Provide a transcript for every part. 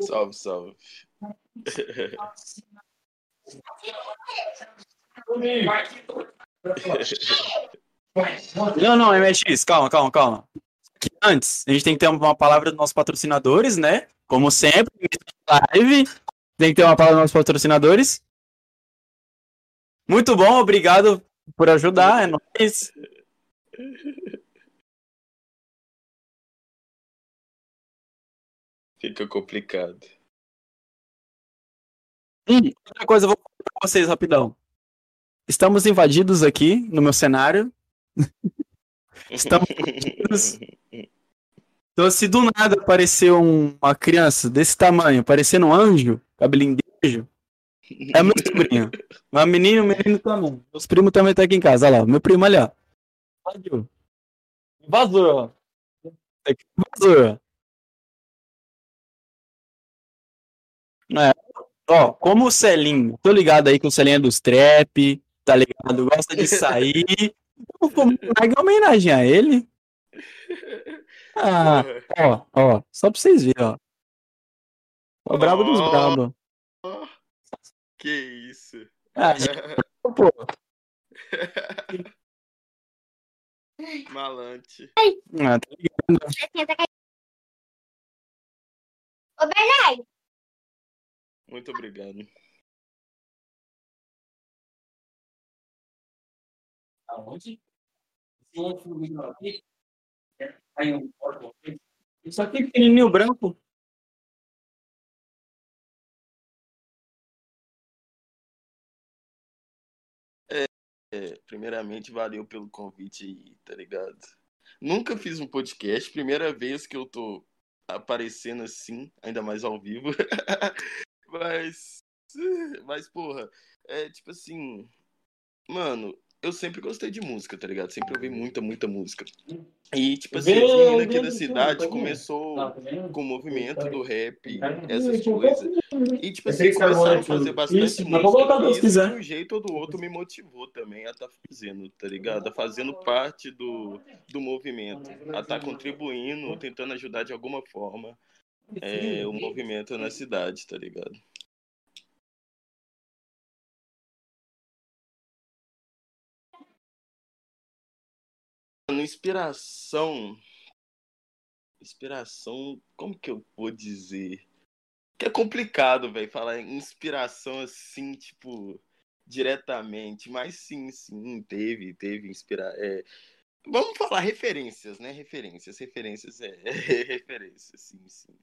Salve, salve. Não, não, MX, calma, calma, calma. Antes, a gente tem que ter uma palavra dos nossos patrocinadores, né? Como sempre, live, tem que ter uma palavra dos nossos patrocinadores. Muito bom, obrigado por ajudar, é nóis. Fica complicado. Hum, outra coisa, eu vou contar pra vocês rapidão. Estamos invadidos aqui no meu cenário. Estamos. Então, se do nada aparecer um- uma criança desse tamanho, parecendo um anjo, cabelinho de anjo, é meu sobrinho. Uma menina, um menino também. Meus primos também estão aqui em casa. Olha lá, meu primo ali, ó. Vazou, ó. Aqui, É. Ó, como o Celinho, tô ligado aí que o Celinho é dos trap, tá ligado? Gosta de sair. Eu vou uma homenagem a ele. Ah, ó, ó, só pra vocês verem, ó. O brabo dos Oh. brabos. Que isso. Ah, gente, pô. Malante. Ah, tá ligado. Ô, Bernardo, Muito obrigado. Aonde? Isso aqui pequenininho branco. É, primeiramente, valeu pelo convite aí, tá ligado? Nunca fiz um podcast, primeira vez que eu tô aparecendo assim, ainda mais ao vivo. mas, mas, porra, é tipo assim, mano, eu sempre gostei de música, tá ligado? Sempre ouvi muita, muita música. E, tipo assim, meninos vê aqui da cidade tá começou Tá com o movimento do rap, Tá essas coisas. E, tipo assim, começaram a fazer isso, bastante voltar música. E isso, de um jeito ou do outro, me motivou também a estar fazendo, tá ligado? A fazendo parte do, do movimento. A estar contribuindo, tentando ajudar de alguma forma é, o movimento na cidade, tá ligado? Mano, Inspiração. Inspiração, como que eu vou dizer? Que é complicado, velho, falar inspiração assim, tipo, diretamente. Mas sim, sim, teve, teve inspira é, Vamos falar referências, né? Referências, referências, é. referências, sim, sim.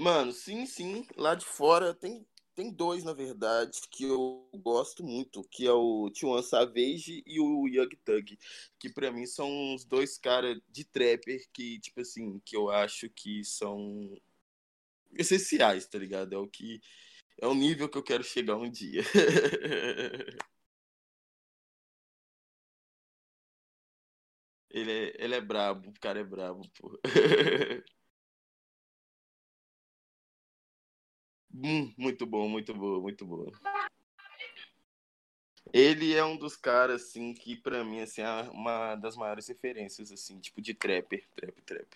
Mano, sim, sim. Lá de fora tem, tem dois, na verdade, que eu gosto muito, que é o T1 Savage e o Young Thug, que pra mim são os dois caras de trapper que, tipo assim, que eu acho que são essenciais, tá ligado? É o que é o nível que eu quero chegar um dia. Ele é, ele é brabo, o cara é brabo, pô. Hum, muito bom, muito bom, muito bom. Ele é um dos caras, assim, que pra mim, assim, é uma das maiores referências, assim, tipo de trapper, trap, trap.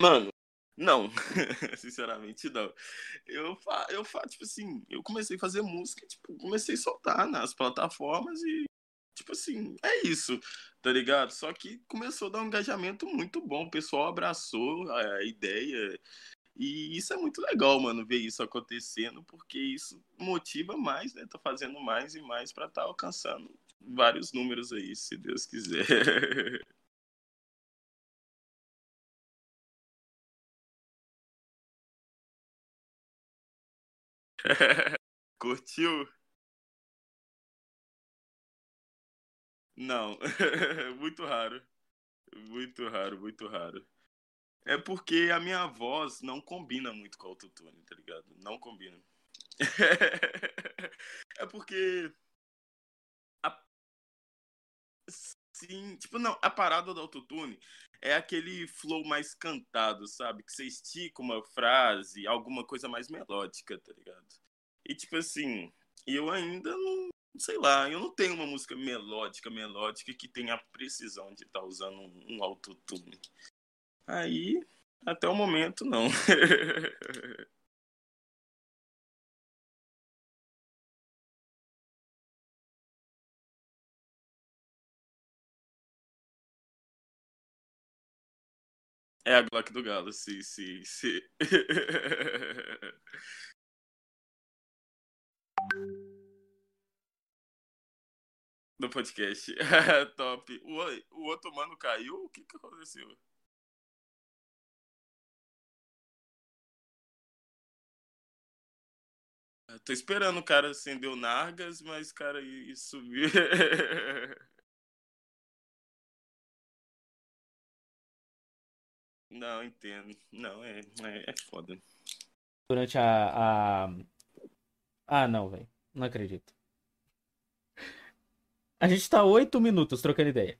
Mano, não. Sinceramente, não. Eu, eu tipo assim, eu comecei a fazer música, tipo, comecei a soltar nas plataformas e, tipo assim, é isso, tá ligado? Só que começou a dar um engajamento muito bom, o pessoal abraçou a, ideia. E isso é muito legal, mano, ver isso acontecendo, porque isso motiva mais, né? Tá fazendo mais e mais pra estar alcançando vários números aí, se Deus quiser. Curtiu? Não. muito raro. Muito raro, muito raro. É porque a minha voz não combina muito com o autotune, tá ligado? Não combina. é porque. A... Sim, tipo, não, a parada do autotune é aquele flow mais cantado, sabe? Que você estica uma frase, alguma coisa mais melódica, tá ligado? E tipo assim, eu ainda não. Sei lá, eu não tenho uma música melódica, melódica que tenha a precisão de estar tá usando um, um autotune. Aí, até o momento, não. É a Glock do Galo, sim, sim, sim. No podcast. Top. O, o outro mano caiu? O que, que aconteceu? Tô esperando o cara acender o Nargas, mas cara, isso subiu. Não, entendo. Não, é, é, é foda. Durante a. a... Ah, não, velho. Não acredito. A gente tá oito minutos trocando ideia.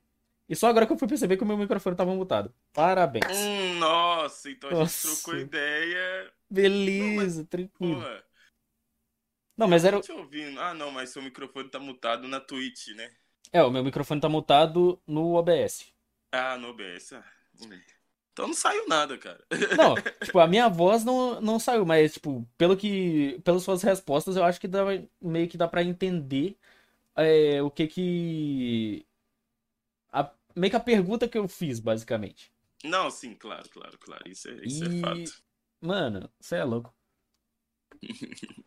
E só agora que eu fui perceber que o meu microfone tava mutado. Parabéns. Hum, nossa, então a nossa. gente trocou ideia. Beleza, não, tranquilo. Porra. Não, mas era. Te ouvindo. Ah, não, mas seu microfone tá mutado na Twitch, né? É, o meu microfone tá mutado no OBS. Ah, no OBS. Ah, então não saiu nada, cara. Não, tipo, a minha voz não, não saiu, mas, tipo, pelo que. Pelas suas respostas, eu acho que dá, meio que dá pra entender é, o que que. A, meio que a pergunta que eu fiz, basicamente. Não, sim, claro, claro, claro. Isso é, isso é e... é fato. Mano, você é louco.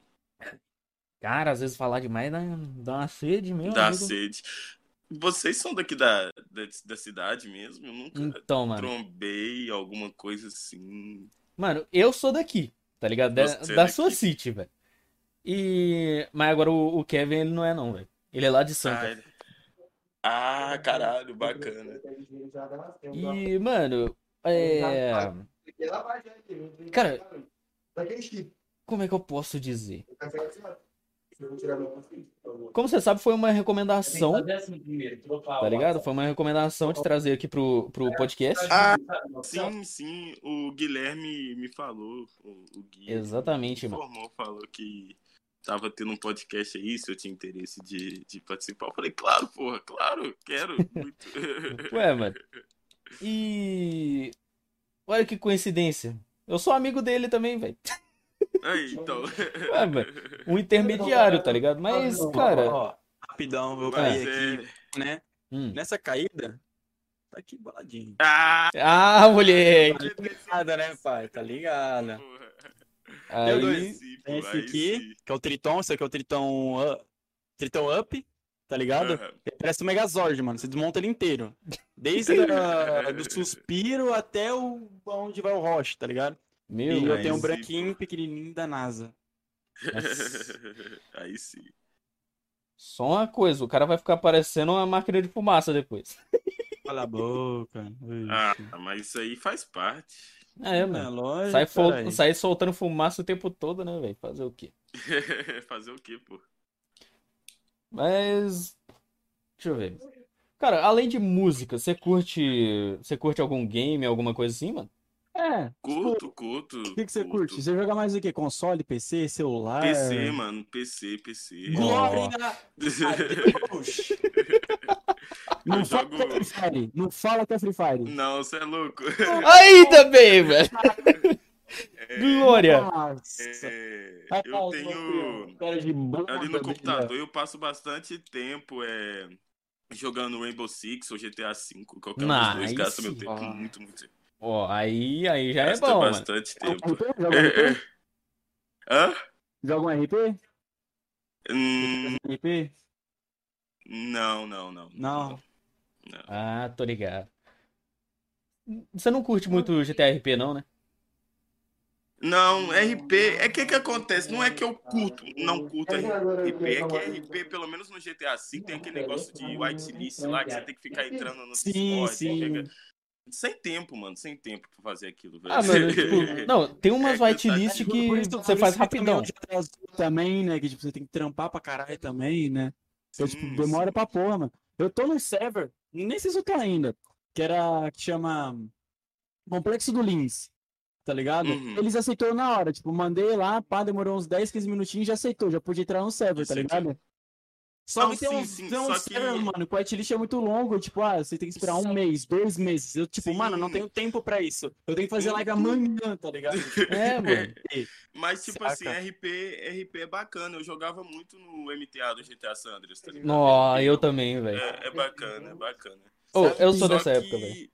Cara, às vezes falar demais dá, dá uma sede mesmo. Dá amigo. sede. Vocês são daqui da, da, da, cidade mesmo? Eu nunca então, mano. trombei alguma coisa assim. Mano, eu sou daqui, tá ligado? Da, é da sua city, velho. E. Mas agora o, o, Kevin, ele não é, não, velho. Ele é lá de Santa. Ah, ele... ah, caralho, bacana. E, mano, é. Cara. Como é que eu posso dizer? Como você sabe, foi uma recomendação. Tá ligado? Foi uma recomendação de trazer aqui pro, pro podcast. Ah, sim, sim. O Guilherme me falou. O, Gui Exatamente, me informou, mano. falou que tava tendo um podcast aí, se eu tinha interesse de, de participar. Eu falei, claro, porra, claro, quero. Muito. Ué, mano. E. Olha que coincidência. Eu sou amigo dele também, velho. Aí, então. Ué, um intermediário, tá ligado? Mas, cara. Ó, rapidão, vou cair é... aqui, né? Hum. Nessa caída, tá aqui boladinho. Ah, ah moleque! Tá ligado, né, pai? Tá ligado. Aí, tem esse aqui, que é o Triton, esse aqui é o Triton, uh, Triton Up, tá ligado? Uhum. Ele parece um Megazord, mano. Você desmonta ele inteiro. Desde a, do suspiro até o onde vai o Roche, tá ligado? Meu, e eu tenho um branquinho pequenininho da NASA. aí sim. Só uma coisa, o cara vai ficar parecendo uma máquina de fumaça depois. Cala a boca. Ah, mas isso aí faz parte. É, mano. É, lógico, sai, fol... sai soltando fumaça o tempo todo, né, velho? Fazer o quê? Fazer o quê, pô? Mas. Deixa eu ver. Cara, além de música, você curte. Você curte algum game, alguma coisa assim, mano? É. Curto, tipo, curto. O que, que você curte? Você joga mais o que? Console, PC, celular? PC, mano. PC, PC. Glória a Deus! Não fala que é Free Fire. Não fala que é Free Fire. Não, você é louco. Ainda bem, velho. É... Glória! É... Eu tenho. Ali no computador eu passo bastante tempo é... jogando Rainbow Six ou GTA V. Qualquer um dos dois gasta meu tempo muito, muito tempo. Ó, aí, aí já Gasta é bom, bastante mano. tempo. Joga um RP? Hã? Joga um RP? Hum... RP? Não, não, não. Não. não. Ah, tô ligado. Você não curte muito GTA RP, não, né? Não, RP, é que que acontece? Não é que eu curto, não curto RP, é que RP, pelo menos no GTA V, tem aquele negócio de whitelist lá, que você tem que ficar entrando no sim, Discord, sim. Chega... sem tempo, mano, sem tempo pra fazer aquilo, velho. Ah, mano, tipo, não, tem umas É, whitelist que você faz também rapidão. também, né? Que tipo, você tem que trampar pra caralho também, né? Então, tipo, Sim, demora sim. pra porra, mano. Eu tô no server, nem sei se eu tô ainda, que era, que chama Complexo do Lins, tá ligado? Uhum. Eles aceitou na hora, tipo, mandei lá, pá, demorou uns 10, 15 minutinhos, já aceitou, já pude entrar no server, tá ligado? Só Não, que tem sim, uns, sim, tem só que- mano, o whitelist é muito longo, tipo, ah, você tem que esperar um mês, dois meses. Eu, tipo, mano, não Sim. tenho tempo pra isso. Eu tenho que fazer live amanhã, tá ligado? É, mano. Mas, tipo Saca. assim, RP, RP é bacana. Eu jogava muito no MTA do GTA San Andreas, tá ligado? RP eu também, velho. É, é bacana, é bacana. Ô, eu sou Só dessa que- época, velho.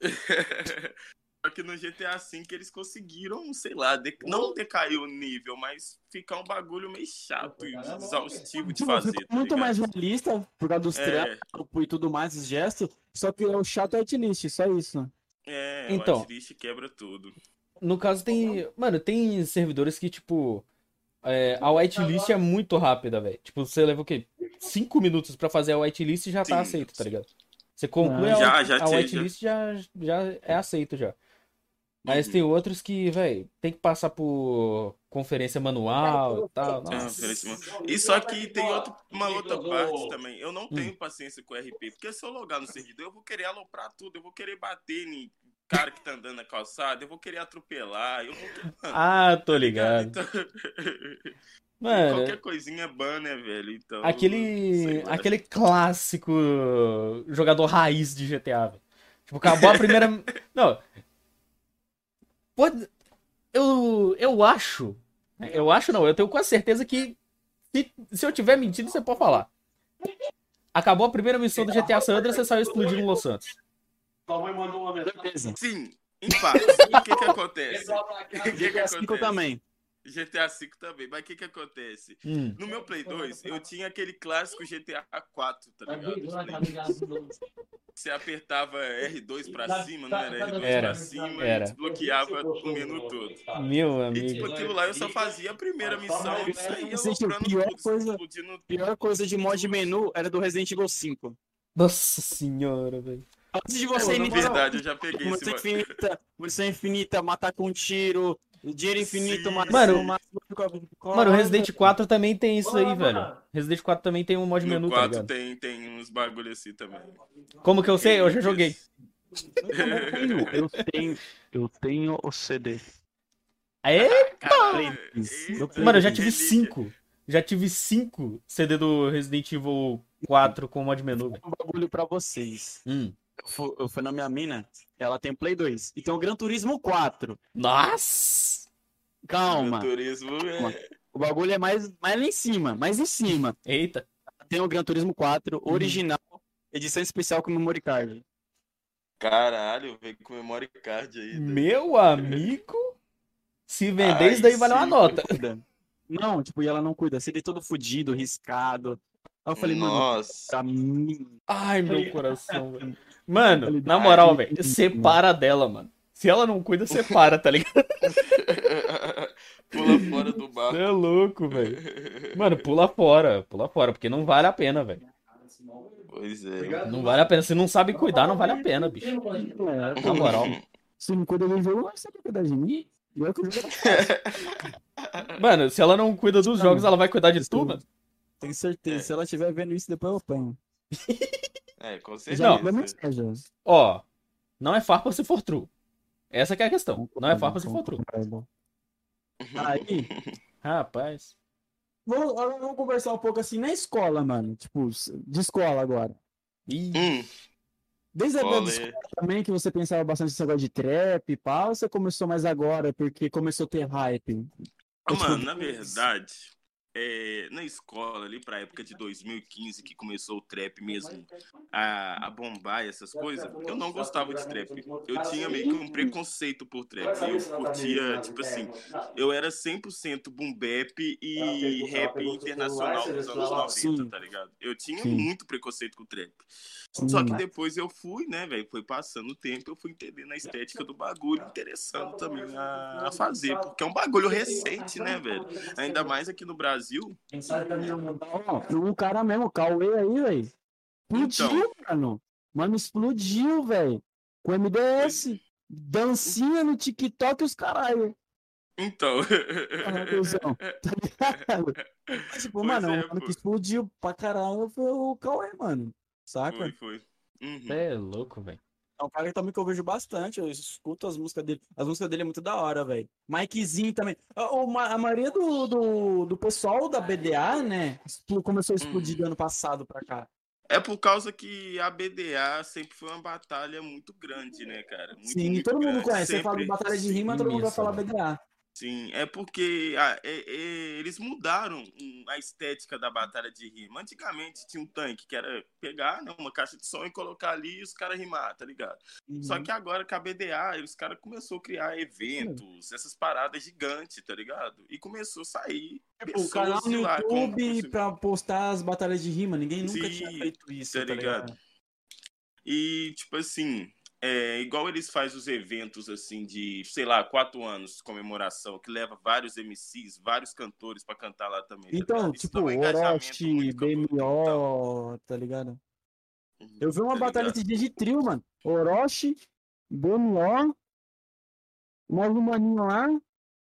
Só que no GTA V eles conseguiram, sei lá, de- não decair o nível, mas ficar um bagulho meio chato e exaustivo de Tipo, fazer. tá muito mais realista por causa dos É, trampos e tudo mais, os gestos. Só que o chato é whitelist, só isso. é, Então. o Whitelist quebra tudo. No caso, tem. Mano, tem servidores que, tipo. é, a whitelist é muito rápida, velho. Tipo, você leva o quê? Cinco minutos pra fazer a whitelist e já tá Sim. aceito, tá ligado? Você conclui Ah, a, já- a whitelist já, já é aceito já. Mas Uhum. tem outros que, velho, tem que passar por conferência manual e tal. E só que tem outro, uma outra Hum. parte também. Eu não tenho paciência com RP, porque se eu logar no servidor, eu vou querer aloprar tudo, eu vou querer bater em cara que tá andando na calçada, eu vou querer atropelar, eu vou. Ah, tô ligado. Então, Mano, qualquer coisinha é ban, né, velho? Então, aquele. Aquele clássico jogador raiz de GTA, velho. Tipo, acabou a primeira. Não. Pode. Eu, eu acho. Eu acho não, eu tenho quase certeza que. Se, se eu tiver mentindo, você pode falar. Acabou a primeira missão do GTA San Andreas, você saiu explodindo em Los Santos. Tua mãe mandou uma beleza. Sim, em parte. o que que acontece? O que que acontece? também. GTA V também, mas o que que acontece? Hum. No meu Play 2, eu tinha aquele clássico GTA 4, tá ligado? Você apertava R2 pra cima, não era R2 Era, pra cima, era. e desbloqueava o menu todo. Meu E tipo, amigo. aquilo lá eu só fazia a primeira missão e saía Gente, aloprando pior tudo, coisa- explodindo A pior coisa de mod menu era do Resident Evil 5. Nossa senhora, velho. Antes de você Na iniciar verdade, eu já peguei esse... munição infinita, munição infinita, matar com um tiro, dinheiro infinito, Sim. matar Mano, máximo, Mano, o Resident 4 também tem isso aí, velho. Resident 4 também tem um mod menu, No tá 4 ligado? tem, tem uns bagulho assim também. Como que eu sei? Eu já joguei. Eu tenho, eu tenho o CD. Eita, Mano, eu já tive relíquia. 5. Já tive 5 CD do Resident Evil 4 com mod menu, velho. Um bagulho pra vocês. Hum. Eu fui, eu fui na minha mina, ela tem Play 2 e tem o Gran Turismo 4. Nossa! Calma, Gran Turismo é... o bagulho é mais, mais lá em cima, mais em cima. Eita. Tem o Gran Turismo 4, original, edição especial com memory card. Caralho, veio com memory card aí. Meu amigo. Se vender Ai, isso daí vale uma nota. Não, tipo, e ela não cuida. CD todo fudido, riscado. Aí eu falei, mano, Nossa. mim. Ai, meu coração, velho. Mano, na moral, ai, velho, separa dela, mano. Se ela não cuida, separa, tá ligado? Pula fora do Você barco. é louco, velho. Mano, pula fora, pula fora, porque não vale a pena, velho. Pois é. Não vale a pena. Se não sabe cuidar, não vale a pena, bicho. É, Na moral. se não cuida do jogo, você vai cuidar de mim? E Mano, se ela não cuida dos jogos, ela vai cuidar de tu, mano? Tenho certeza. É. Se ela estiver vendo isso, depois eu apanho. É, com certeza. não. mensagem. Ó, não é farpa se for true. Essa que é a questão. Não é farpa se for true. Aí, Rapaz. vamos, vamos conversar um pouco assim na escola, mano. Tipo, de escola agora. Ih, Hum, Desde a época escola também que você pensava bastante nesse negócio de trap e pá, ou você começou mais agora porque começou a ter hype? Ah, tipo, Mano, na verdade, é, na escola, ali pra época de 2015, que começou o trap mesmo a, a bombar e essas coisas, eu não gostava de trap. Eu tinha meio que um preconceito por trap. Eu curtia, tipo assim, eu era 100% boom bap e rap internacional dos anos 90, Sim. tá ligado? Eu tinha muito preconceito com trap. Só que depois eu fui, né, velho? Foi passando o tempo, eu fui entendendo a estética do bagulho, interessando também a, fazer. Porque é um bagulho recente, né, velho? Ainda mais aqui no Brasil. O cara mesmo, o Cauê aí, velho. Explodiu, Então. mano. Mano, explodiu, velho. com MDS, dancinha no TikTok e os caralho. Então. Tá ligado? Mas, tipo, Pois mano, é, o mano pô. que explodiu pra caralho foi o Cauê, mano. Saca? Foi, foi. Uhum. É louco, velho. É um cara também que eu vejo bastante, eu escuto as músicas dele. As músicas dele é muito da hora, velho. Mikezinho também. A, a maioria do, do, do pessoal da BDA, né, começou a explodir Uhum. do ano passado pra cá. É por causa que a BDA sempre foi uma batalha muito grande, né, cara? Muito, Sim, muito todo mundo grande. conhece. Você fala de Sempre- Batalha de Rima, todo mundo vai falar velho. BDA. Sim, é porque ah, é- é, eles mudaram a estética da batalha de rima. Antigamente tinha um tanque que era pegar né, uma caixa de som e colocar ali e os caras rimar, tá ligado? Só Uhum. que agora com a BDA, os caras começaram a criar eventos, essas paradas gigantes, tá ligado? E começou a sair Tipo, o canal no lá, YouTube pra postar as batalhas de rima. Ninguém nunca Sim, tinha feito isso, tá tá ligado? ligado? E, tipo assim, é, igual eles fazem os eventos, assim, de, sei lá, quatro anos de comemoração, que leva vários MCs, vários cantores pra cantar lá também. tá Então? Isso tipo, um Orochi. BMO, tá ligado? Uhum, Eu vi uma tá batalha ligado? esse dia de trio, mano. Orochi, BMO, mais um maninho lá.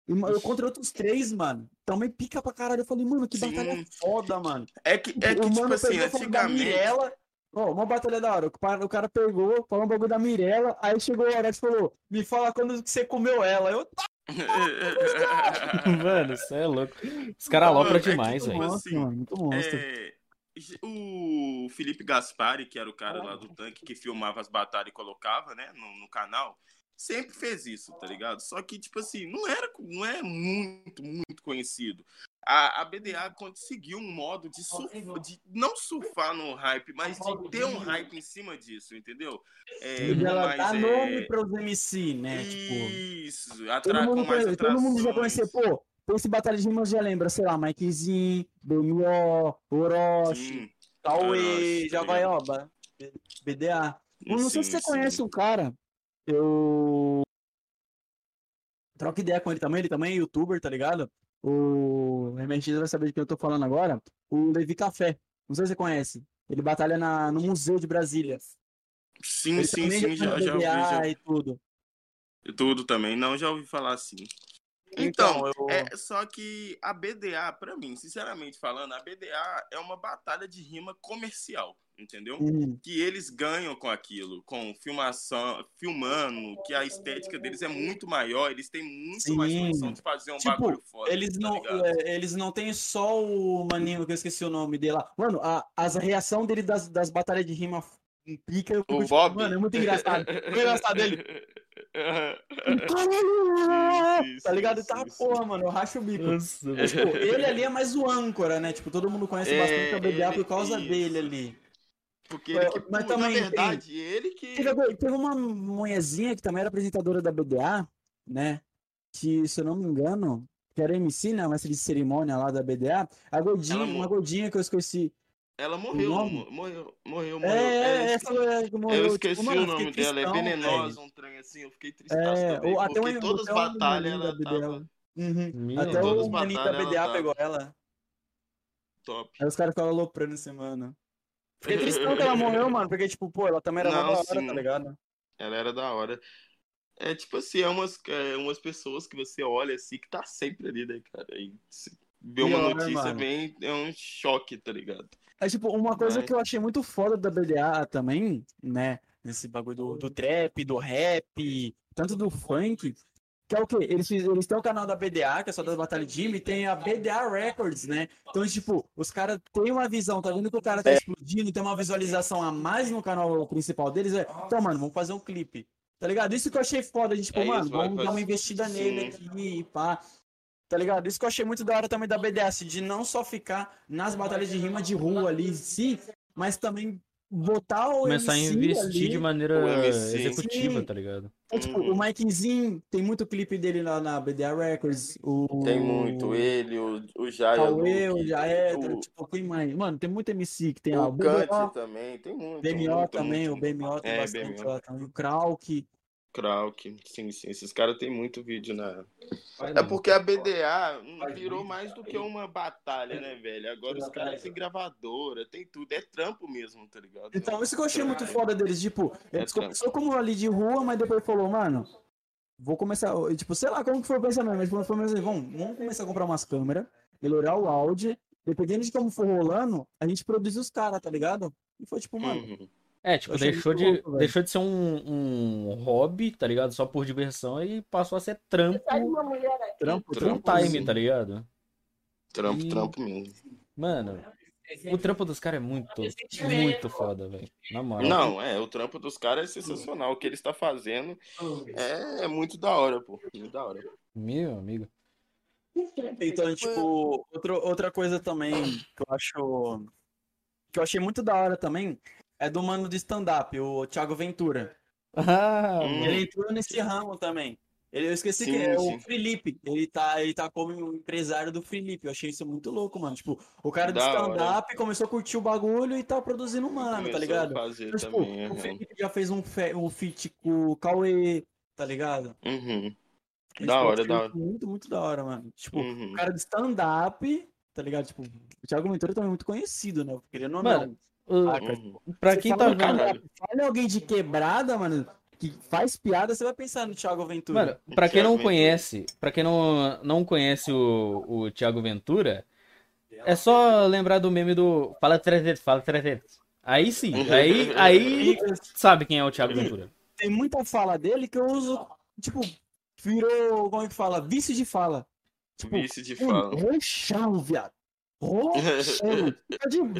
Eu contra outros três, mano. Também pica pra caralho. Eu falei, mano, que Sim. batalha foda, mano. É que, é que o tipo mano assim, antigamente. Mirella. Ó, uma batalha da hora. O cara, pegou, falou um bagulho da Mirella. Aí chegou o Orochi e falou: Me fala quando você comeu ela. Eu, tá Mano, você é louco. Os caras alopram é demais, tipo velho. assim. Muito monstro. É, o Felipe Gaspari, que era o cara lá do tanque que filmava as batalhas e colocava, né, no, no canal, sempre fez isso, tá ligado? Só que, tipo assim, não era, não é muito, muito conhecido. A, a BDA conseguiu um modo de, surf, de não surfar no hype, mas de ter um hype em cima disso, entendeu? É, ela dá é, nome pros MC, né? Tipo. Isso, Todo atra mundo, mais conhece, todo mundo já conhecer, pô, esse Batalha de Rimas já lembra, sei lá, Mikezinho, BMO, Orochi, Cauê, tá já vai, ligado? ó, ba- BDA. Eu não sei se você sim. conhece um cara, eu troco ideia com ele também, ele também é youtuber, tá ligado? O MRX vai saber de quem eu tô falando agora, o Levi Café, não sei se você conhece, ele batalha na, no Museu de Brasília. Sim, Ele sim, sim, já já, ouvi, já e tudo. Tudo também, não, já ouvi falar assim. Então, eu... é só que a BDA, pra mim, sinceramente falando, a BDA é uma batalha de rima comercial, entendeu? Hum, Que eles ganham com aquilo, com filmação, filmando, que a estética deles é muito maior, eles têm muito mais Sim. condição de fazer um Tipo, bagulho foda. Eles tá não, é, eles não têm só o maninho que eu esqueci o nome dele lá. Mano, a, as reação dele das, das batalhas de rima em pica, O tipo, Bob. mano, é muito engraçado. Muito engraçado dele. Sim, sim, tá ligado? sim, Tá, porra, mano, eu racho o bico. Nossa, tipo, ele ali é mais o âncora, né? Tipo, todo mundo conhece É, bastante a ele- por causa isso. dele ali. Porque ele É, que, mas na também tem- verdade, ele que... Teve, teve uma mulherzinha que também era apresentadora da BDA, né? Que, se eu não me engano, que era MC, né? Mestre de cerimônia lá da BDA. A gordinha, Ela uma gordinha que eu esqueci. Ela morreu, morreu, morreu, É, morreu. é, É, essa mulher que morreu. Eu tipo, esqueci mano, o nome dela, é venenosa, velho. um trem assim, eu fiquei tristaço É, também, até porque um, todas as batalhas ela da BDA. tava Uhum. Até o as maninho da BDA tava. pegou ela. top. Aí os caras ficavam aloprando esse mano. Fiquei tristão que ela morreu, mano, porque, tipo, pô, ela também era Não, da hora, tá ligado? Ela era da hora. É tipo assim, é umas, é umas pessoas que você olha assim, que tá sempre ali, né, cara? E vê uma Pior, notícia mano. bem, é um choque, tá ligado? É tipo, uma coisa Mas- que eu achei muito foda da BDA também, né? Nesse bagulho do, do trap, do rap, tanto do funk, que é o quê? Eles, eles têm o canal da BDA, que é só das batalhas de Jimmy, e tem a BDA Records, né? Então, tipo, os caras têm uma visão, tá vendo que o cara tá explodindo, tem uma visualização a mais no canal principal deles, é, então, mano, vamos fazer um clipe. Tá ligado? Isso que eu achei foda, a gente, tipo, É isso, mano, vai vamos dar uma investida Sim. nele aqui, e pá. Tá ligado? Isso que eu achei muito da hora também da BDS, de não só ficar nas batalhas de rima de rua ali, sim, mas também botar o Começar a MC investir ali. de maneira o MC. executiva, Sim. tá ligado? É, tipo, Uhum. o Mikezinho, tem muito clipe dele lá na BDA Records. O... Tem muito, ele, o, o Jaya Cauê, o Luke, Jaedra, o, tipo, quem mais? Mano, tem muito MC que tem lá. o O Kant também, tem muito. BMO muito, também, muito, o BMO tem É, bastante BMO. lá também. O Krauk. Krauk, sim, sim. Esses caras têm muito vídeo na. É porque a BDA virou mais do que uma batalha, né, velho? Agora os caras têm gravadora, tem tudo. É trampo mesmo, tá ligado? Então, isso que eu achei muito foda deles, tipo, É eles trampo. começou como ali de rua, mas depois falou, mano, vou começar, tipo, sei lá como que foi o pensamento, mas foi mesmo assim, vamos, vamos começar a comprar umas câmeras, melhorar o áudio, dependendo de como for rolando, a gente produz os caras, tá ligado? E foi tipo, mano, Uhum. É, tipo, deixou de, louco, deixou de ser um, um hobby, tá ligado? Só por diversão e passou a ser trampo trampo, full Trampo, time, sim. tá ligado? Trampo, E- trampo mesmo. Mano, o trampo dos caras é muito, muito foda, velho. Na moral. Não, é, o trampo dos caras é sensacional. O que ele está fazendo é, é muito da hora, pô. Muito da hora. Meu amigo. Então, tipo, outro, outra coisa também que eu acho. Que eu achei muito da hora também é do mano do stand-up, o Thiago Ventura. Ah, Hum. Ele entrou nesse ramo também. Ele, eu esqueci Sim, que é sim. o Felipe. Ele tá, ele tá como empresário do Felipe. Eu achei isso muito louco, mano. Tipo, o cara do stand-up começou a curtir o bagulho e tá produzindo mano, tá Começou ligado? fazer Então, tipo, também. o aham. Felipe já fez um, fe, um feat com o Cauê, tá ligado? Uhum. Esse Da eu hora, da hora. Muito, muito da hora, mano. Tipo, Uhum. o cara do stand-up, tá ligado? Tipo, o Thiago Ventura também é muito conhecido, né? Querendo ou Mano, não. o- Saca? Uhum. pra quem tá vendo. Fala em alguém de quebrada, mano, que faz piada, você vai pensar no Thiago Ventura. Mano, pra quem não conhece, para quem não, não conhece o, o Thiago Ventura, é só lembrar do meme do Fala 300, fala 300. Aí sim, aí, aí sabe quem é o Thiago Ventura. tem muita fala dele que eu uso, tipo, virou, como é que fala? Vício de fala. Tipo, Vice de fala. roxão, viado. Roxão.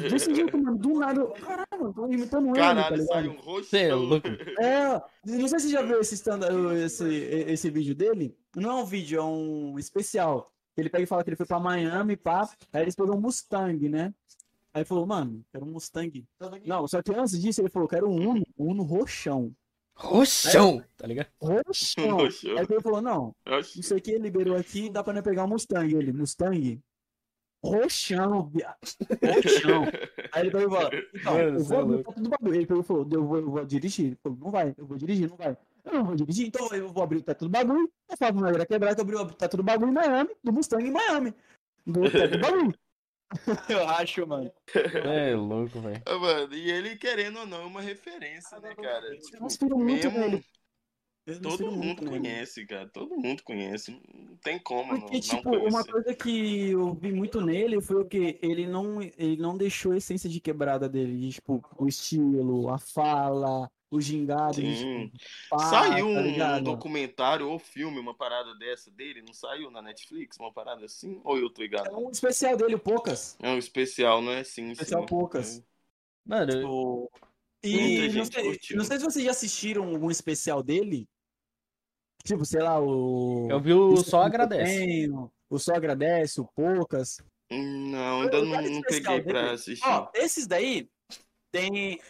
Desse jeito, mano, do Caralho, tô imitando ele, tá Caralho, ligado? sai um roxo. É louco. É, não sei se você já viu esse, stand esse, esse vídeo dele. Não é um vídeo, é um especial. Ele pega e fala que ele foi pra Miami, pá. Aí ele pegou um Mustang, né? Aí ele falou, mano, quero um Mustang. Não, só que antes disso ele falou, quero um Uno, um Uno roxão. Roxão, tá ligado? Roxão. Roxão. Aí ele falou, não, Oxi. isso aqui ele liberou aqui, dá pra nós pegar um Mustang. Ele, Mustang? Roxão, viado. Roxão. Aí ele pegou e falou, então, Mano, eu vou é abrir louco. o teto do bagulho. Ele pegou e falou, eu vou, eu vou dirigir. Ele falou, não vai, eu vou dirigir, não vai. Eu não vou dirigir, então eu vou abrir o teto do bagulho. Eu falo pra mulher quebrar que eu abri o teto do bagulho em Miami, do Mustang em Miami. Do teto do bagulho. eu acho, mano. É louco, velho. Ah, Mano, e ele, querendo ou não, é uma referência, né, cara? Tipo, Eu muito mesmo nele. Eu todo mundo conhece, cara. Todo mundo conhece. Não tem como não, Porque, não tipo, conhecer. uma coisa que eu vi muito nele foi o que ele não, ele não deixou a essência de quebrada dele, de, tipo, o estilo, a fala, o gingado, Sim. tipo, pá, Saiu tá um, ligado? documentário ou filme, uma parada dessa dele? Não saiu na Netflix? Uma parada assim? Ou eu tô É ligado? um especial dele, o Poucas. É um especial, não é? Sim, Especial sim. Poucas. Mano, Tipo, e não sei, não sei se vocês já assistiram algum especial dele. Tipo, sei lá, o. eu vi o Isso Só Agradece. tenho, O Só Agradece, o Poucas. Não, ainda Eu- não, não peguei pra assistir. Ó, esses daí tem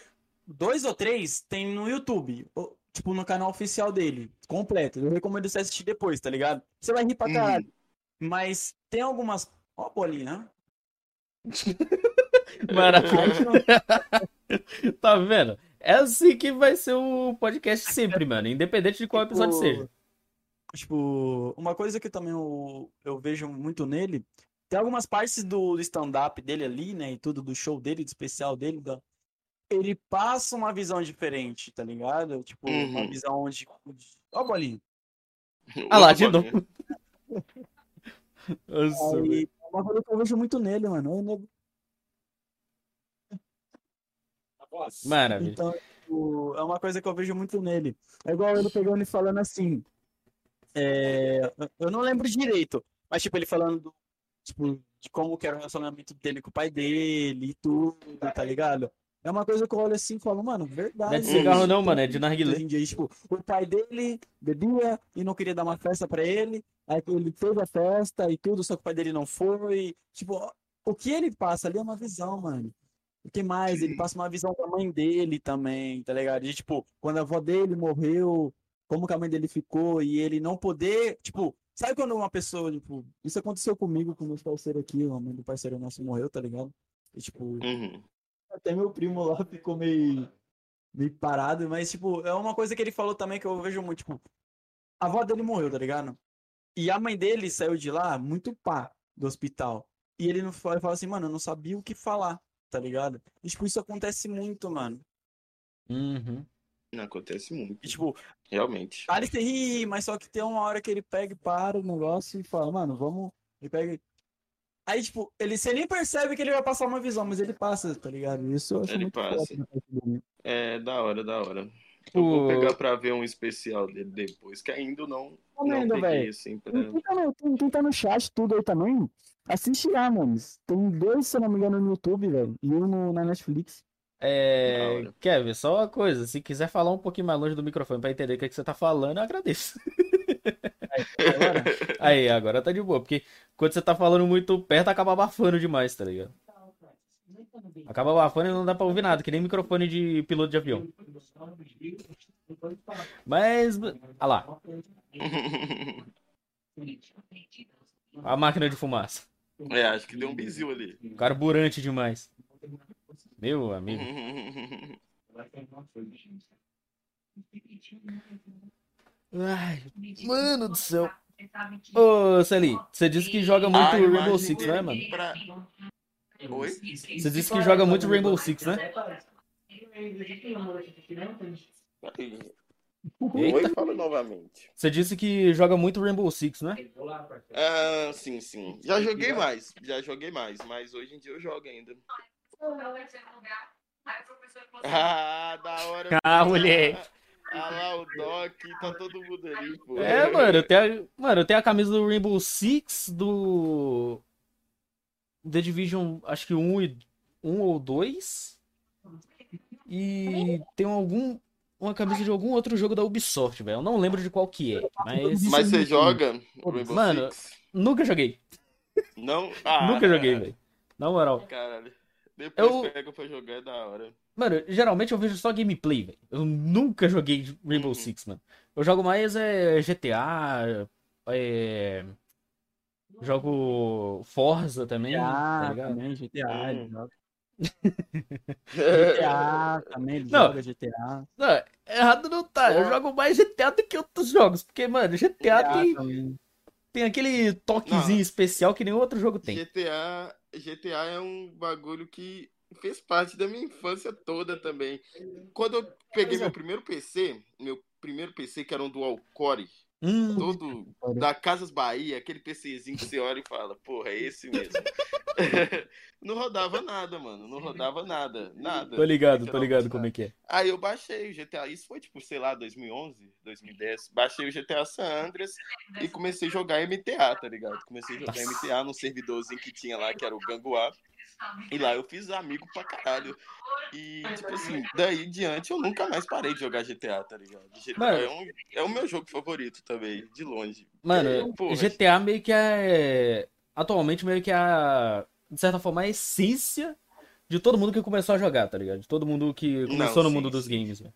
dois ou três tem no YouTube, ou, tipo no canal oficial dele, completo. Eu recomendo você assistir depois, tá ligado? Você vai rir pra Uhum. caralho. Mas tem algumas, ó, a bolinha. Maravilha. Tá vendo? É assim que vai ser o podcast sempre, mano. Independente de qual episódio Tipo, seja. Tipo, uma coisa que também eu, eu vejo muito nele, tem algumas partes do, do stand-up dele ali, né, e tudo, do show dele, do especial dele, da, ele passa uma visão diferente, tá ligado? Tipo, uma Uhum. visão de... de... Ó a bolinha. Ah lá, de novo. Nossa, velho. Aí, é uma coisa que eu vejo muito nele, mano. Maravilha. Então, tipo, é uma coisa que eu vejo muito nele. É igual ele pegando e falando assim. É, eu não lembro direito, mas tipo, ele falando do, tipo, de como que era o relacionamento dele com o pai dele e tudo, tá ligado? É uma coisa que eu olho assim e falo, mano, verdade. Não é de cigarro não, Tem mano, é de narguilé. dia, tipo, o pai dele bebia e não queria dar uma festa pra ele, aí ele teve a festa e tudo, só que o pai dele não foi. Tipo, o que ele passa ali é uma visão, mano. O que mais? Ele passa uma visão da mãe dele também, tá ligado? De, tipo, quando a avó dele morreu, como que a mãe dele ficou e ele não poder, tipo, sabe quando uma pessoa, tipo, isso aconteceu comigo com meus parceiros aqui, a mãe do parceiro nosso morreu, tá ligado? E, tipo, Uhum. até meu primo lá ficou meio. meio parado, mas, tipo, é uma coisa que ele falou também que eu vejo muito, tipo, a avó dele morreu, tá ligado? E a mãe dele saiu de lá muito pá do hospital. E ele não fala assim, mano, eu não sabia o que falar, tá ligado? E, tipo, isso acontece muito, mano. Uhum. Não acontece muito. E, tipo, Realmente. Alice ri, mas só que tem uma hora que ele pega e para o negócio e fala, mano, vamos. Ele pega. Aí, tipo, ele, você nem percebe que ele vai passar uma visão, mas ele passa, tá ligado? Isso eu acho Ele muito passa. dele. É, da hora, da hora. Eu vou pegar pra ver um especial dele depois, que ainda não, não Comendo, peguei, velho. assim, pra... Quem tá, no, quem- quem tá no chat, tudo aí também, assiste lá, mano. Tem dois, se eu não me engano, no YouTube, velho. E um no- na Netflix. É. Kevin, só uma coisa, se quiser falar um pouquinho mais longe do microfone pra entender o que, é que você tá falando, eu agradeço. Agora, Aí, agora tá de boa, porque quando você tá falando muito perto, acaba abafando demais, tá ligado? Acaba abafando e não dá pra ouvir nada, que nem microfone de piloto de avião. Mas, olha lá, a máquina de fumaça. é, acho que deu um bizil ali. Carburante demais. Meu amigo. Ai, mano do céu. Ô, Celi, você disse que joga muito A Rainbow Six, né, mano? pra- Oi? Você disse que joga muito Rainbow Six, né? Oi, fala novamente. Você disse que joga muito Rainbow Six, né? Ah, sim, sim. Já joguei mais, já joguei mais, mas hoje em dia eu jogo ainda. Ah, da hora. Ah, moleque. Ah lá o Doc, tá todo mundo ali, pô. É, mano, eu tenho, a- mano, eu tenho a camisa do Rainbow Six, do The Division, acho que um, e, um ou dois. E tem algum uma camisa de algum outro jogo da Ubisoft, velho. Eu não lembro de qual que é, mas Mas você joga Rainbow Mano, Six? nunca joguei. Não? Ah, Nunca joguei, velho. Na moral. Caralho. Depois Eu- pega pra jogar, é da hora. Mano, geralmente eu vejo só gameplay, velho. Eu nunca joguei Rainbow Uhum. Six, mano. Eu jogo mais é, GTA, é, jogo Forza também, tá GTA ligado? também, GTA, ele Hum. joga. GTA também, ele Não. joga GTA. Não, errado não tá. Eu jogo mais GTA do que outros jogos. Porque, mano, GTA tem, também. tem aquele toquezinho Não. especial que nenhum outro jogo tem. GTA, GTA é um bagulho que fez parte da minha infância toda também. Quando eu peguei meu primeiro PC, meu primeiro PC que era um dual core, Hum, todo da Casas Bahia, aquele PCzinho que você olha e fala, porra, é esse mesmo. não rodava nada, mano, não rodava nada, nada. tô ligado, tô ligado como é que é. Aí eu baixei o GTA, isso foi tipo, sei lá, 2011, 2010. Baixei o GTA San Andreas e comecei a jogar MTA, tá ligado? Comecei a jogar Nossa. MTA num servidorzinho que tinha lá, que era o Ganguá. E lá eu fiz amigo pra caralho. E, tipo assim, daí em diante eu nunca mais parei de jogar GTA, tá ligado? GTA Mano. é, um- é o meu jogo favorito também, de longe. Mano, É, porra, GTA meio que é. Atualmente, meio que é a. De certa forma, a essência de todo mundo que começou a jogar, tá ligado? De todo mundo que começou no sim, mundo dos games, velho.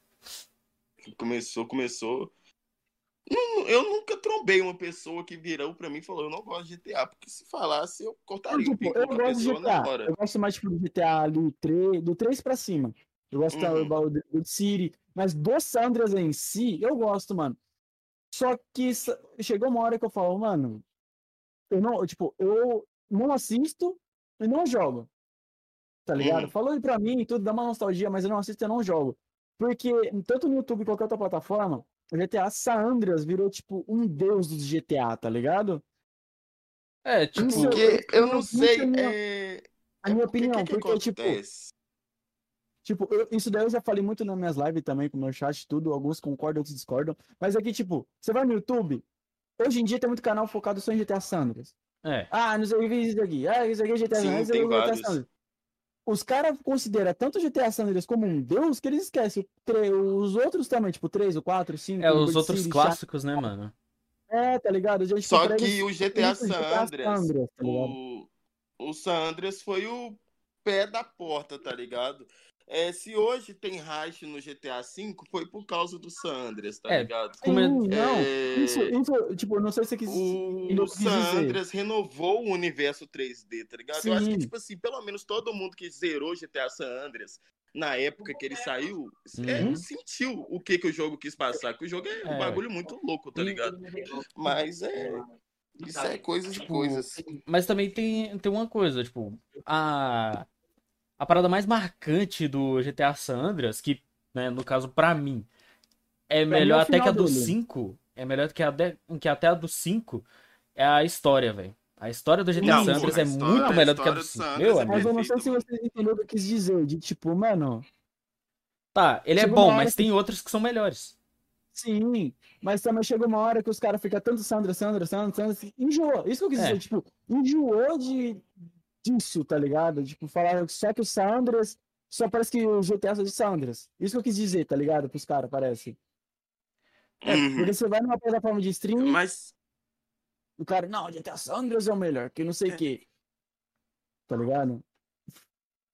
Começou, começou. Eu nunca trombei uma pessoa que virou pra mim e falou: Eu não gosto de GTA, porque se falasse, eu cortaria o Tipo, pico eu da gosto de GTA. Eu gosto mais tipo, do GTA ali, 3, do 3 pra cima. Eu gosto Uhum. do, do, do City. Mas do Sandras em si, eu gosto, mano. Só que chegou uma hora que eu falo, mano, eu não, tipo, eu não assisto e não jogo. Tá ligado? Uhum. Falou pra mim e tudo, dá uma nostalgia, mas eu não assisto e eu não jogo. Porque tanto no YouTube qualquer outra plataforma, o GTA San Andreas virou, tipo, um deus dos GTA, tá ligado? É, tipo. Isso- Porque eu não isso sei. é minha- É... A minha é porque, opinião, que que porque, tipo? Tipo, eu- isso daí eu já falei muito nas minhas lives também, com o meu chat tudo. Alguns concordam, outros discordam. Mas aqui, tipo, você vai no YouTube, hoje em dia tem muito canal focado só em GTA Sandras. É. Ah, não sei o que é isso aqui. Ah, isso aqui é GTA Sim, tem é GTA vários. Os caras consideram tanto o GTA Sandras como um deus que eles esquecem os outros também, tipo, 3, o 4, o 5. É, os outros City, clássicos, né, mano? É, tá ligado? Só que eles- o GTA San Andreas, Andreas, tá o, o San Andreas foi o pé da porta, tá ligado? É, se hoje tem racha no GTA V, foi por causa do San Andreas, tá É, ligado? Como é- Sim, não. É, Isso, isso, tipo, não sei se você quis. o, o quis San dizer. Andreas renovou o universo 3D, tá ligado? Eu acho que, Sim. tipo assim, pelo menos todo mundo que zerou GTA San Andreas na época que ele saiu, é, Uhum. sentiu o que, que o jogo quis passar. Que o jogo é, um É. bagulho muito louco, tá ligado? Mas é. Isso é coisas e coisas. Mas também tem, tem uma coisa, tipo, a, a parada mais marcante do GTA San Andreas, que, né, no caso, pra mim, é mim melhor é o até que a do dele. 5, é melhor que, a de- que até a do 5, é a história, velho. A história do GTA Não, San Andreas é história- muito melhor do que a do do 5. San Meu é amigo. Mas eu não sei se vocês entenderam o que eu quis dizer. De tipo, mano, Tá, ele é bom, mas que- tem outros que são melhores. sim. Mas também chega uma hora que os caras ficam tanto Sandra, Sandra, Sandra, Sandra. Enjoou. Isso que eu quis É. dizer. Tipo, enjoou de, disso, tá ligado? Tipo, falar só que o Sandras. Só parece que o GTA é de Sandras. Isso que eu quis dizer, tá ligado? Pros caras, parece. É, Uhum. porque você vai numa plataforma de streaming, Mas o cara, não, GTA Sandras é o melhor, que não sei o É. quê. Tá ligado?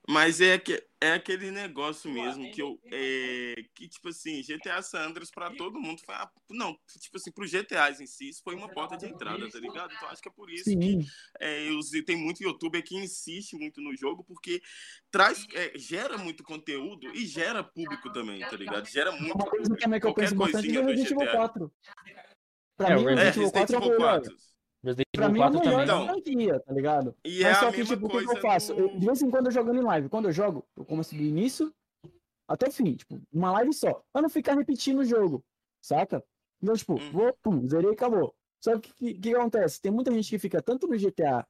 Mas é, que, é aquele negócio mesmo que eu. É, que, tipo assim, GTA San Andreas pra todo mundo foi. a- não, tipo assim, pro GTAs em si, isso foi uma porta de entrada, tá ligado? Então acho que é por isso que Sim. é, os, tem muito youtuber que insiste muito no jogo, porque traz, é, gera muito conteúdo e gera público também, tá ligado? Gera muito Uma coisa público. também que eu Qualquer penso bastante coisinha é o Resident Evil GTA. 4. Pra É, mim, o o É, Resident Evil Resident 4 é o Evil melhor. 4. Resident Pra Evil mim é 4 também. Então, franquia, tá ligado? E Mas é só a que, mesma tipo, o que eu faço? Eu- do- de vez em quando eu jogo em live. Quando eu jogo, eu começo do início até o fim. Tipo, uma live só. Pra não ficar repetindo o jogo, saca? Então, tipo, Uhum. vou, pum, zerei e acabou. Só que o que, que acontece? Tem muita gente que fica tanto no GTA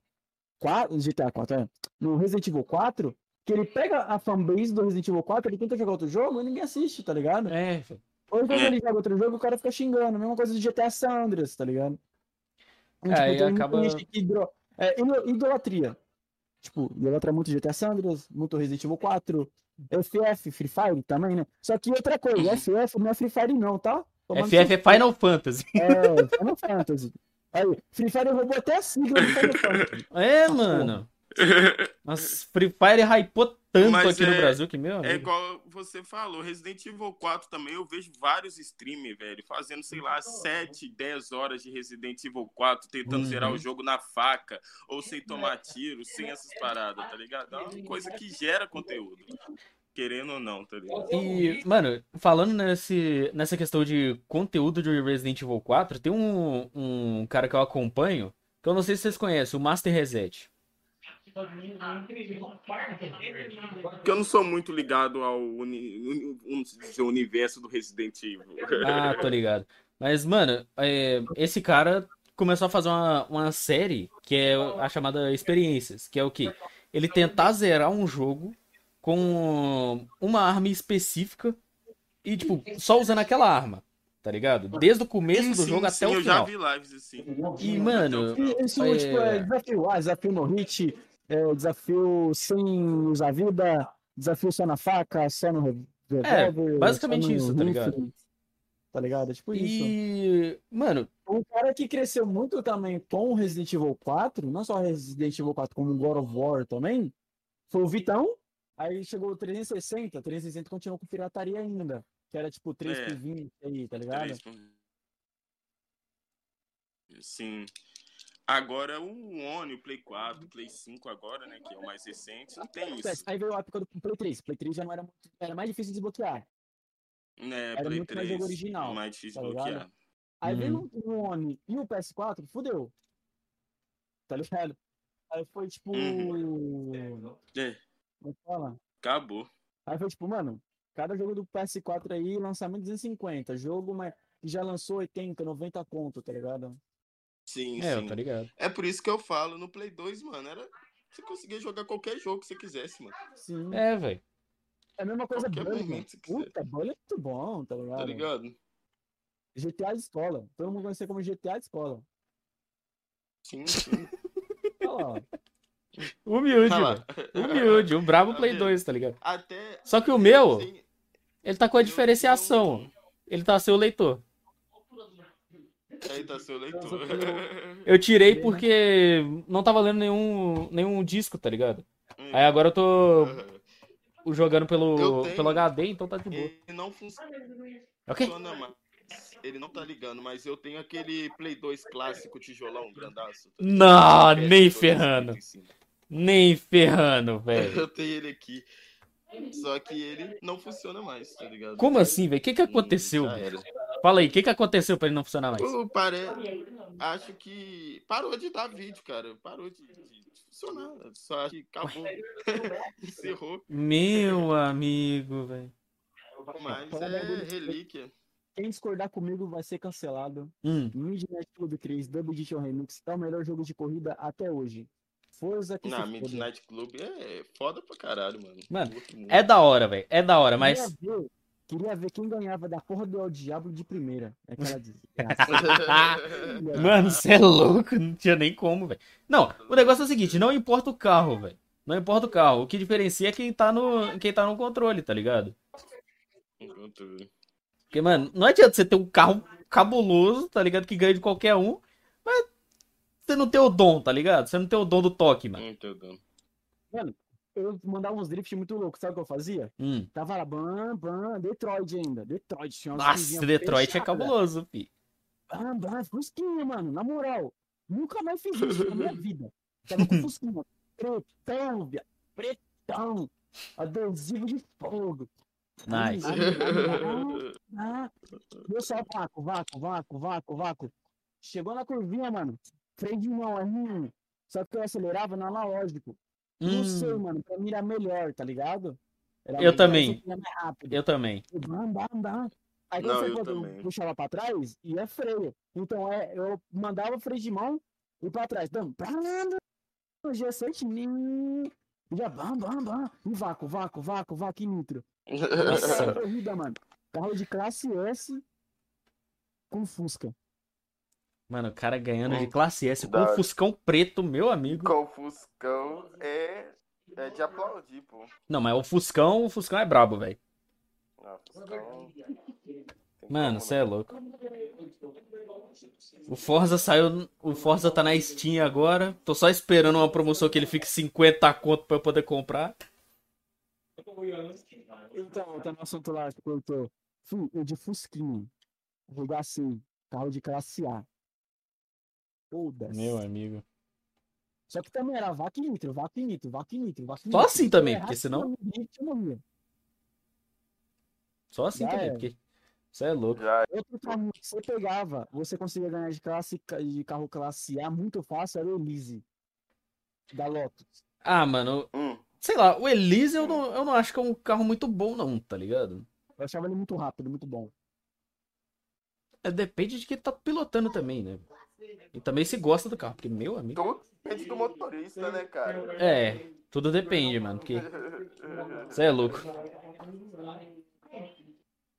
4, no GTA 4, é, no Resident Evil 4, que ele pega a fanbase do Resident Evil 4, ele tenta jogar outro jogo e ninguém assiste, tá ligado? É. Ou quando É. ele joga outro jogo, o cara fica xingando. Mesma coisa do GTA San Andreas, tá ligado? É, aí tem muita acaba- gente que idro- é, ido- idolatria. Tipo, idolatra muito GTA San Andreas, muito Resident Evil 4, FF, Free Fire também, né? Só que outra coisa, FF não é Free Fire não, tá? Tomando FF é Final Fantasy. É, Final Fantasy. Aí, Free Fire roubou até a sigla do Final Fantasy. É, mano. Nossa, Free Fire hypou tanto Mas aqui no é- Brasil que, meu É amigo. igual você falou, Resident Evil 4 também, eu vejo vários streamers, velho, fazendo, sei lá, 7, 10 horas de Resident Evil 4, tentando Uhum. zerar o jogo na faca, ou sem tomar tiro, sem essas paradas, tá ligado? É uma coisa que gera conteúdo, querendo ou não, tá ligado? E, mano, falando nesse, nessa questão de conteúdo de Resident Evil 4, tem um, um cara que eu acompanho, que eu não sei se vocês conhecem, o Master Reset. Porque eu não sou muito ligado ao uni- dizer, universo do Resident Evil. Ah, tô ligado. Mas, mano, é, esse cara começou a fazer uma, uma série que é a chamada Experiências, que é o quê? Ele tentar zerar um jogo com uma arma específica e, tipo, só usando aquela arma, tá ligado? Desde o começo do Sim, jogo sim, até o eu já final. vi lives assim. E, mano, Isso, É. tipo, é desafio. Ah, desafio no hit, é, desafio sem usar vida, desafio só na faca, só no re- revólver. É, basicamente só no isso, tá ligado? Tá ligado? É tipo isso. E, mano, Um cara que cresceu muito também com o Resident Evil 4, não só Resident Evil 4, como God of War também, foi o Vitão. Aí chegou o 360, 360 continuou com pirataria ainda. Que era tipo 3 É. por 20 aí, tá ligado? Três por- Sim. Agora o One, o Play 4, o Play 5 agora, né, que é o mais recente, não tem isso. Aí veio a época do Play 3. Play 3 já não era muito. Era mais difícil de desbloquear. Né, Era Play muito mais 3, jogo original, mais difícil tá de ligado? bloquear. Aí Uhum. veio o One e o PS4, fudeu. Tá ligado? Aí foi tipo. É, Como é fala? acabou. Aí foi tipo, mano, cada jogo do PS4 aí, lançamento 250. Jogo mas, que já lançou 80, 90 conto, tá ligado? Sim, é, sim. tá ligado. É por isso que eu falo, no Play 2, mano, era você conseguia jogar qualquer jogo que você quisesse, mano. Sim. É, velho. É a mesma coisa Qualquer Bully, mano. Puta, Bully é muito bom, tá ligado? Tá ligado? GTA de escola. Todo mundo conhecia como GTA de escola. Sim, sim. Olha lá, ó. Humilde, Ah. Humilde, o brabo Tá Play vendo? 2, tá ligado? Até. Só que o meu, ele tá com a diferenciação. Ele tá sem o leitor. Aí tá seu leitor. Eu tirei porque não tava lendo nenhum, nenhum disco, tá ligado? Aí agora eu tô jogando Eu pelo, tenho. pelo HD, então tá de boa. Ele não funciona Ok? mais. Ele não tá ligando, mas eu tenho aquele Play 2 clássico tijolão grandaço. tá Não, nem PS2 ferrando. 55. Nem ferrando, velho. Eu tenho ele aqui. Só que ele não funciona mais, tá ligado? Como assim, velho? O que que aconteceu? Já velho? era. Fala aí, o que que aconteceu pra ele não funcionar mais? Pô, pare... Acho que parou de dar vídeo, cara. Parou de, de funcionar. Só acho que acabou. Encerrou. Meu amigo, velho. Mas é relíquia. Quem discordar comigo vai ser cancelado. Hum, Midnight Club 3 Double Edition Remix é o melhor jogo de corrida até hoje. Forza que foda. Midnight Club é foda pra caralho, mano. Mano, é da hora, velho. É da hora, mas. Queria ver, quem ganhava da porra do El Diablo de primeira. É Aquela desgraça. Mano, você é louco, não tinha nem como, velho. Não, o negócio é o seguinte, não importa o carro, velho. Não importa o carro. O que diferencia é quem tá no, quem tá no controle, tá ligado? Porque, mano, não adianta você ter um carro cabuloso, tá ligado? Que ganha de qualquer um, mas você não tem o dom, tá ligado? Você não tem o dom do toque, mano. Entendeu? Eu mandava uns drift muito loucos, sabe o que eu fazia? Hum. Tava lá, bam, bam, Detroit ainda. Detroit, tinha umas Nossa, Detroit é fechadas. cabuloso, fi. Bam, bam, Fusquinha, mano, na moral. Nunca mais fiz isso na minha vida. Tava com Fusquinha. Pretão, viado. Pretão. Adesivo de fogo. Nice. Ah, só vácuo, vácuo, vácuo, vácuo, vácuo. Chegou na curvinha, mano. Freio de mão, é hum. Só que eu acelerava no analógico. Não sei, Hum, mano. Pra mim era melhor, tá ligado? Era Eu também. eu também. Bam, bam, bam. Aí Não, quando você também. puxava pra trás, ia freio. Então é, eu mandava o freio de mão e pra trás. Bam, G7, nim. Já bam, bam, bam. E vácuo, vácuo, vácuo, vácuo e nitro. Nossa. Corrida, mano. Carro de classe S com Fusca. Mano, o cara ganhando de classe S com um hora. Fuscão preto, meu amigo. Com o Fuscão é, é de aplaudir, pô. Não, mas o Fuscão, o Fuscão é brabo, velho. Ah, Fuscão. Mano, você é louco. O Forza saiu. O Forza tá na Steam agora. Tô só esperando uma promoção que ele fique 50 conto pra eu poder comprar. Então, tá no assunto lá que cortou. Fui, eu de Fusquinha. Regacei. Carro de classe A. Foda-se. Meu amigo. Só que também era vaca e nitro, vaca e nitro, vaca e nitro, vaca e Só nitro. assim Se também, porque senão-. Só assim Já também, era. porque. Você é louco. Já Outro carro que você pegava, você conseguia ganhar de, classe, de carro classe A muito fácil, era o Elise. Da Lotus. Ah, mano. Hum, Sei lá, o Elise eu não, eu não acho que é um carro muito bom, não, tá ligado? Eu achava ele muito rápido, muito bom. É, depende de quem tá pilotando também, né? E também se gosta do carro, porque, meu amigo. tudo depende do motorista, né, cara? É, tudo depende, mano. Porque você é louco.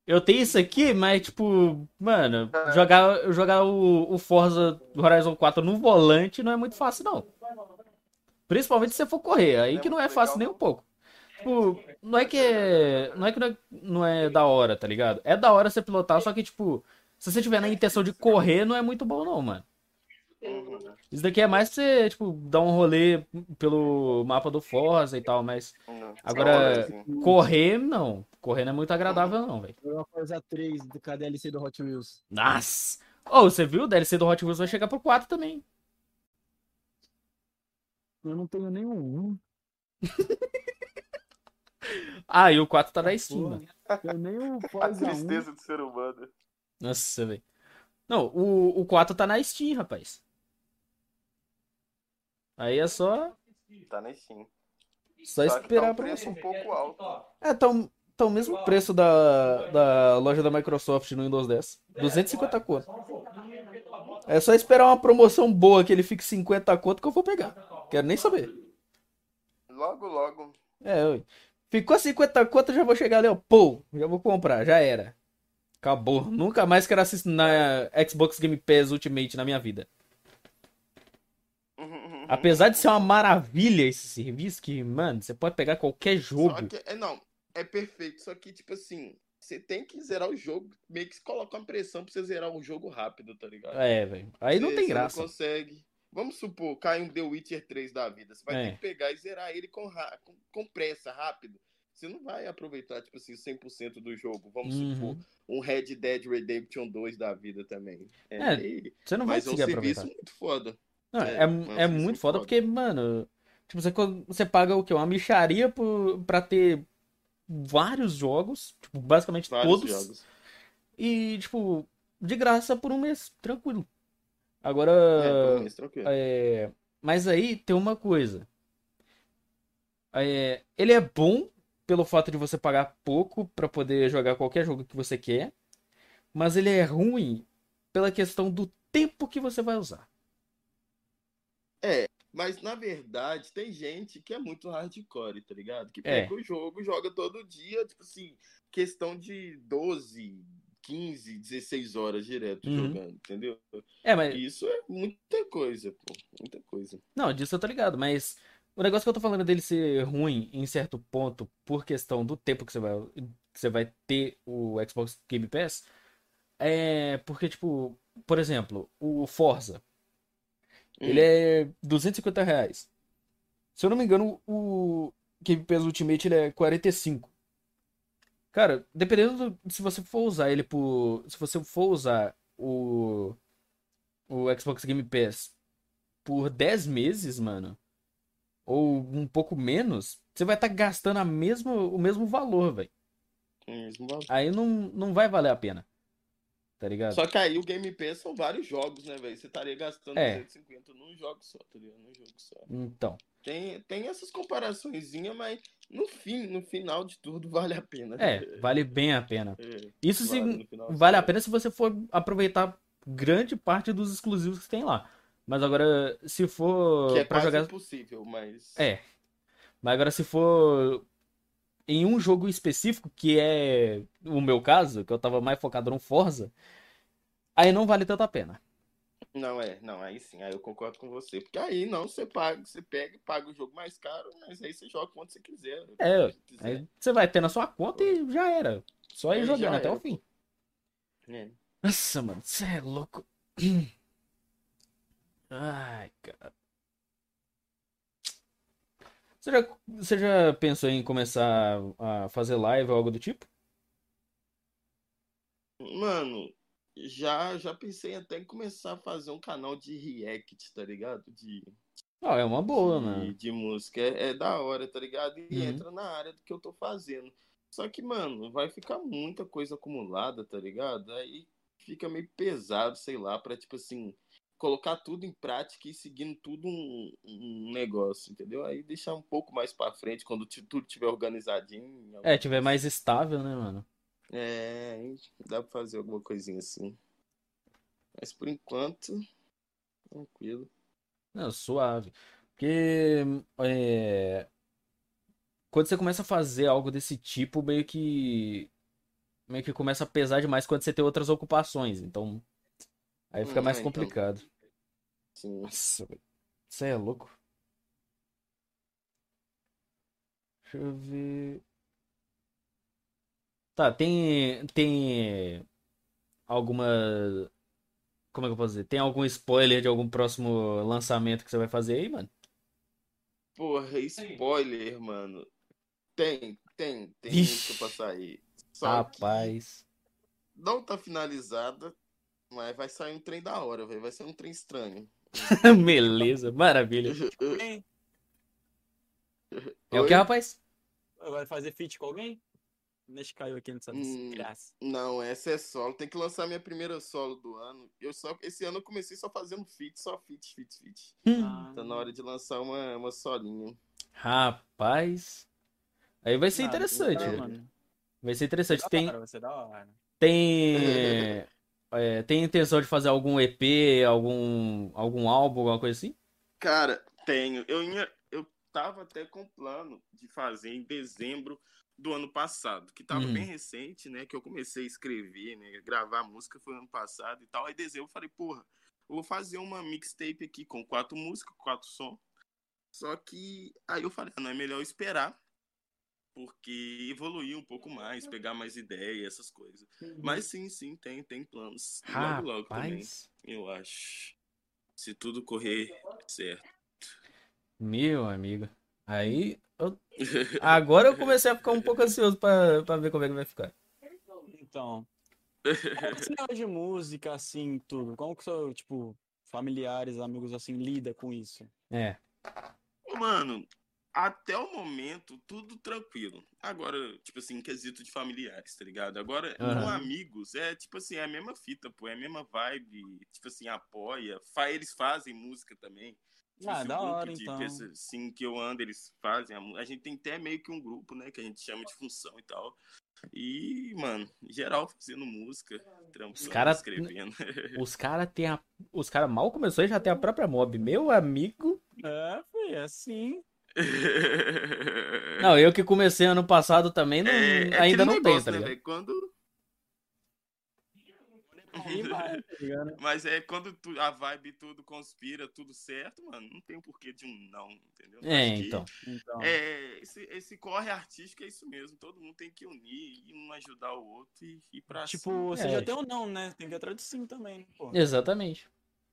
Eu tenho isso aqui, mas, tipo, mano, jogar, jogar o, o Forza Horizon 4 no volante não é muito fácil, não. Principalmente se você for correr, aí que não é fácil nem um pouco. Tipo, não é que é, não é que não é, não é da hora, tá ligado? É da hora você pilotar, só que, tipo, se você tiver na intenção de correr, não é muito bom, não, mano. Uhum. Isso daqui é mais pra você, tipo, dar um rolê pelo mapa do Forza e tal, mas Não. Agora- Sim. correr, não. Correr não é muito agradável, não, velho. Foi uma Forza 3 do KDLC do Hot Wheels. Nossa! Ô, você viu? O DLC do Hot Wheels vai chegar pro 4 também. Eu não tenho nenhum. Ah, e o 4 tá na Steam, mano. Eu nem o A Forza 1. tristeza do ser humano. Nossa, velho. Não, o, o 4 tá na Steam, rapaz. Aí é só, Tá na Steam. só Só esperar tá a um preço promoção. um pouco alto. É, tá, o- tá o mesmo preço da, da loja da Microsoft no Windows 10. 250 conto. É só esperar uma promoção boa que ele fique 50 conto que eu vou pegar. Quero nem saber. Logo, logo. É, ui. Ficou 50 conto, eu já vou chegar ali, ó. Pô, já vou comprar, já era. Acabou. Nunca mais quero assistir na Xbox Game Pass Ultimate na minha vida. Apesar de ser uma maravilha esse serviço, que, mano, você pode pegar qualquer jogo. Só que, é, não, é perfeito. Só que, tipo assim, você tem que zerar o jogo, meio que colocar uma pressão pra você zerar o jogo rápido, tá ligado? É, velho. Aí não Você- tem você graça. Não consegue. Vamos supor, cai um The Witcher 3 da vida. Você vai É. ter que pegar e zerar ele com, com, com pressa, rápido. Você não vai aproveitar, tipo assim, 100% do jogo. Vamos Uhum. supor, um Red Dead Redemption 2 da vida também. É, É, Você não vai mas é um conseguir serviço aproveitar. muito foda. Não, É, é, é é, serviço muito muito foda foda. porque, mano, tipo, você, você paga o quê? Uma micharia por, pra ter vários jogos, tipo, basicamente Vários todos. jogos. E, tipo, de graça por um mês, tranquilo. Agora, É, menos, tranquilo. é, mas aí tem uma coisa. É, ele é bom pelo fato de você pagar pouco pra poder jogar qualquer jogo que você quer, mas ele é ruim pela questão do tempo que você vai usar. Mas na verdade, tem gente que é muito hardcore, tá ligado? Que É. pega o jogo, joga todo dia, tipo assim, questão de 12, 15, 16 horas direto Uhum. jogando, entendeu? É, mas Isso é muita coisa, pô. Muita coisa. Não, disso eu tô ligado, mas o negócio que eu tô falando dele ser ruim em certo ponto por questão do tempo que você vai, que você vai ter o Xbox Game Pass é porque, tipo, por exemplo, o Forza, ele Hum. é 250 reais. Se eu não me engano, o Game Pass Ultimate ele é 45. Cara, dependendo do, se você for usar ele por. Se você for usar o. O Xbox Game Pass por 10 meses, mano. Ou um pouco menos, você vai estar gastando a mesmo, o mesmo valor, velho. Mesmo valor. Aí não, não vai valer a pena. Tá ligado? Só que aí o Game Pass são vários jogos, né, velho? Você estaria gastando É. 250 num jogo só, tá ligado? Num jogo só. Então. Tem, tem essas comparaçõezinhas, mas no fim, no final de tudo, vale a pena. É, vale bem a pena. É, Isso se, vale das Vale a pena se você for aproveitar grande parte dos exclusivos que tem lá. Mas agora, se for Que é pra quase jogar. impossível, mas. É. Mas agora, se for em um jogo específico, que é o meu caso, que eu tava mais focado no Forza, aí não vale tanto a pena. Não, é, não, aí sim, aí eu concordo com você. Porque aí não, você paga, você pega e paga o jogo mais caro, mas aí você joga quanto você quiser. É, se quiser. Aí você vai ter na sua conta e já era. Só ir Aí já jogando até era, o fim. É. Nossa, mano, você é louco. Ai, cara. Você já, você já pensou em começar a fazer live ou algo do tipo? Mano, já, já pensei até em começar a fazer um canal de react, tá ligado? De, Ah, é uma boa, de, mano. de música. É, é da hora, tá ligado? E Uhum. entra na área do que eu tô fazendo. Só que, mano, vai ficar muita coisa acumulada, tá ligado? Aí fica meio pesado, sei lá, pra, tipo assim, colocar tudo em prática e seguindo tudo um, um negócio, entendeu? Aí deixar um pouco mais pra frente, quando tudo tiver organizadinho. É, tiver mais estável, né, mano? É, dá pra fazer alguma coisinha assim. Mas por enquanto, tranquilo. Não, suave. Porque é, quando você começa a fazer algo desse tipo, meio que meio que começa a pesar demais quando você tem outras ocupações. Então, aí fica Hum, mais é, então. Sim. Nossa, velho. Você é louco. Deixa eu ver. Tá, tem tem alguma como é que eu posso dizer? Tem algum spoiler de algum próximo lançamento que você vai fazer aí, mano? Porra, spoiler, mano. Tem, tem, tem música pra sair. Só que Rapaz. não tá finalizada, mas vai sair um trem da hora, velho. Vai ser um trem estranho. Beleza, maravilha. É o que, rapaz? Vai fazer feat com alguém? Deixa caiu aqui nessa Hum. desgraça. Não, essa é solo. Tem que lançar minha primeira solo do ano. Eu só, esse ano eu comecei só fazendo feat, só feat, feat, feat. Ah, Tá na hora de lançar uma, uma solinha. Rapaz. Aí vai ser ah, interessante. então. Vai ser interessante. Tem, Vai ser hora. tem, é, tem intenção de fazer algum EP, algum, algum álbum, alguma coisa assim? Cara, tenho. Eu, ia, eu tava até com plano de fazer em dezembro do ano passado, que tava Uhum. bem recente, né? Que eu comecei a escrever, né? Gravar música foi ano passado e tal. Aí dezembro eu falei, porra, eu vou fazer uma mixtape aqui com quatro músicas, quatro sons. Só que aí eu falei, ah, não é melhor esperar, porque evoluir um pouco mais, pegar mais ideia, essas coisas. Mas sim, sim, tem, tem planos. Logo, logo também, eu acho. Se tudo correr certo. Meu amigo. Aí. eu- Agora eu comecei a ficar um pouco ansioso pra, pra ver como é que vai ficar. Então. Esse negócio de música, assim, tudo. Como que seu, tipo, familiares, amigos, assim, lida com isso? É. Ô, Mano, até o momento, tudo tranquilo. Agora, tipo assim, em quesito de familiares, tá ligado? Agora, com Aham. amigos, é tipo assim, é a mesma fita, pô, é a mesma vibe, tipo assim, apoia. Fa- eles fazem música também. Tipo Ah, assim, da hora, de então. pessoas, assim, que eu ando, eles fazem. A, a gente tem até meio que um grupo, né, que a gente chama de função e tal. E, mano, geral fazendo música, trampando, cara- escrevendo. Os caras tem a. Os caras mal começou e já tem a própria mob. Meu amigo. É, foi assim. Não, eu que comecei ano passado também, não- É, é ainda não tem, negócio, tá né? Quando tá? Mas é quando tu- a vibe tudo conspira, tudo certo, mano, não tem o porquê de um não, entendeu? É, Acho que, então. Então. É, esse, esse corre artístico é isso mesmo. Todo mundo tem que unir e um ajudar o outro e ir pra Tipo, cima. você É. já tem ou não, né? Tem que ir atrás do sim também, pô. Exatamente.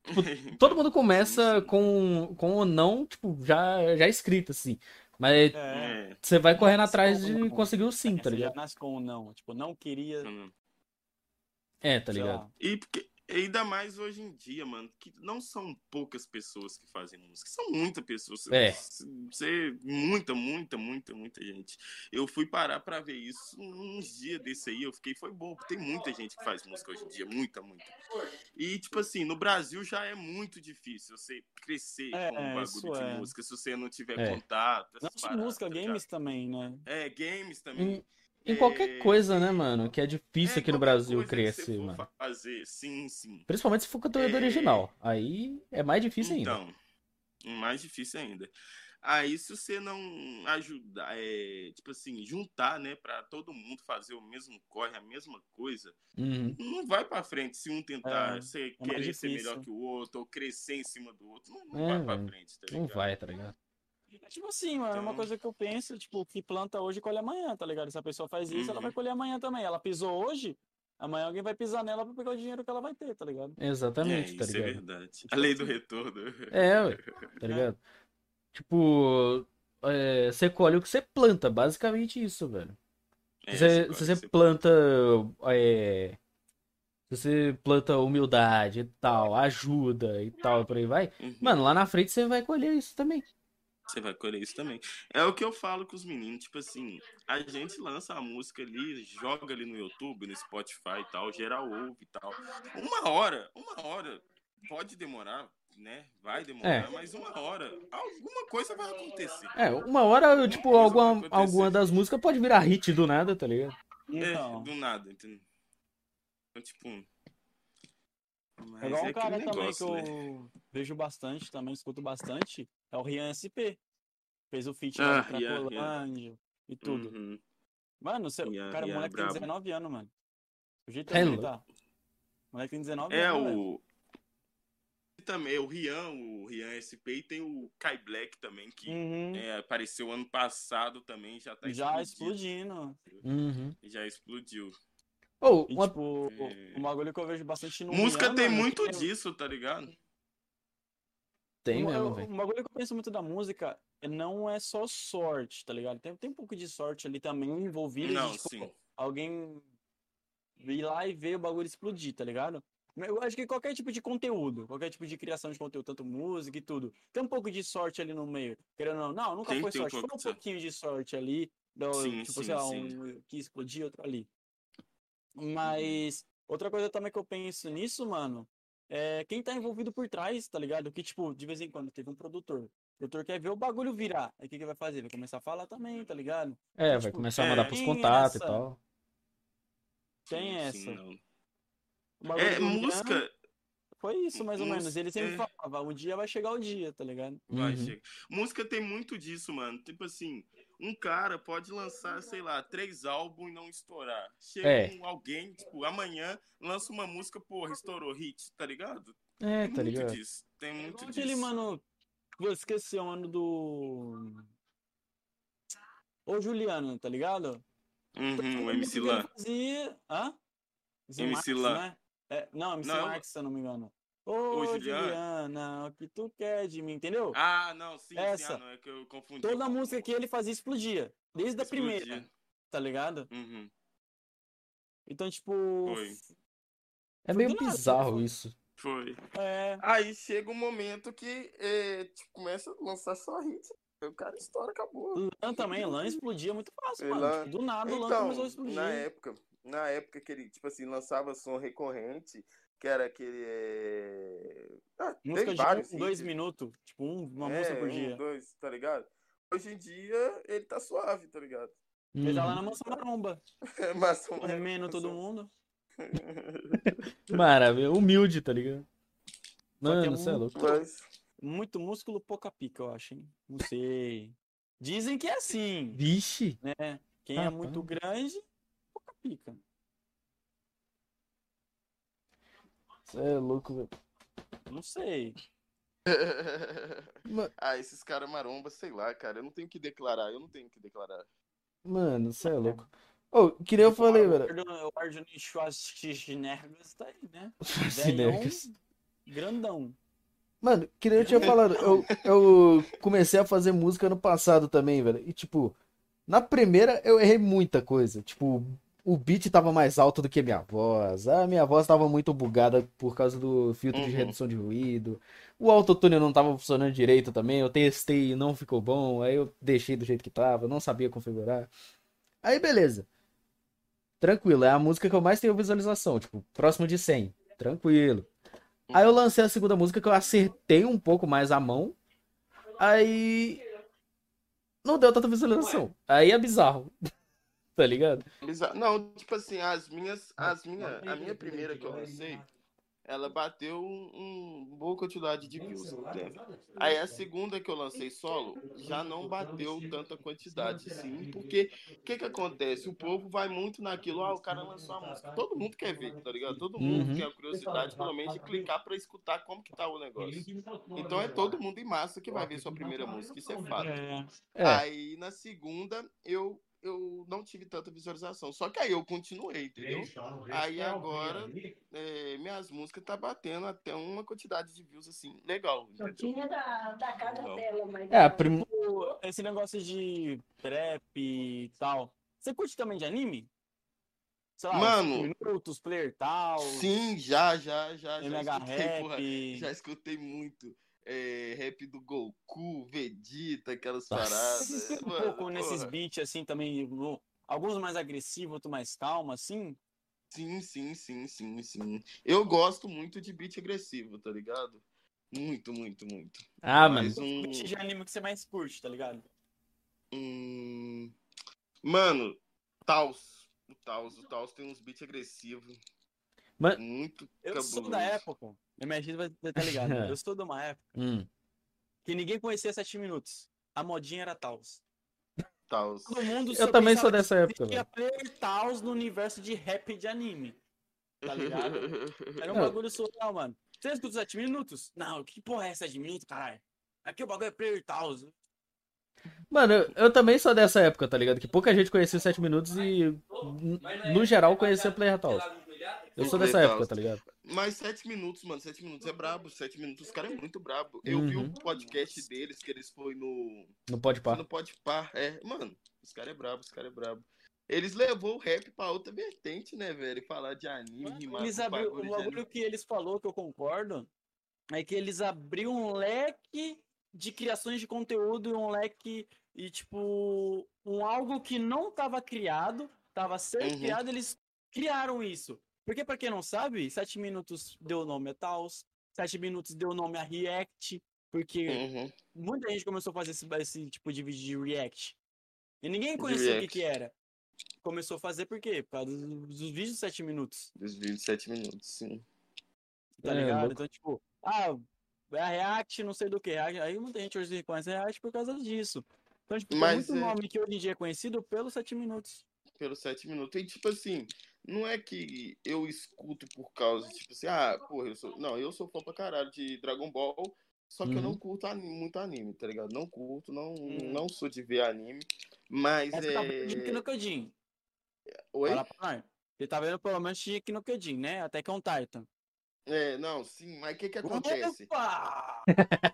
Então, Todo mundo começa com, com o não, tipo, já, já escrito, assim. Mas É. É, você vai correndo atrás de conseguir o sim, tá Você já ligado? nasce com o não. Tipo, não queria. mano. É, tá ligado? E porque, ainda mais hoje em dia, mano, que não são poucas pessoas que fazem música, são muitas pessoas. É. Você, muita, muita, muita, muita gente. Eu fui parar pra ver isso uns dias desse aí, eu fiquei, foi bobo. Tem muita gente que faz música hoje em dia, muita, muita. E, tipo assim, no Brasil já é muito difícil você crescer É, com um bagulho de é. música se você não tiver É. contato. Não paradas, música, tá games também, né? É, games também. Em, em qualquer É, coisa, né, mano? Que é difícil É, aqui no Brasil crescer, mano. fazer, sim, sim. Principalmente se for conteúdo É. original. Aí é mais difícil ainda. Então, mais difícil ainda. Aí, se você não ajudar, é, tipo assim, juntar, né, pra todo mundo fazer o mesmo corre, a mesma coisa, Uhum. não vai pra frente se um tentar É, ser, é querer ser melhor que o outro, ou crescer em cima do outro. Não, não É, vai pra velho. frente, tá Não ligado? vai, tá ligado? É tipo assim, mano, uma Então- coisa que eu penso, tipo, que planta hoje colhe amanhã, tá ligado? Se a pessoa faz isso, ela Uhum. vai colher amanhã também. Ela pisou hoje, amanhã alguém vai pisar nela pra pegar o dinheiro que ela vai ter, tá ligado? É, Exatamente, tá isso é ligado? verdade. A lei do retorno. É, ué, tá ligado? Tipo, é, você colhe o que você planta, basicamente isso, velho. É, Se você, você se você planta. é, se você planta humildade e tal, ajuda e tal, por aí vai. Uhum. Mano, lá na frente você vai colher isso também. Você vai colher isso também. É o que eu falo com os meninos, tipo assim, a gente lança a música ali, joga ali no YouTube, no Spotify e tal, geral ouve e tal. Uma hora, uma hora, pode demorar, né? Vai demorar, É. mas uma hora, alguma coisa vai acontecer. É, uma hora, tipo, alguma, alguma das músicas pode virar hit do nada, tá ligado? Então, É, do nada, entendeu? Então, tipo. Mas é igual um aquele cara também que negócio, né? eu vejo bastante, também escuto bastante, é o Rian SP. Fez o feat Ah, com Rian. Cracolândia e tudo. Uhum. Mano, você, Rian, cara, o Rian, moleque tem brabo. 19 anos, mano. O jeito É que ele tá. O moleque tem 19 É anos, velho. o. E também o Rian, o Rian SP e tem o Kai Black também, que Uhum. é, apareceu ano passado também, já tá Já explodindo. explodindo. Uhum. Já explodiu. Ou, E, uma... tipo, É. um bagulho que eu vejo bastante no Música Rian, tem mano, muito que disso, tá ligado? Tem um, mesmo, velho. um bagulho que eu penso muito da música é- não é só sorte, tá ligado? Tem, tem um pouco de sorte ali também envolvida Não, de, tipo, sim. alguém ir lá e ver o bagulho explodir, tá ligado? Eu acho que qualquer tipo de conteúdo, qualquer tipo de criação de conteúdo, tanto música e tudo, tem um pouco de sorte ali no meio. Querendo ou não, não, nunca Tem foi um sorte, pouco foi um pouquinho de sorte ali, do, Sim, tipo, sim, sei lá, sim. um que explodir, outro ali. Mas outra coisa também que eu penso nisso, mano, é quem tá envolvido por trás, tá ligado? Que, tipo, de vez em quando teve um produtor. O produtor quer ver o bagulho virar. Aí o que, que vai fazer? Vai começar a falar também, tá ligado? É, vai tipo, começar a mandar pros contatos e essa- tal. Tem Sim, essa. sim. O É, música. Foi isso, mais ou Música- menos. Ele sempre é. falava, um dia vai chegar o dia, tá ligado? Vai, Uhum. chega. Música tem muito disso, mano. Tipo assim, um cara pode lançar, sei lá, três álbuns e não estourar. Chega É. um, alguém, tipo, amanhã lança uma música, porra, estourou hit, tá ligado? É, Tem tá muito ligado? disso. Tem muito Igual disso. aquele, mano. Eu esqueci o ano do. Ô Juliano, tá ligado? Uhum, o MC Lan. Fazia... Hã? MC Lan. né? É, não, MC Não, é o- Marx, se eu não me engano. Ô, Ô, Juliano. Juliana, o que tu quer de mim, entendeu? Ah, não, sim, sim, Essa. ah, não, é que eu confundi. Toda música que ele fazia explodia. Desde a Explodia. primeira, tá ligado? Uhum. Então, tipo. Foi. É meio nada, bizarro foi. isso. Foi. É. Aí chega um momento que é, tipo, começa a lançar só hit. O cara estoura, acabou. Lan também, Lan explodia muito fácil, Sei mano. Tipo, do nada o Lan Então, começou a explodir. na época, na época que ele, tipo assim, lançava som recorrente, que era aquele. É... Ah, Música tem de vários um, dois minutos. Tipo, um- uma É, música por um, dia. dois, tá ligado? Hoje em dia, ele tá suave, tá ligado? Ele tá lá Uhum. na mansão maromba. Mas um Comendo todo mundo. Maravilha, humilde, tá ligado? É Mano, você é muito- louco. Mas, Muito músculo, pouca pica, eu acho, hein? Não sei. Dizem que é assim, Vixe. né? Quem é Rapaz. muito grande, pouca pica. Você é louco, velho. Não sei. Ma- ah, esses caras maromba, sei lá, cara. Eu não tenho que declarar, eu não tenho que declarar. Mano, você é louco. Ô, que nem eu falei, velho. O Arjuni Schwarzenegger tá aí, né? Schwarzenegger. Grandão. Mano, que nem eu tinha falado, eu, eu comecei a fazer música ano passado também, velho. E, tipo, na primeira eu errei muita coisa. Tipo, o beat tava mais alto do que a minha voz. A minha voz tava muito bugada por causa do filtro de Uhum. redução de ruído. O autotune não tava funcionando direito também. Eu testei e não ficou bom. Aí eu deixei do jeito que tava, não sabia configurar. Aí, beleza. Tranquilo, é a música que eu mais tenho visualização. Tipo, próximo de 100. Tranquilo. Aí eu lancei a segunda música que eu acertei um pouco mais a mão. Aí. Não deu tanta visualização. Aí é bizarro. Tá ligado? Não, tipo assim, as minhas, as minha, a minha primeira que eu lancei, ela bateu um, um boa quantidade de views. né? Aí a segunda que eu lancei solo já não bateu tanta quantidade, sim, porque o que que acontece? O povo vai muito naquilo, ah, o cara lançou a música, todo mundo quer ver, tá ligado? Todo mundo Uhum. tem a curiosidade, pelo menos, de clicar pra escutar como que tá o negócio. Então é todo mundo em massa que vai ver sua primeira música, isso é fato. É. Aí na segunda eu, eu não tive tanta visualização. Só que aí eu continuei, entendeu? Aí agora é, minhas músicas tá batendo até uma quantidade de views assim, legal. Tinha da, da casa Não. dela, mas. É, a prim... Esse negócio de trap e tal. Você curte também de anime? Sei lá, Mano. minutos, player tal. Sim, já, já, já, já MH escutei, porra, já escutei muito. É, rap do Goku, Vegeta, aquelas Nossa. paradas. Inspira um Mano, pouco nesses porra. beats assim também. no- Alguns mais agressivos, outros mais calmos, assim. Sim, sim, sim, sim, sim. Eu gosto muito de beat agressivo, tá ligado? Muito, muito, muito. Ah, mano. Mas um, Beat de anime que você mais curte, tá ligado? Hum... Mano, Taos. O Taos. O Taos tem uns beats agressivos. Mas- Muito Eu cabuloso. sou da época. Imagina vai vai tá ligado. Eu sou de uma época Hum. que ninguém conhecia 7 minutos. A modinha era Taos. Taos. Todo mundo Eu também sou dessa que época, velho. player Taos no universo de rap de anime. Tá ligado? Era um Não. bagulho surreal, mano. Você escuta 7 minutos? Não, que porra é 7 minutos, caralho? Aqui o bagulho é player Taos. Mano, eu, eu também sou dessa época, tá ligado? Que pouca gente conhecia os 7 minutos e, n- no geral, conhecia Player House. Eu sou dessa época, tá ligado? Mas sete minutos, mano, sete minutos é brabo. Sete minutos, os caras é muito brabo. Eu vi Uhum. o podcast deles, que eles foi no. Não pode par. no Podpar. É, mano, os caras é brabo, os caras é brabo. Eles levou o rap pra outra vertente, né, velho? Falar de anime, rimar Eles abriu, o bagulho que eles falou, que eu concordo, é que eles abriram um leque de criações de conteúdo e um leque e tipo um algo que não estava criado, estava a ser Uhum. criado, eles criaram isso. Porque pra quem não sabe, 7 minutos deu nome a Taos, 7 minutos deu nome a React, porque Uhum. muita gente começou a fazer esse, esse tipo de vídeo de React. E ninguém conhecia o que, que era. Começou a fazer por quê? Por causa dos, dos vídeos de 7 minutos. Dos vídeos, sete minutos, sim. Tá É, ligado? louco. Então, tipo, ah, é a React, não sei do que. Aí muita gente hoje conhece a React por causa disso. Então, tipo, Mas tem muito é- nome que hoje em dia é conhecido pelos 7 minutos. pelos sete minutos. E, tipo assim, não é que eu escuto por causa, tipo assim, ah, porra, eu sou. Não, eu sou fã pra caralho de Dragon Ball, só que eu não Uhum. curto ani- muito anime, tá ligado? Não curto, não, Hum. não sou de ver anime. Mas Mas você tá vendo é. no Kyojin. Oi? Fala pra nós. Você tá vendo pelo menos Shingeki no Kyojin, né? Até que é um Titan. É, não, sim, mas o que que acontece? Opa!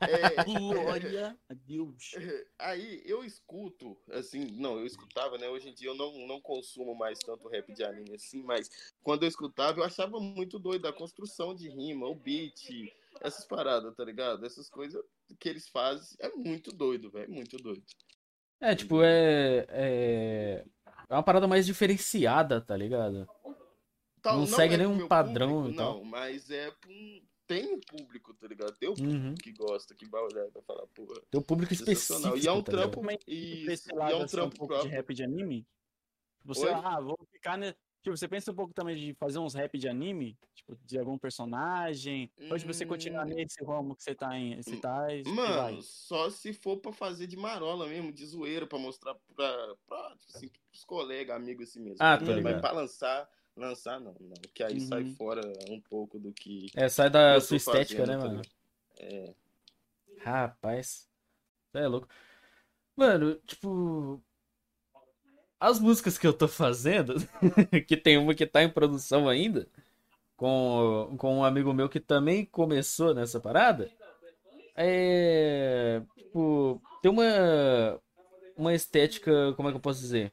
É, Glória a Deus. Aí eu escuto, assim, não, eu escutava, né? Hoje em dia eu não, não consumo mais tanto rap de anime assim, mas quando eu escutava eu achava muito doido a construção de rima, o beat, essas paradas, tá ligado? Essas coisas que eles fazem é muito doido, velho. Muito doido. É, tipo, é, é. É uma parada mais diferenciada, tá ligado? Tal- Não segue é nenhum padrão público, e tal. Não, mas é pra um... Tem um público, tá ligado? Tem um público Uhum. que gosta, que vai olhar e vai falar, porra, Tem um público específico. E é um tá trampo e, pra e lado, é um assim, um trampo pouco de rap de anime. Você, Oi? ah, vou ficar, né? Tipo, você pensa um pouco também de fazer uns rap de anime? Tipo, de algum personagem? Ou de você continuar Hum. nesse ramo que você tá em. Você tá, Mano, vai? só se for pra fazer de marola mesmo, de zoeira, pra mostrar pra, pra tipo assim, pros colegas, amigos assim mesmo. Ah, Mas ligado. pra lançar, lançar não, não. Que aí sai Uhum. fora um pouco do que É, sai da sua estética, fazendo, né, tá mano? É. Rapaz. Você é louco. Mano, tipo. As músicas que eu tô fazendo, que tem uma que tá em produção ainda, com, com um amigo meu que também começou nessa parada, é. Tipo, tem uma. Uma estética, como é que eu posso dizer?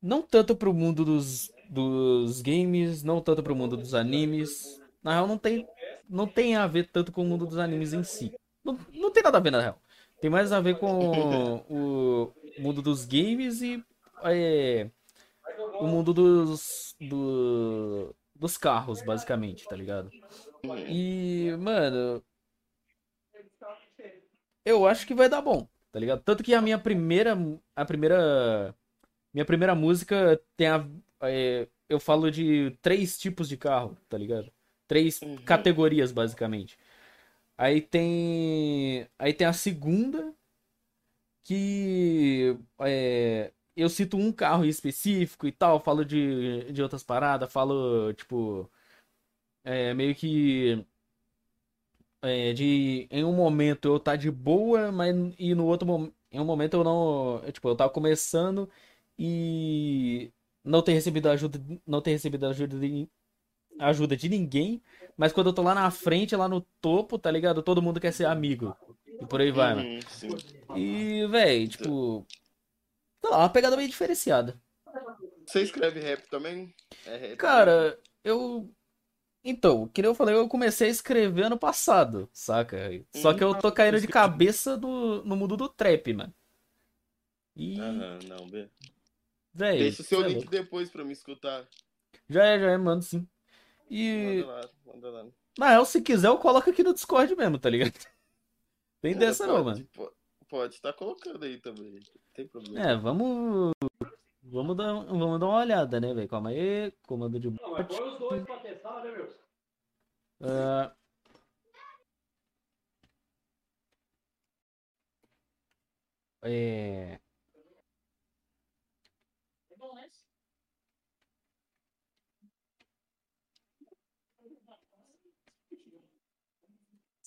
Não tanto pro mundo dos, dos games, não tanto pro mundo dos animes. Na real, não tem, não tem a ver tanto com o mundo dos animes em si. Não, não tem nada a ver, na real. Tem mais a ver com o mundo dos games e é, o mundo dos, do- dos carros, basicamente, tá ligado? E, mano, eu acho que vai dar bom, tá ligado? Tanto que a minha primeira, a primeira, minha primeira música tem a, é, eu falo de três tipos de carro, tá ligado? Três Uhum. categorias, basicamente. Aí tem, aí tem a segunda que é, eu cito um carro em específico e tal, falo de, de outras paradas, falo, tipo, é, meio que é, de em um momento eu tá de boa, mas e no outro mom- em um momento eu não, eu, tipo, eu tava começando e não ter recebido ajuda, não ter recebido ajuda de, ajuda de ninguém, mas quando eu tô lá na frente, lá no topo, tá ligado? Todo mundo quer ser amigo. E por aí vai, mano. Uhum. E, véi, tipo, lá, uma pegada meio diferenciada. Você escreve rap também? É rap Cara, eu. Então, que nem eu falei, eu comecei a escrever ano passado, saca? Só que eu tô caindo de cabeça do, no mundo do trap, mano. E, Aham, não, be- véi, Deixa o seu é link louco. depois pra me escutar. Já é, já é, mano, sim. E, Manda lá, manda lá. na real, se quiser, eu coloco aqui no Discord mesmo, tá ligado? Tem dessa não, mano. pode, po- Pode estar colocando aí também. Não tem problema. É, vamos. Vamos dar, vamos dar uma olhada, né, velho? Calma aí. Comando de bot. Ah, é.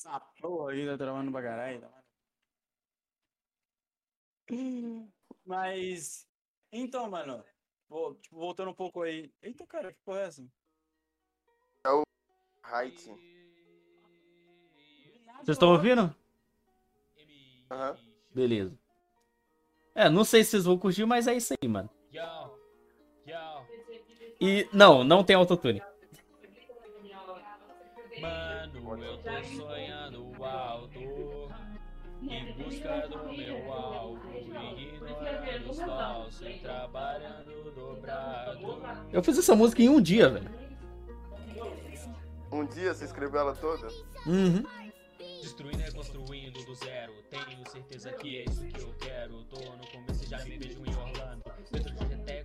Essa porra aí tá travando pra caralho. tá? Mas. Então, mano. vou- tipo, voltando um pouco aí. Eita, cara, que porra é essa? Height. Vocês estão ouvindo? Aham. Beleza. É, não sei se vocês vão curtir, mas é isso aí, mano. E não, não tem autotune. Mano, eu tô sonhando Em busca do meu alvo Ignorando os falsos e trabalhando dobrado Eu fiz essa música em um dia, velho. Um dia você escreveu ela toda? Uhum. Destruindo e reconstruindo do zero Tenho certeza que é isso que eu quero Tô no começo e já me vejo em Orlando Dentro de reteco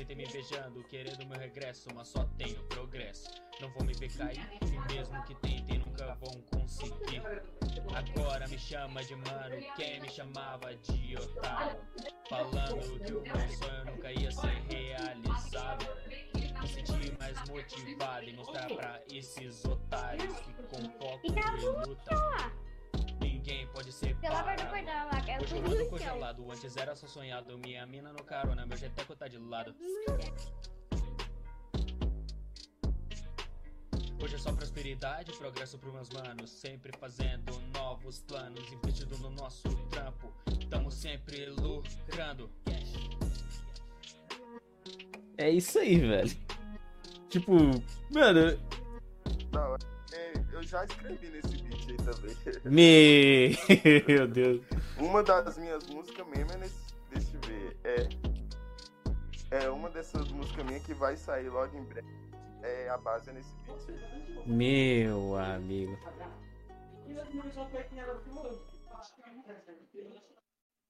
haters me beijando Querendo meu regresso Mas só tenho progresso. Não vou me ver cair E mesmo que tentem nunca vão conseguir. Agora me chama de mano Quem me chamava de otário? Falando que o meu sonho nunca ia ser realizado. Me sentir mais motivado em mostrar pra esses otários que com foco e luta ninguém pode ser Pela parte parado. de lá, que é Hoje eu tudo congelado, antes era só sonhado. Minha mina no carona, meu jeteco tá de lado. Hoje é só prosperidade, progresso pros meus manos. Sempre fazendo novos planos, investindo no nosso trampo. Tamo sempre lucrando. É isso aí, velho. Tipo, mano. É, eu já escrevi nesse beat aí também. Meu Deus. Uma das minhas músicas mesmo é nesse. Deixa eu ver. É. É uma dessas músicas minhas que vai sair logo em breve. É a base é nesse beat aí. Meu amigo.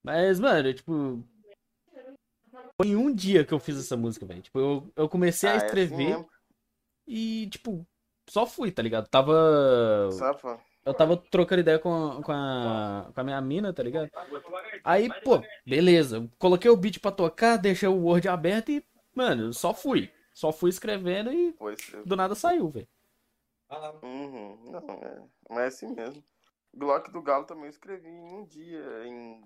Mas, mano, tipo. Foi em um dia que eu fiz essa música, velho. Tipo, eu, eu comecei a Ah, é assim escrever e, tipo, só fui, tá ligado? Tava. Safa? Eu tava trocando ideia com, com, a, com a minha mina, tá ligado? Aí, pô, beleza. Coloquei o beat pra tocar, deixei o Word aberto e, mano, só fui. Só fui escrevendo e do nada saiu, velho. Uhum. Não, é. Mas é assim mesmo. Glock do Galo também eu escrevi em um dia, em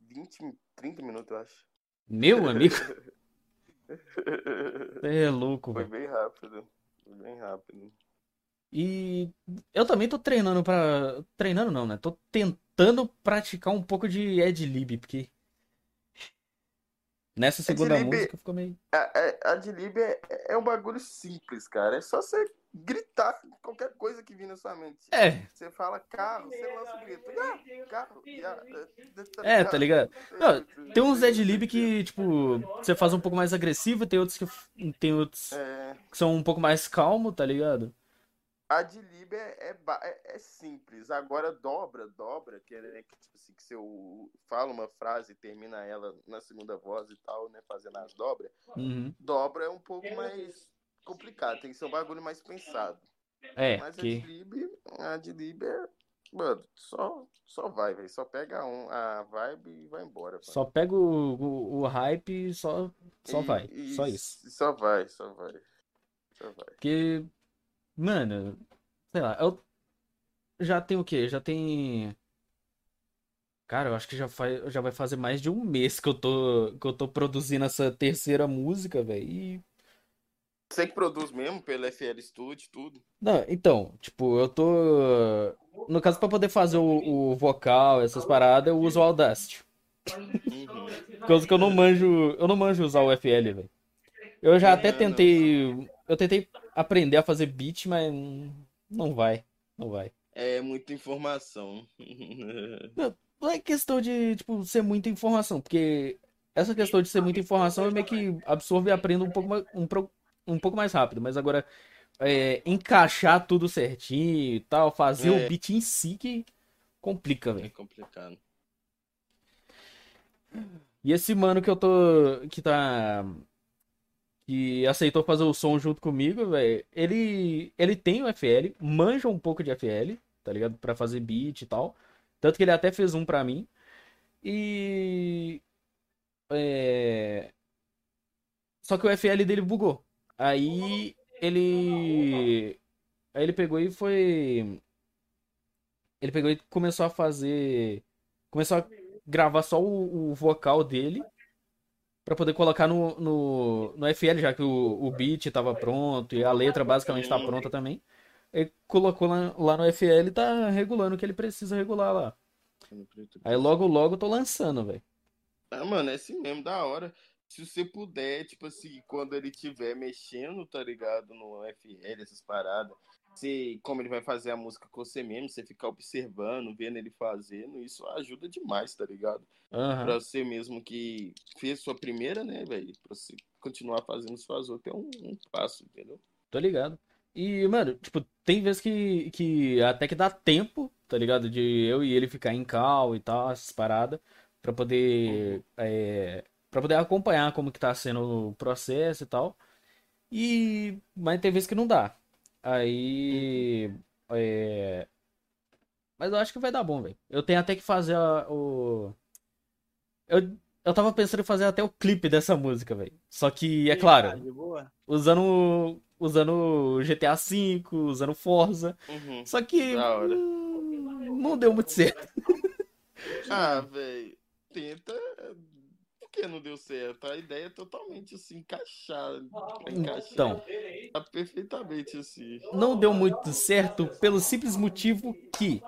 20, 30 minutos, eu acho. Meu amigo, é louco, Foi velho. bem rápido. Bem rápido. E eu também tô treinando pra. Treinando não, né? Tô tentando praticar um pouco de ad-lib, porque. Nessa segunda Ad-lib- música ficou meio. A, Lib é, é um bagulho simples, cara. É só você gritar qualquer coisa que vir na sua mente. É, Você fala carro, você lança o grito. Ah, carro. e a- é, tá ligado? Não, tem uns ad-lib que, tipo, você faz um pouco mais agressivo, tem outros que. Tem outros É, que são um pouco mais calmo, tá ligado? a de Lib é, é, é- é simples. Agora dobra, dobra, que é né, que, tipo assim, que você o- fala uma frase e termina ela na segunda voz e tal, né? Fazendo as dobras. Uhum. Dobra é um pouco mais complicado, tem que ser um bagulho mais pensado. É, Mas a que. Adlib, a Adlib é. Mano, só, só vai, velho. Só pega um, a vibe e vai embora. mano. Só pega o, o, o hype e só, só E- vai. e Só isso. Só vai, só vai. Só vai. Porque, mano, sei lá, eu já tenho o quê? Já tem. Cara, eu acho que já, faz, já vai fazer mais de um mês que eu tô, que eu tô produzindo essa terceira música, velho. E. Você que produz mesmo pelo FL Studio, tudo. Não, então, tipo, eu tô. No caso, pra poder fazer o, o vocal, essas paradas, eu uso o Audacity. Uhum. Coisa que eu não manjo. Eu não manjo usar o FL, velho. Eu já até É, não. tentei. Eu tentei aprender a fazer beat, mas não vai. Não vai. É muita informação. Não é questão de, tipo, ser muita informação, porque essa questão de ser muita informação eu meio que absorvo e aprendo um pouco mais, um, pro- um pouco mais rápido, mas agora é, encaixar tudo certinho e tal, fazer É. o beat em si que complica, é velho. complicado. E esse mano que eu tô, que tá, que aceitou fazer o som junto comigo, velho, ele, ele tem o FL, manja um pouco de FL, tá ligado? Pra fazer beat e tal. Tanto que ele até fez um pra mim. E. É... Só que o FL dele bugou. Aí ele. Aí ele pegou e foi. Ele pegou e começou a fazer. Começou a gravar só o, o vocal dele. Pra poder colocar no, no, no FL, já que o, o beat tava pronto e a letra basicamente tá pronta também. Ele colocou lá, lá no FL e tá regulando o que ele precisa regular lá. Aí logo, logo tô lançando, velho. Ah, mano, é assim mesmo, da hora. Se você puder, tipo assim, quando ele estiver mexendo, tá ligado? No FL, essas paradas. Você, como ele vai fazer a música com você mesmo, você ficar observando, vendo ele fazendo, isso ajuda demais, tá ligado? Aham. Pra você mesmo que fez sua primeira, né, velho? Pra você continuar fazendo suas outras é um, um passo, entendeu? Tô ligado. E, mano, tipo, tem vezes que, que até que dá tempo, tá ligado? De eu e ele ficar em cal e tal, essas paradas, pra poder, é, pra poder acompanhar como que tá sendo o processo e tal. E, mas tem vezes que não dá. Aí, é, mas eu acho que vai dar bom, velho. Eu tenho até que fazer a- o, eu, eu tava pensando em fazer até o clipe dessa música, velho. Só que, é claro, usando usando GTA V, usando Forza. Uhum. Só que hum, não deu muito certo. Ah, velho, tenta. Por que não deu certo? A ideia é totalmente assim, encaixar. encaixar Então, tá perfeitamente assim. não deu muito certo pelo simples motivo que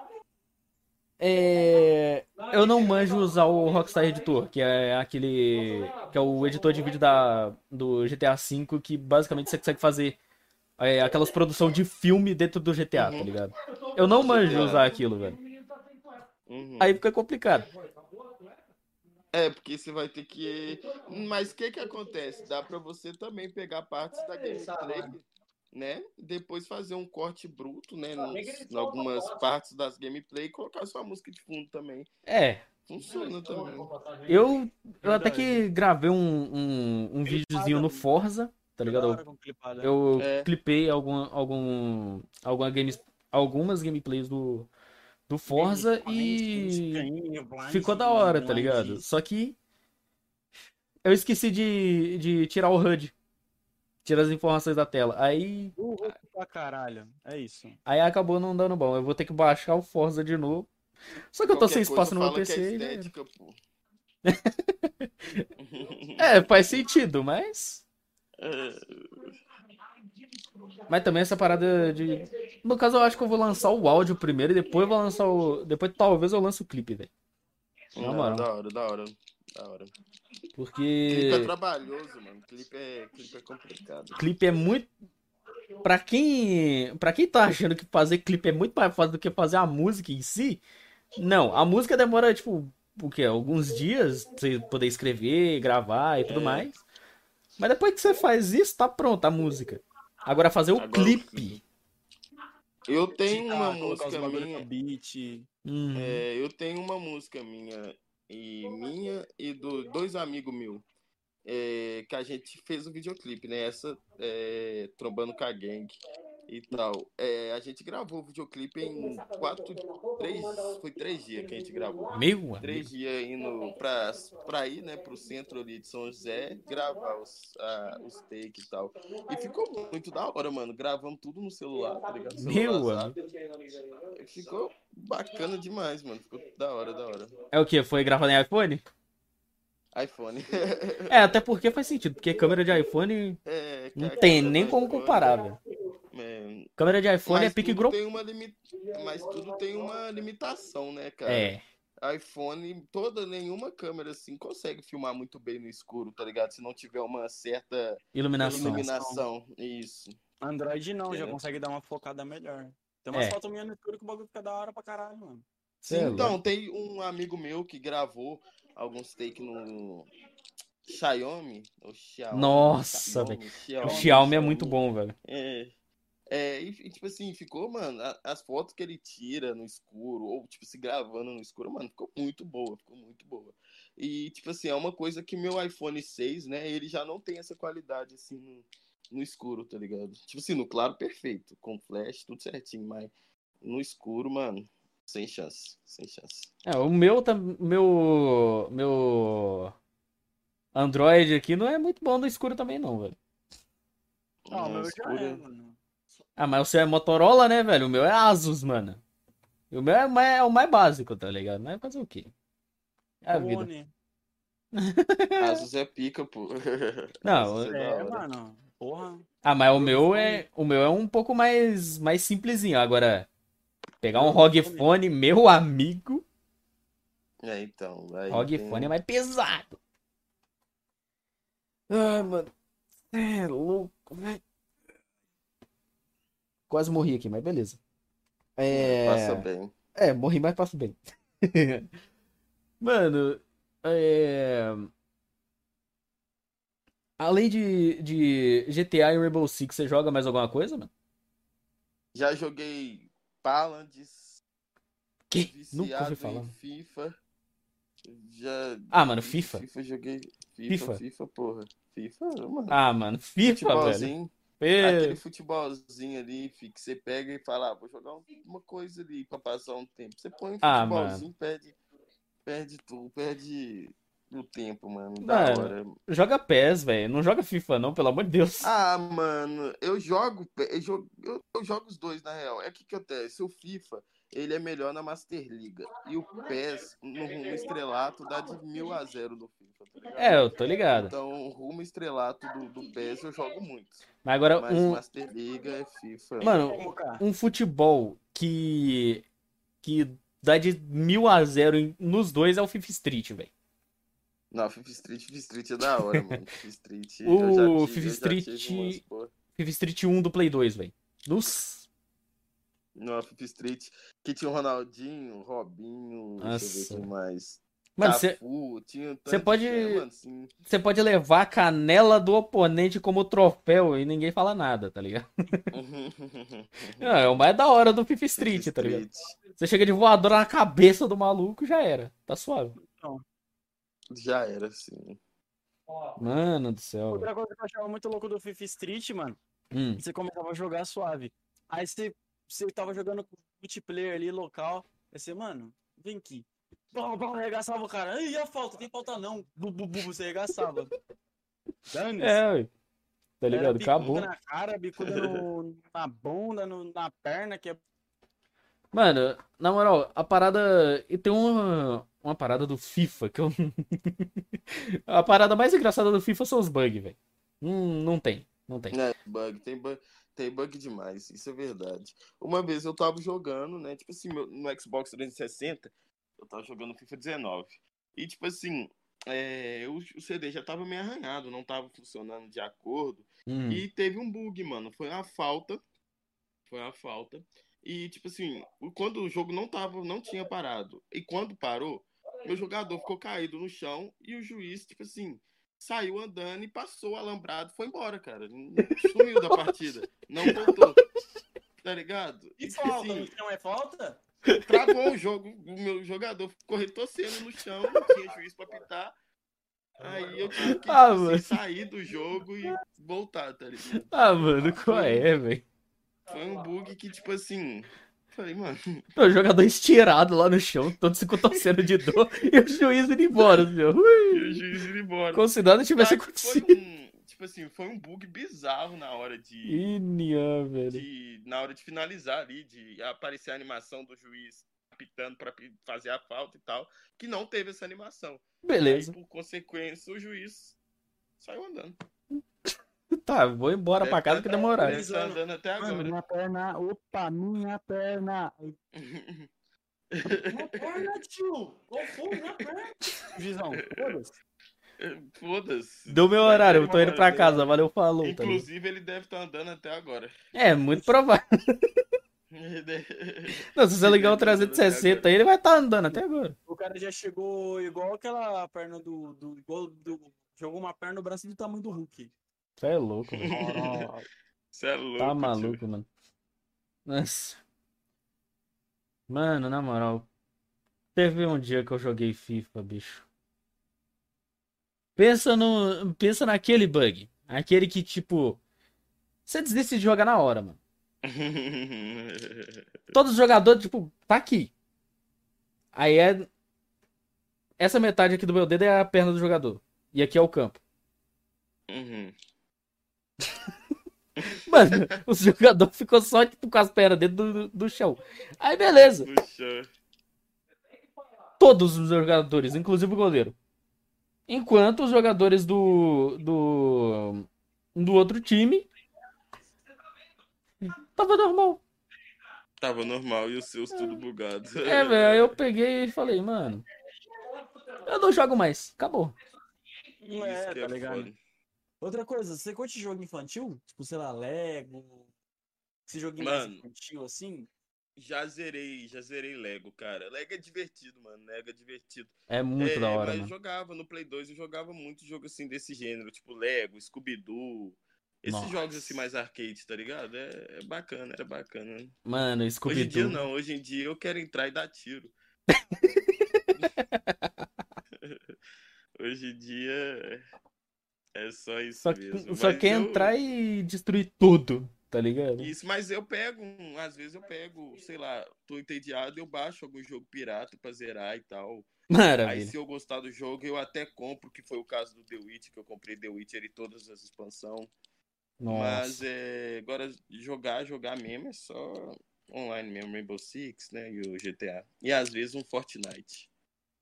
é, eu não manjo usar o Rockstar Editor, que é aquele que é o editor de vídeo da do GTA V que basicamente você consegue fazer é, aquelas produção de filme dentro do GTA, tá Uhum. ligado? Eu não manjo usar aquilo, velho. Uhum. Aí fica complicado. É, porque você vai ter que. Mas o que que acontece? Dá pra você também pegar partes da gameplay, né? Depois fazer um corte bruto, né? Nos, em algumas partes das gameplay e colocar sua música de fundo também. É, Funciona também. eu, eu até que gravei um, um, um videozinho no Forza, tá ligado? Da Eu, clipada. eu É. clipei algum, algum, alguma games, algumas gameplays do, do Forza e ficou da hora, tá ligado? Só que eu esqueci de, de tirar o HUD. Tirar as informações da tela. Aí, pra caralho. É isso. aí acabou não dando bom. Eu vou ter que baixar o Forza de novo. Só que eu tô sem espaço no meu é PC. já era. estética, pô. É, faz sentido, mas. Mas também essa parada de. No caso, eu acho que eu vou lançar o áudio primeiro e depois eu vou lançar o. Depois talvez eu lance o clipe, velho. Na moral. da hora, da hora. Da hora. Clipe Porque. é trabalhoso, mano. Clipe é, clipe é complicado. clipe é muito. Pra quem. Pra quem tá achando que fazer clipe é muito mais fácil do que fazer a música em si. Não, a música demora, tipo, o quê? Alguns dias pra você poder escrever, gravar e tudo É. mais. Mas depois que você faz isso, tá pronta a música. Agora fazer o Agora o clipe. Eu tenho uma colocar os música minha. beat. Hum, É, eu tenho uma música minha e minha e do dois amigos meus é, que a gente fez o videoclipe, né? Essa é, trombando com a gang e tal. É, a gente gravou o videoclipe em quatro, três, foi três dias que a gente gravou. Meu. Três dias indo pra, pra ir, né, pro centro ali de São José, gravar os, ah, os takes e tal. E ficou muito da hora, mano. Gravamos tudo no celular, tá ligado? Meu Celular, sabe? Ficou bacana demais, mano. Ficou da hora, da hora. É o que? Foi gravado em iPhone? iPhone. É, até porque faz sentido, porque câmera de iPhone É, não tem nem como comparar, velho. É, Câmera de iPhone é pique grosso. tem uma limi... Mas tudo tem uma limitação, né, cara? É, iPhone, toda, nenhuma câmera assim consegue filmar muito bem no escuro, tá ligado? Se não tiver uma certa iluminação. iluminação. Isso. Android não, já É. consegue dar uma focada melhor. Tem umas É. fotos minhas no escuro que o bagulho fica da hora pra caralho, mano. Cê é então, tem um amigo meu que gravou alguns takes no Xiaomi. O Xiaomi Nossa, Xiaomi, O Xiaomi, Xiaomi é muito bom, velho. É. É, e tipo assim, ficou, mano, as fotos que ele tira no escuro, ou tipo, se gravando no escuro, mano, ficou muito boa, ficou muito boa. E, tipo assim, é uma coisa que meu iPhone 6, né, ele já não tem essa qualidade, assim, no, no escuro, tá ligado? Tipo assim, no claro, perfeito, com flash, tudo certinho, mas no escuro, mano, sem chance, sem chance. É, o meu, meu, meu Android aqui não é muito bom no escuro também não, velho. Não, o No meu já escuro- é, mano. Ah, mas o seu é Motorola, né, velho? O meu é Asus, mano. E o meu é, mais- é o mais básico, tá ligado? Mas fazer o quê? É a vida. Asus é pica, pô. Não, Asus É, hora. mano. Porra. Ah, mas o meu é, o meu é um pouco mais, mais simplesinho. Agora, pegar um ROG Phone, meu amigo, É, então. aí ROG tem- Phone é mais pesado. Ai, mano. É louco, velho. Quase morri aqui, mas beleza. É... Passa bem. É, morri, mas passo bem. Mano, é... Além de, de GTA e Rainbow Six, você joga mais alguma coisa, mano? Já joguei Paladins. Que? Nunca ouvi falar. FIFA. Já. Ah, mano, FIFA? FIFA joguei. FIFA, FIFA? FIFA, porra. FIFA, mano. Ah, mano, FIFA, velho. É. Aquele futebolzinho ali, que você pega e fala, ah, vou jogar um- uma coisa ali pra passar um tempo. Você põe um Ah, futebolzinho, perde, perde tudo, perde o tempo, mano. Da Mano. hora. Joga PES, velho. Não joga FIFA, não, pelo amor de Deus. Ah, mano, eu jogo, eu jogo, eu, eu jogo os dois, na real. É que que acontece, o FIFA, ele é melhor na Master Liga. E o PES, no rumo estrelato, dá de mil a zero no FIFA, tá ligado? É, eu tô ligado. Então, o rumo estrelato do, do PES eu jogo muito. Mas agora, Mas um, Master Liga é FIFA. Mano, um futebol que que dá de mil a zero em- nos dois é o FIFA Street, velho. Não, FIFA Street, FIFA Street é da hora, mano. FIFA Street. O eu já tive, FIFA eu já tive Street- umas. FIFA Street 1 do Play 2, velho. Nossa. No FIFA Street, que tinha o Ronaldinho, o Robinho, deixa eu ver Nossa. quem mais. Mano, você um pode- você pode levar a canela do oponente como troféu e ninguém fala nada, tá ligado? Ah, é o mais da hora do FIFA Street, tá ligado? Street. Você chega de voadora na cabeça do maluco, já era. Tá suave. Já era, assim. Mano do céu. Outra coisa que eu achava muito louco do FIFA Street, mano, Hum. você começava a jogar suave. Aí você, você tava jogando com multiplayer ali, local. Aí você, mano, vem aqui. Bom, bom, arregaçava o cara. Ai, e a falta? Tem falta não. Bu, bu, bu, você arregaçava. Dane-se. É, ué. Tá ligado? Acabou. na cara, bicuda no, na bunda, no- na perna, que é Mano, na moral, a parada. E tem uma, uma parada do FIFA que eu. a parada mais engraçada do FIFA são os bugs, velho. Hum, não tem. Não tem. É, bug, tem bug, tem bug demais, isso é verdade. Uma vez eu tava jogando, né, tipo assim, meu- no Xbox 360, eu tava jogando FIFA 19. E tipo assim, é, o, o CD já tava meio arranhado, não tava funcionando de acordo. Hum. E teve um bug, mano. Foi uma falta. Foi uma falta. E, tipo assim, quando o jogo não tava, não tinha parado. E quando parou, meu jogador ficou caído no chão e o juiz, tipo assim, saiu andando e passou o alambrado, foi embora, cara. Sumiu da partida. Não voltou. Tá ligado? E tipo falta, assim, no chão é falta? travou o jogo. O meu jogador correu torcendo no chão, não tinha juiz pra pitar. Aí eu tive que Ah, tipo assim, sair do jogo e voltar, tá ligado? Ah, mano, qual é, velho? Foi um bug que, tipo assim. Falei, mano. O jogador estirado lá no chão, todo se contorcendo de dor, e o juiz indo embora. Ui. E o juiz indo embora. Como se nada tivesse que foi acontecido. um, tipo assim, foi um bug bizarro na hora de, velho. de. Na hora de finalizar ali, de aparecer a animação do juiz apitando pra pi- fazer a falta e tal. Que não teve essa animação. Beleza. Aí, por consequência, o juiz saiu andando. Tá, vou embora pra casa que demorar. Deve estar andando até Mano, agora. minha perna. Opa, minha perna. Minha perna, tio. Qual foi minha perna? Juizão, foda-se. Foda-se. Deu meu horário, eu tô indo pra casa, valeu, falou. Tá? Inclusive, ele deve estar andando até agora. é, muito provável. Não, se você ligar o 360 aí, ele vai estar andando até agora. O cara já chegou igual aquela perna do. do, igual do jogou uma perna no braço do tamanho do Hulk. Você é louco, mano. Você é louco. Tá tio. maluco, mano. Nossa. Mano, na moral. Teve um dia que eu joguei FIFA, bicho. Pensa no. Pensa naquele bug. Aquele que, tipo. Você decide jogar na hora, mano. Todos os jogadores, tipo, tá aqui. Aí é. Essa metade aqui do meu dedo é a perna do jogador. E aqui é o campo. Uhum. Mano, o jogador ficou só, tipo, com as pernas dentro do, do chão. Aí, beleza. Puxa. Todos os jogadores, inclusive o goleiro. Enquanto os jogadores do. do. do outro time. Tava normal. Tava normal e os seus tudo bugado. É, velho. Aí eu peguei e falei, mano. Eu não jogo mais. Acabou. Isso é, que tá é ligado? Outra coisa, você curte jogo infantil? Tipo, sei lá, Lego. Esse joguinho mais Mano. infantil assim? Já zerei, já zerei Lego, cara. Lego é divertido, mano. Lego é divertido. É muito é, da hora, mas eu mano. jogava no Play 2, eu jogava muito jogo assim desse gênero, tipo Lego, Scooby-Doo. Esses Nossa. jogos assim mais arcade, tá ligado? É, é bacana, era bacana. Mano, Hoje em dia Scooby-Doo. não, hoje em dia eu quero entrar e dar tiro. hoje em dia é só isso Só, mesmo. só Mas quer eu- entrar e destruir tudo, tá ligado? Isso, mas eu pego, às vezes eu pego, sei lá, tô entediado, eu baixo algum jogo pirata pra zerar e tal. Aí Maravilha. se eu gostar do jogo, eu até compro, que foi o caso do The Witcher, que eu comprei The Witcher e todas as expansões. Mas Nossa. é, agora jogar, jogar mesmo é só online mesmo, Rainbow Six, né? E o GTA. E às vezes um Fortnite.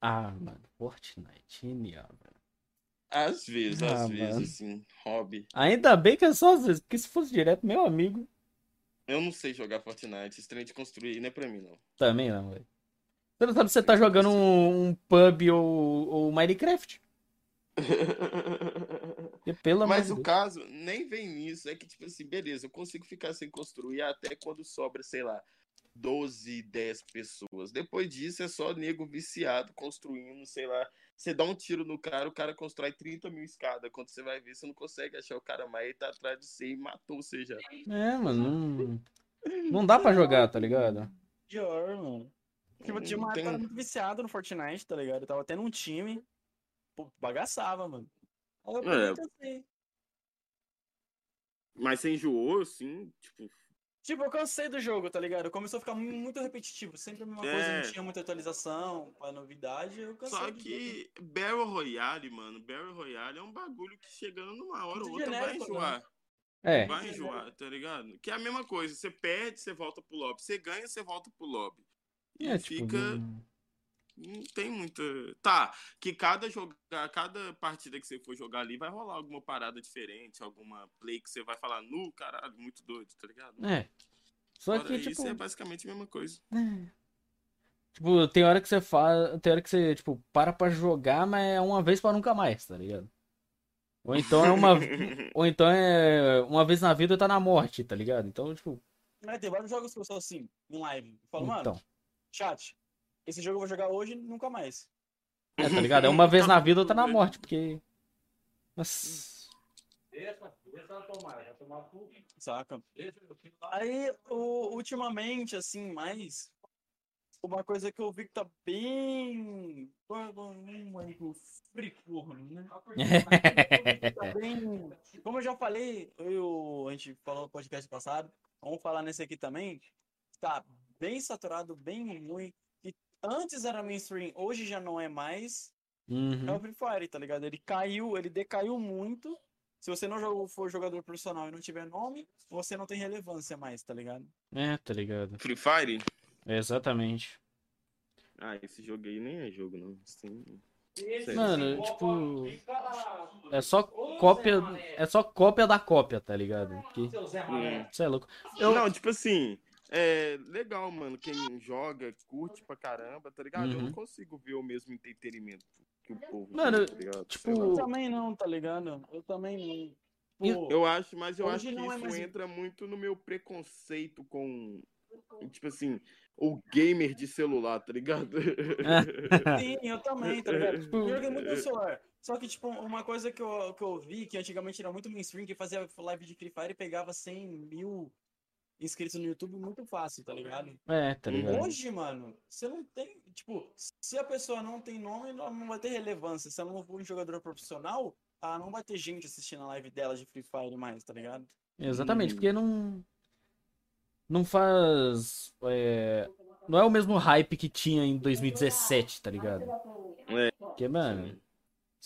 Ah, mano. Fortnite. Genial, velho. Às vezes, Ah, às mano. vezes, assim, hobby. Ainda bem que é só às vezes, porque se fosse direto, meu amigo, Eu não sei jogar Fortnite, esse trem de construir não é pra mim, não. também não, velho. Você não sabe se você tá jogando um, um pub ou, ou Minecraft. Pelo Mas o Deus. caso nem vem nisso. É que, tipo assim, beleza, eu consigo ficar sem construir até quando sobra, sei lá, 12, 10 pessoas. Depois disso é só nego viciado construindo, sei lá. Você dá um tiro no cara, o cara constrói 30 mil escadas. Quando você vai ver, você não consegue achar o cara mais, ele tá atrás de você e matou você já. É, mano. Não, não dá pra jogar, tá ligado? Pior, mano. Tipo, tinha uma época muito viciado no Fortnite, tá ligado? Eu tava tendo um time, pô, bagaçava, mano. Aí eu É. Mas você enjoou, assim, tipo. Tipo, eu cansei do jogo, tá ligado? Começou a ficar mu- muito repetitivo. Sempre a mesma coisa, É. não tinha muita atualização, a novidade, eu cansei. Só do jogo. que Battle Royale, mano, Battle Royale é um bagulho que chegando numa hora ou Muito outra vai né? enjoar. É. Vai enjoar, tá ligado? Que é a mesma coisa. Você perde, você volta pro lobby. Você ganha, você volta pro lobby. E É, tipo. fica. não- Não tem muita. Tá, que cada jogar, cada partida que você for jogar ali vai rolar alguma parada diferente, alguma play que você vai falar, nu, caralho, muito doido, tá ligado? É. Só Fora que, isso tipo. é basicamente a mesma coisa. Tipo, tem hora que você faz. Tem hora que você, tipo, para pra jogar, mas é uma vez pra nunca mais, tá ligado? Ou então é uma. Ou então é uma vez na vida tá na morte, tá ligado? Então, tipo. Mas tem vários jogos que eu sou assim, em live. Eu falo, mano, Então. chat, esse jogo eu vou jogar hoje nunca mais. É, tá ligado? É uma vez na vida ou tá na morte, porque. Nossa. Saca? Aí, o- ultimamente, assim, mais. Uma coisa que eu vi que tá bem. Hum, aí, o fricorno, né? Tá bem. Como eu já falei, eu, a gente falou no podcast passado, vamos falar nesse aqui também. Tá bem saturado, bem ruim. Antes era mainstream, hoje já não é mais. É Uhum. o Free Fire, tá ligado? Ele caiu, ele decaiu muito. Se você não jogou, for jogador profissional e não tiver nome, você não tem relevância mais, tá ligado? É, tá ligado? Free Fire? É, exatamente. Ah, esse jogo aí nem é jogo, não. Sim. Mano, tipo. É só cópia. É só cópia da cópia, tá ligado? Que... Hum. Você é louco. Eu- Não, tipo assim, é legal, mano. Quem joga, curte pra caramba, tá ligado? Eu Uhum. não consigo ver o mesmo entretenimento que o povo Mano, tem, tá ligado? tipo. Eu também não, tá ligado? Eu também não. Pô, Eu acho, mas eu acho que é isso mais- entra muito no meu preconceito com, tipo assim, o gamer de celular, tá ligado? Sim, eu também, tá ligado? Tipo, Eu joguei muito no celular. Só que, tipo, uma coisa que eu, que eu vi, que antigamente era muito mainstream, que fazia live de Free Fire e pegava 100 mil inscritos no YouTube muito fácil, tá ligado? É, tá ligado? Hoje, mano, você não tem. Tipo, se a pessoa não tem nome, ela não vai ter relevância. Se ela não for um jogador profissional, ela não vai ter gente assistindo a live dela de Free Fire mais, tá ligado? Exatamente, Hum. porque não. Não faz. é, Não é o mesmo hype que tinha em 2017, tá ligado? É. Porque, mano.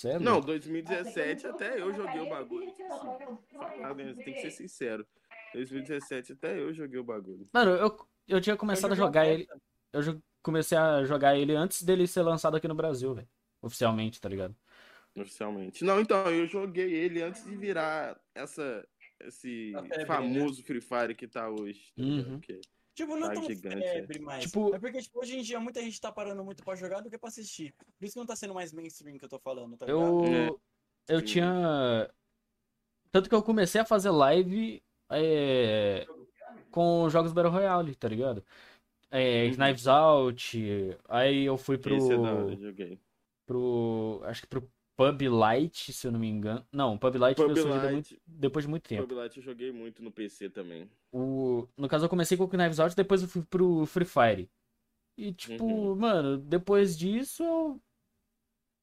É Não, louco. 2017 até eu joguei o bagulho. assim, Tem que ser sincero. 2017 até eu joguei o bagulho. Mano, eu, eu tinha começado a joguei jogar ele. Eu comecei a jogar ele antes dele ser lançado aqui no Brasil, velho. Oficialmente, tá ligado? Oficialmente. Não, então, eu joguei ele antes de virar essa, esse A febre, famoso Free Fire que tá hoje. tá? Uhum. Que- Tipo, não é Tá tão gigante, é. febre mais. Tipo- É porque, tipo, hoje em dia muita gente tá parando muito pra jogar do que pra assistir. Por isso que não tá sendo mais mainstream que eu tô falando, tá ligado? Eu. Eu Sim. tinha. Tanto que eu comecei a fazer live é, com jogos Battle Royale, tá ligado? É, Uhum. Knives Out, aí eu fui pro. Esse é da hora, eu joguei. pro. Acho que pro Pub Light, se eu não me engano. Não, Pub Light Pub surgido Light. muito- depois de muito tempo. Pub Light eu joguei muito no PC também. O... No caso, eu comecei com o Knives Out, depois eu fui pro Free Fire. E, tipo, Uhum. mano, depois disso eu.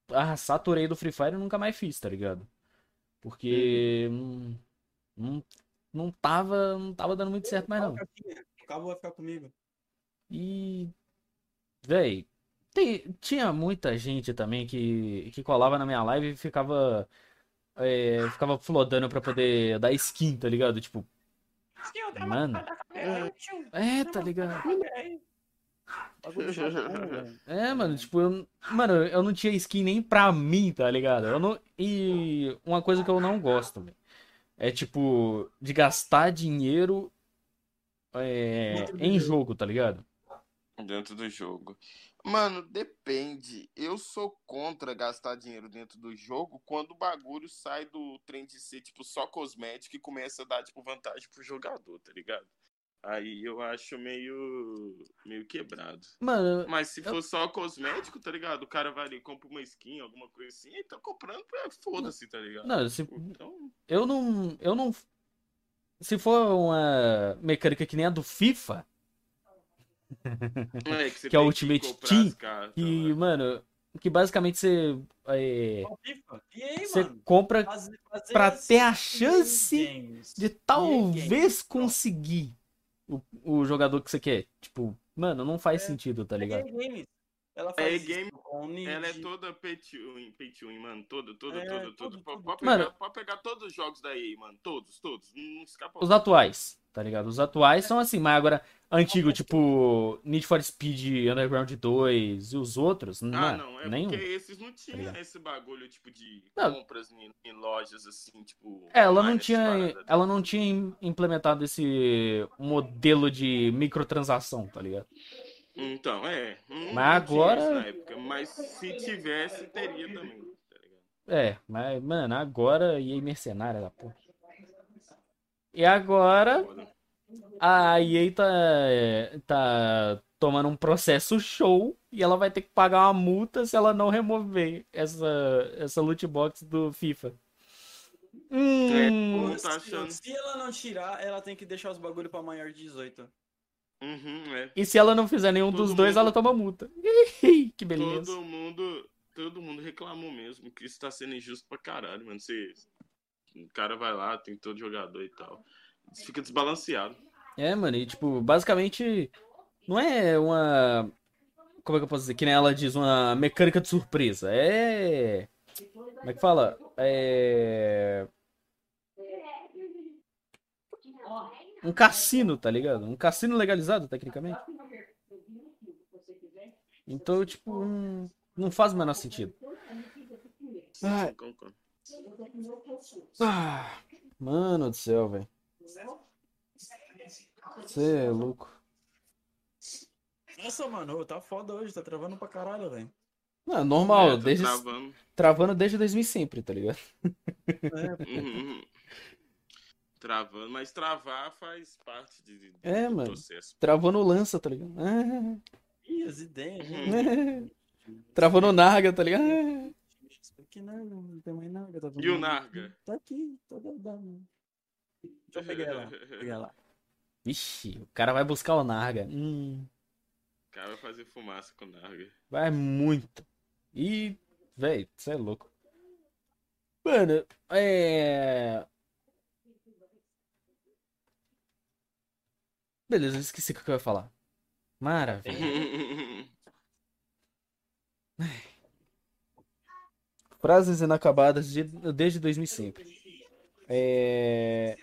Ah, saturei do Free Fire e nunca mais fiz, tá ligado? Porque. Uhum. Não, não, não tava. Não tava dando muito certo mais, não. O cabo vai ficar comigo. E. Véi. tem- Tinha muita gente também que, que colava na minha live e ficava. é, ficava flodando pra poder dar skin, tá ligado? Tipo. Mano. É, tá ligado? Chato, velho. É, mano, tipo, eu, mano, eu não tinha skin nem pra mim, tá ligado? Eu não, e uma coisa que eu não gosto, é tipo, de gastar dinheiro é, em jogo, tá ligado? Dentro do jogo. Mano, depende. Eu sou contra gastar dinheiro dentro do jogo quando o bagulho sai do trem de ser, tipo, só cosmético e começa a dar, tipo, vantagem pro jogador, tá ligado? Aí eu acho meio. meio quebrado. Mano, Mas se Eu- for só cosmético, tá ligado? O cara vai ali e compra uma skin, alguma coisa assim, aí tá comprando pra foda-se, tá ligado? não, se, Então. eu não. Eu não. Se for uma mecânica que nem a do FIFA, É, que, você Que é o Ultimate Team, as cartas que, lá. mano, que basicamente você. é. E aí, você mano? compra Fazer- fazer pra assim, ter a chance Games. de talvez conseguir o, o jogador que você quer. Tipo, mano, não faz É, sentido, tá A ligado? Games. Ela faz com o Ela é Ninja. toda pay to win, pay to win, mano. Toda, toda, É, toda, tudo, toda. Pode, tudo. pode Mano- pegar, pode pegar todos os jogos da EA, mano. Todos, todos. Não escapa Os atuais, tá ligado? Os atuais são assim, mas agora, antigo, tipo, Need for Speed Underground 2 e os outros, Ah, não, não, é nenhum. porque esses não tinham ligado? esse bagulho, tipo, de Não. compras em, em lojas, assim, tipo... É, ela não tinha, ela não tinha im- implementado esse modelo de microtransação, tá ligado? Então, é. não- Mas tinha agora- época, mas se tivesse, teria também, tá ligado? É, mas, mano, agora EA mercenária da porra. E agora Foda. A EA tá, tá tomando um processo show e ela vai ter que pagar uma multa se ela não remover essa, essa loot box do FIFA. Hum, Não tá achando. Se ela não tirar, ela tem que deixar os bagulho pra maior de 18. Uhum, é. e se ela não fizer nenhum Todo dos dois, mundo- ela toma multa. que beleza. Todo mundo, todo mundo reclamou mesmo que isso tá sendo injusto pra caralho, mano. Você, o cara vai lá, tem todo jogador e tal. Fica desbalanceado. É, mano, e tipo, basicamente não é uma. Como é que eu posso dizer? Que nem ela diz, uma mecânica de surpresa. É. Como é que fala? É. Um cassino, tá ligado? Um cassino legalizado, tecnicamente. Então, tipo, não, não faz o menor sentido. Concordo. Ah, mano do céu, velho. Você é louco. Nossa, mano, tá foda hoje, tá travando pra caralho, velho. Não, é normal, É, desde, travando. travando desde 2000 sempre, tá ligado? É, Uhum. Travando, mas travar faz parte de, de- É, do mano. processo. Travando lança, tá ligado? Ah, Ih, as ideias, Uhum. né? Travando narga, tá ligado? Ah. Isso aqui não, não tem mais nada. Tá E o Narga? Tá aqui, tá dando. Deixa eu pegar ela. Pegar lá. Vixe, o cara vai buscar o narga. Hum, O cara vai fazer fumaça com o Narga. vai muito. E, velho, você é louco. Mano, é. Beleza, eu esqueci o que eu ia falar. Maravilha. Frases inacabadas de- desde 2000 sempre. É...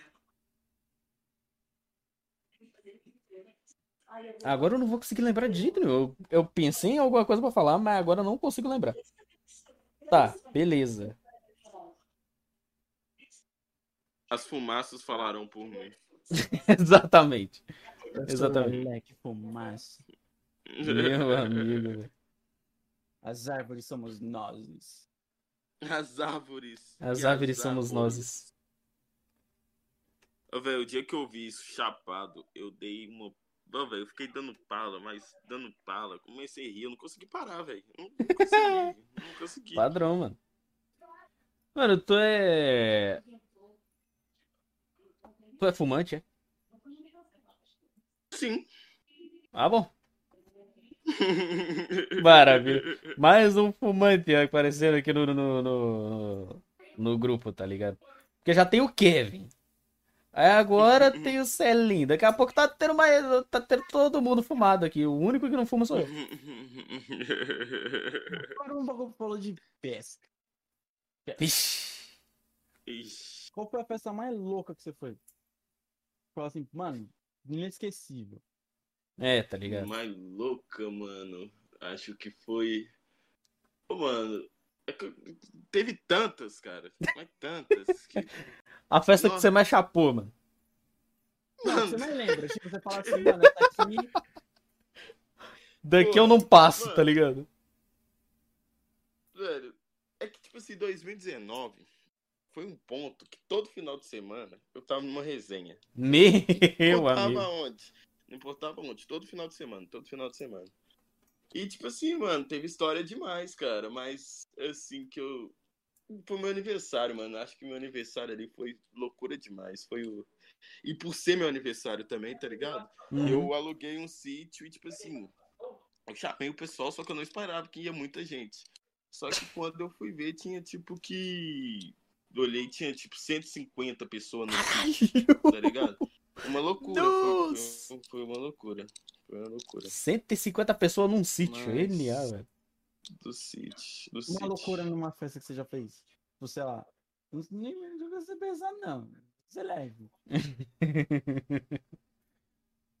Agora eu não vou conseguir lembrar de jeito nenhum. Eu, eu pensei em alguma coisa pra falar, mas agora eu não consigo lembrar. Tá, beleza. As fumaças falarão por mim. Exatamente. Exatamente. Moleque, fumaça. Meu amigo. As árvores somos nós. As árvores. As árvores somos árvores. nós. Velho, o dia que eu vi isso chapado, eu dei uma. Ô, velho, eu fiquei dando pala, mas dando pala. Comecei a rir, eu não consegui parar, velho. Não, não consegui. não consegui. Padrão, mano. Mano, tu é. Tu é fumante, é? Sim. Ah, bom. Maravilha. Mais um fumante aparecendo aqui no, no, no, no, no grupo, tá ligado? Porque já tem o Kevin. Aí agora tem o Celinho. Daqui a pouco tá tendo mais. Tá tendo todo mundo fumado aqui. O único que não fuma sou eu. Agora um bagulho falou de pesca. Vixe. Ixi. Qual foi a festa mais louca que você foi? Fala assim, mano, inesquecível. É, tá ligado? Mais louca, mano. Acho que foi. Ô, mano. é Teve tantas, cara. Mas tantas. Que... A festa que Nossa. você mais chapou, mano. Não, Mano, você não lembra. Tipo, você fala assim, mano, essa aqui. Daqui Pô, eu não passo, mano. tá ligado? Velho, é que, tipo assim, 2019 foi um ponto que todo final de semana eu tava numa resenha. Meu importava amigo. onde? Não importava onde? Todo final de semana, todo final de semana. E, tipo assim, mano, teve história demais, cara. Mas, assim, que eu. Foi meu aniversário, mano. Acho que meu aniversário ali foi loucura demais. Foi o. E por ser meu aniversário também, tá ligado? Uhum. Eu aluguei um sítio e, tipo assim, eu chamei o pessoal, só que eu não esperava que ia muita gente. Só que quando eu fui ver, tinha tipo que. Eu olhei, tinha tipo 150 pessoas no sítio, tá ligado? Uma loucura. Foi, foi, foi uma loucura. Foi uma loucura. 150 pessoas num sítio. Mas- NA, velho. Do sítio. Do Uma sítio. loucura numa festa que você já fez. Tipo, sei lá. Nem não você pensar, não. Você é leve.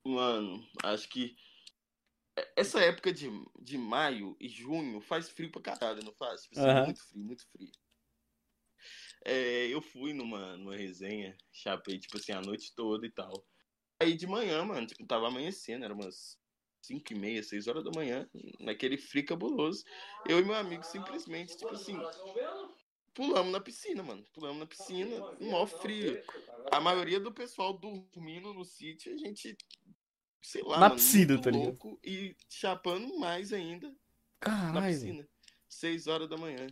Mano, acho que. Essa época de, de maio e junho faz frio pra caralho, não faz? Tipo Aham. Muito frio, muito frio. É, eu fui numa, numa resenha, chapei, tipo assim, a noite toda e tal. Aí de manhã, mano, tipo, tava amanhecendo, era umas 5 e meia, 6 horas da manhã, naquele frio cabuloso. Eu e meu amigo simplesmente, tipo assim, pulamos na piscina, mano. Pulamos na piscina, no maior frio. A maioria do pessoal dormindo no sítio, a gente, sei lá, Na mano, piscina, tá ligado? louco e chapando mais ainda na Caralho. velho. piscina. 6 horas da manhã.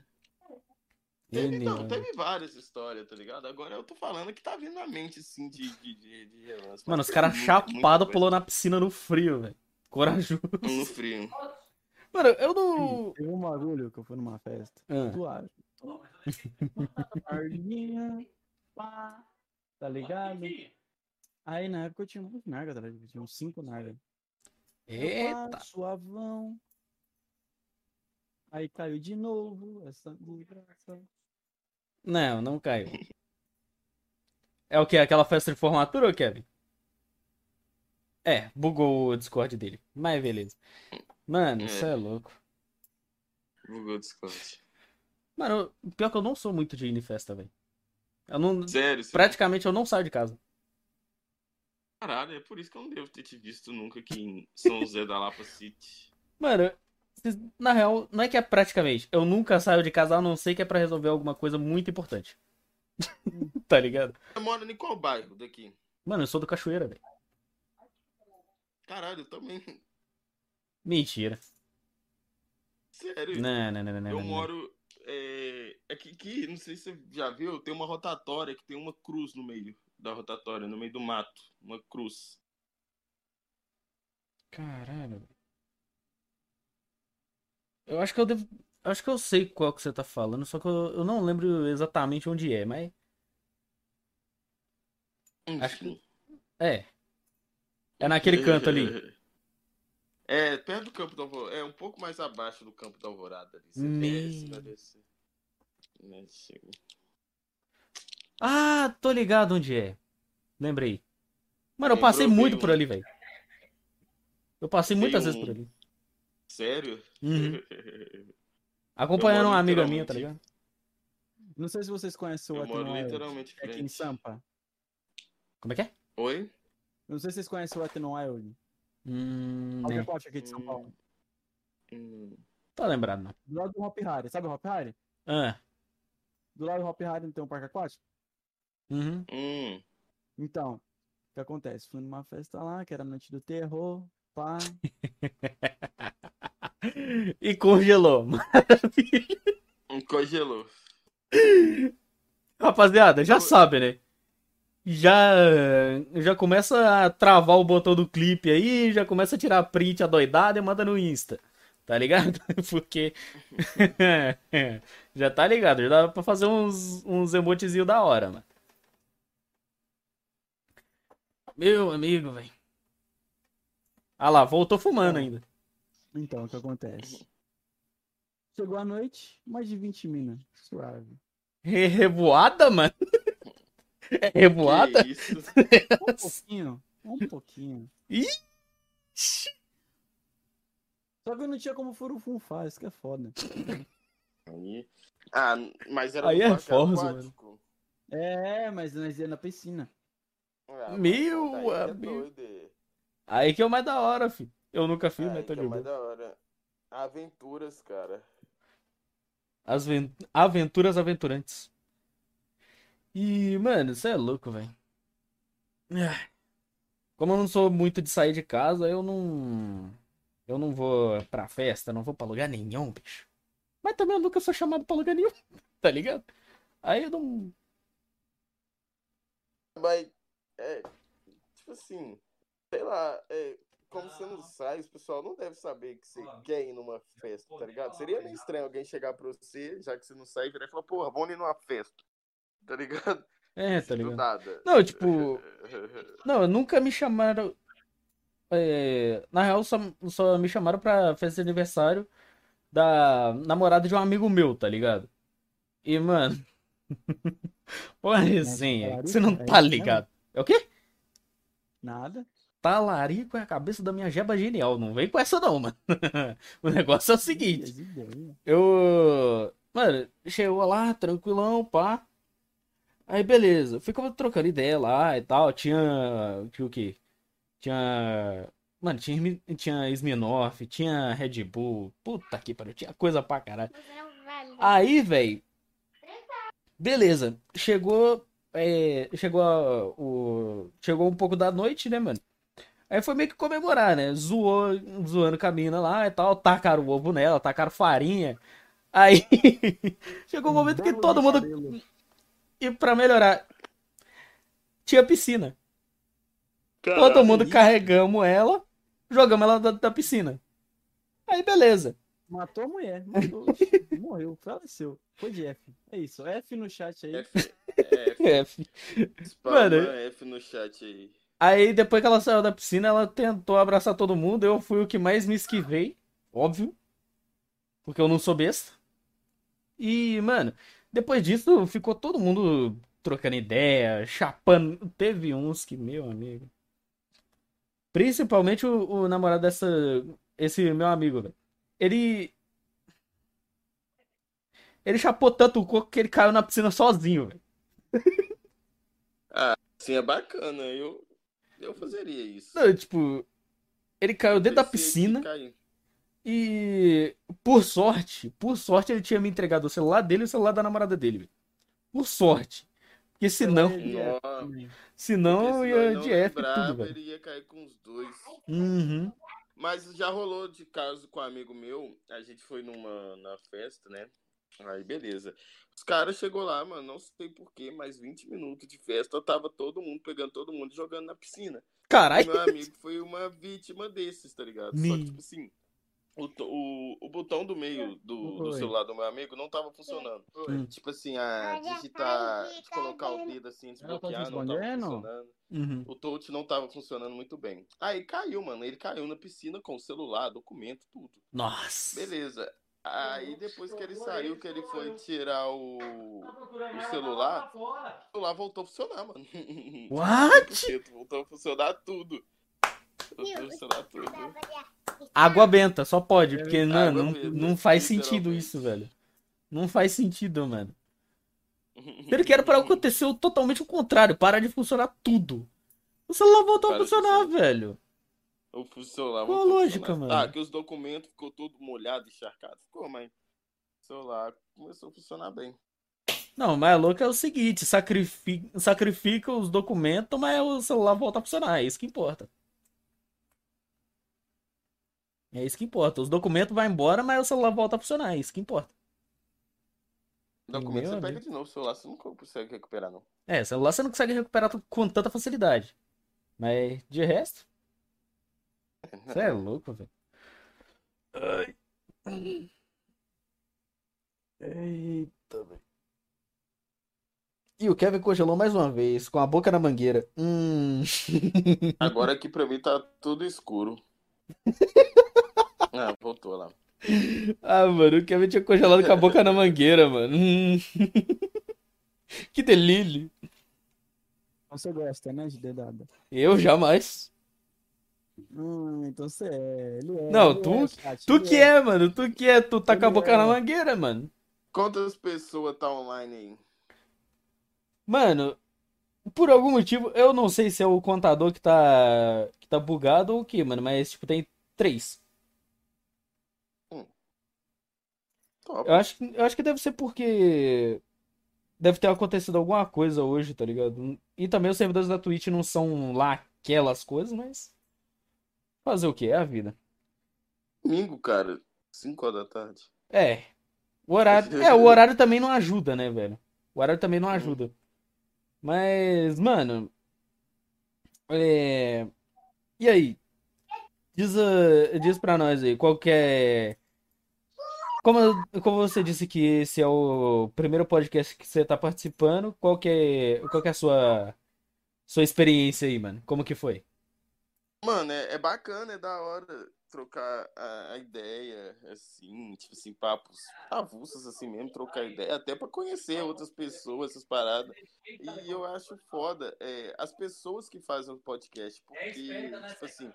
Teve, não, NA. teve várias histórias, tá ligado? Agora eu tô falando que tá vindo na mente, assim, de, de, de, de relance. Mano, os caras chapados pulou na piscina no frio, velho. Corajoso. No frio. Mano, eu não. Teve um bagulho que eu fui numa festa. Ah. Suave. Ardinha, pá, tá ligado? Aí na época eu tinha muito narga, tá ligado? Eu tinha uns 5 nargas. Eita. Suavão. Aí caiu de novo. Essa desgraça. Não, não caiu. É o que? Aquela festa de formatura, Kevin? É, bugou o Discord dele. Mas beleza. Mano, isso é louco. Bugou o Discord. Mano, eu- pior que eu não sou muito de ir em festa, velho. Eu não. Sério, Praticamente eu não saio de casa. caralho, é por isso que eu não devo ter te visto nunca aqui em São José da Lapa City. Mano, na real, não é que é praticamente. Eu nunca saio de casa a não ser que é pra resolver alguma coisa muito importante. tá ligado? Você mora em qual bairro daqui? Mano, eu sou do Cachoeira, velho. Caralho, eu também. Mentira. Sério. Não, não, não, não, eu moro. É, é que, que, não sei se você já viu, tem uma rotatória que tem uma cruz no meio da rotatória, no meio do mato. Uma cruz. Caralho. Eu acho que eu devo. Acho que eu sei qual que você tá falando, só que eu, eu não lembro exatamente onde é, mas. Acho Enfim. É. É naquele canto ali. É, perto do campo da Alvorada. É um pouco mais abaixo do campo da Alvorada ali. Você Me- desce, vai descer. Né. Ah, tô ligado onde é. Lembrei. Mano, eu Lembrou, passei muito viu? por ali, velho. Eu passei Tem muitas um- vezes por ali. Sério? Uhum. Acompanhando uma amiga minha, tá ligado? Não sei se vocês conhecem o literalmente É aqui em. Sampa. Como é que é? Oi? Não sei se vocês conhecem o Etno Wild. Hum, nem. aquático aqui de São Paulo. Hum, Tô lembrado, não. Do lado do Hop Harry. Sabe o Hop Harry? Ah. Do lado do Hop Harry não tem um parque aquático? Uhum. hum. Então, o que acontece? Fui numa festa lá, que era noite do terror, pá. E congelou. Um Congelou. Rapaziada, já Eu- sabe, né? Já, já começa a travar o botão do clipe aí, já começa a tirar print adoidada e manda no Insta. Tá ligado? Porque. já tá ligado, já dá pra fazer uns, uns emotezinhos da hora, mano. Meu amigo, velho. Ah lá, voltou fumando ainda. Então, o que acontece? Chegou a noite, mais de 20 minas. Suave. Re- Revoada, mano? É revoada? Um pouquinho, um pouquinho. Ixi. Só que eu não tinha como furufunfar, isso que é foda. Aí- Ah, mas era Aí é força, aquático. É, mas nós ia na piscina. Ah, Meu é amigo. é. Aí que é o mais da hora, filho. Eu nunca fiz, Ah, mas que de é mais boa. da hora. Aventuras, cara. As ven- aventuras aventurantes. E, mano, você é louco, velho. Ah. Como eu não sou muito de sair de casa, eu não. Eu não vou pra festa, não vou pra lugar nenhum, bicho. Mas também eu nunca sou chamado pra lugar nenhum, tá ligado? Aí eu não. Mas, é, tipo assim, sei lá, é, como você não sai, o pessoal não deve saber que você quer ir numa festa, tá ligado? Seria meio estranho alguém chegar pra você, já que você não sai, e virar e falar, porra, vamos ir numa festa, tá ligado? É, tá Do ligado? nada. Não, tipo. Não, nunca me chamaram. é, na real, só, só me chamaram pra festa de aniversário da namorada de um amigo meu, tá ligado? E, mano. Uma resenha. que Você não? É tá ligado. É o quê? Nada. Talarico é a cabeça da minha jeba genial. Não vem com essa, não, mano. O negócio é o seguinte. Eu. Mano, chegou lá, tranquilão, pá. Aí, beleza. Ficamos trocando ideia lá e tal. Tinha. Tinha o quê? Tinha. Mano, tinha, tinha Smirnoff, tinha Red Bull. Puta que pariu, tinha coisa pra caralho. Vale. Aí, velho. Beleza. Chegou. é, chegou a- o. Chegou um pouco da noite, né, mano? Aí foi meio que comemorar, né? Zoou, zoando com a mina lá e tal. Tacaram o ovo nela, tacaram farinha. Aí. chegou o momento que todo mundo. E pra melhorar. Tinha piscina. Todo mundo carregamos ela, jogamos ela da, da piscina. Aí, beleza. Matou a mulher. Matou. Morreu. Faleceu. Foi de F. É isso. F no chat aí. F, F, F. Mano, F no chat aí. Aí, depois que ela saiu da piscina, ela tentou abraçar todo mundo. Eu fui o que mais me esquivei, óbvio. Porque eu não sou besta. E, mano, depois disso, ficou todo mundo trocando ideia, chapando. Teve uns que, meu amigo. Principalmente o, o namorado dessa. Esse meu amigo, velho. Ele. Ele chapou tanto o coco que ele caiu na piscina sozinho, velho. Sim, é bacana. Eu, eu fazeria isso. Não, Tipo, ele caiu dentro da Pensei piscina. E por sorte, por sorte ele tinha me entregado o celular dele e o celular da namorada dele. velho. Por sorte. Porque senão, é também. senão Porque ia não de F e lembrava, tudo, velho. Ele ia cair com os dois. Uhum. Mas já rolou de caso com um amigo meu. A gente foi numa na festa, né? Aí, beleza. Os caras chegou lá, mano, não sei porquê, mas 20 minutos de festa, tava todo mundo pegando todo mundo e jogando na piscina. E Caralho. meu amigo foi uma vítima desses, tá ligado? Só Me- que, tipo assim, o, o, o botão do meio do, do Oi. celular do meu amigo não tava funcionando. Hum. Tipo assim, a digitar, de colocar o dedo assim, tá desbloquear, não tava funcionando. Uhum. O touch não tava funcionando muito bem. Aí caiu, mano. Ele caiu na piscina com o celular, documento, tudo. Nossa. Beleza. Aí depois que ele saiu, que ele foi tirar o, o celular, o celular voltou a funcionar, mano. What? 100%, Voltou a funcionar tudo. Voltou a funcionar tudo. Água benta, só pode, porque Água mano, não, benta, não faz sentido isso, velho. Não faz sentido, mano. Pelo que era pra acontecer o- totalmente o contrário, parar de funcionar tudo. O celular voltou a Para funcionar, velho. O celular Qual a lógica, funcionar. mano? Ah, que os documentos ficou todo molhado, encharcado. Ficou, mas o celular começou a funcionar bem. Não, mas louco é o seguinte, sacrifica, sacrifica os documentos, mas o celular volta a funcionar, é isso que importa. É isso que importa. Os documentos vão embora, mas o celular volta a funcionar, é isso que importa. O documento Meu você pega amigo. de novo, o celular você nunca consegue recuperar, não. É, celular você não consegue recuperar com tanta facilidade. Mas de resto, você é louco, velho. Ai. Eita, velho. E o Kevin congelou mais uma vez, com a boca na mangueira. Hum. Agora aqui pra mim tá tudo escuro. Ah, voltou lá. Ah, mano, o Kevin tinha congelado com a boca na mangueira, mano. Hum. Que delírio. Então você gosta, né, de dedada? Eu jamais. Hum, então você é. Ele é. Não, ele tu- é, chat, Tu ele que é, mano? Tu que é? Tu tá com a Ele boca é. na mangueira, mano. Quantas pessoas tá online aí? Mano, por algum motivo, eu não sei se é o contador que tá, que tá bugado ou o que, mano, mas, tipo, tem Três. Top. Eu acho, que- eu acho que deve ser porque deve ter acontecido alguma coisa hoje, tá ligado? E também os servidores da Twitch não são lá aquelas coisas, mas fazer o quê? É a vida. Domingo, cara, 5 horas da tarde. É. O horário, é, o horário também não ajuda, né, velho? O horário também não ajuda. Mas, mano, é... E aí? Diz, ah, diz pra nós aí, qual que é... Como, como você disse que esse é o primeiro podcast que você tá participando, qual que é, qual que é a sua, sua experiência aí, mano? Como que foi? Mano, é, é bacana, é da hora trocar a, a ideia, assim, tipo assim, papos avulsos assim mesmo, trocar ideia, até pra conhecer outras pessoas, essas paradas. E eu acho foda é, as pessoas que fazem o podcast, porque, tipo assim,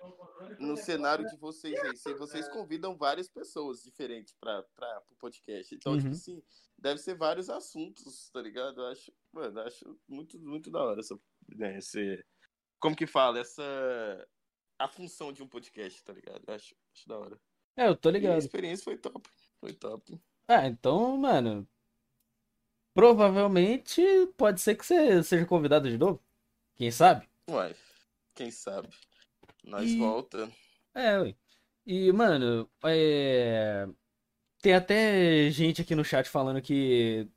no cenário de vocês aí, se- vocês convidam várias pessoas diferentes pra, pra, pro podcast. Então, tipo Uhum. assim, deve ser vários assuntos, tá ligado? Eu acho, mano, eu acho muito, muito da hora essa, né, esse, como que fala, essa a função de um podcast, tá ligado? Eu acho, acho da hora. É, eu tô E a ligado. experiência foi top. Foi top. Ah, então, mano. Provavelmente pode ser que você seja convidado de novo. Quem sabe? Uai, quem sabe? Nós E- volta. É, ué. E, mano, é... tem até gente aqui no chat falando que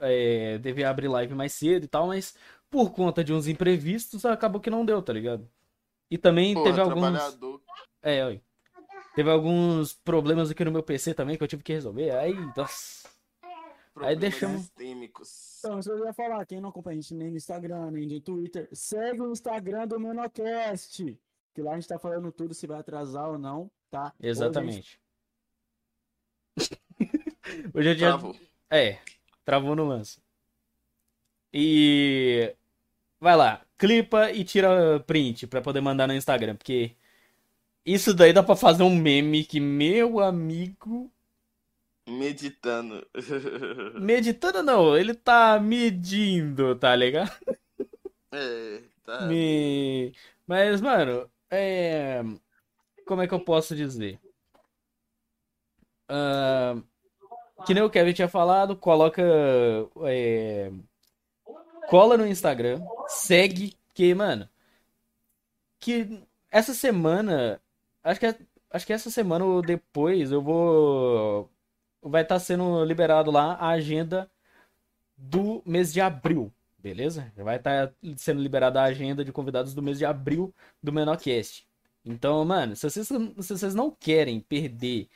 é, devia abrir live mais cedo e tal, mas por conta de uns imprevistos acabou que não deu, tá ligado? E também Porra, teve alguns. É, ué. Teve alguns problemas aqui no meu PC também que eu tive que resolver. Aí, nossa. Problemas deixamos- sistêmicos. Então, isso eu ia falar, quem não acompanha a gente nem no Instagram, nem no Twitter, segue o Instagram do Menocast. Que lá a gente tá falando tudo, se vai atrasar ou não, tá? Hoje a gente- Exatamente. Hoje é dia. Travou. É, travou no lance. E vai lá, clipa e tira print pra poder mandar no Instagram, porque isso daí dá pra fazer um meme que meu amigo Meditando. meditando não, ele tá medindo, tá ligado? é, tá. Me... Mas, mano, é... Como é que eu posso dizer? Ah, Que nem o Kevin tinha falado, coloca... é, Cola no Instagram, segue, que, mano... Que essa semana... Acho que, é- acho que essa semana ou depois eu vou... Vai estar sendo liberado lá a agenda do mês de abril. Beleza? Vai estar sendo liberada a agenda de convidados do mês de abril do Menocast. Então, mano, se vocês, se vocês não querem perder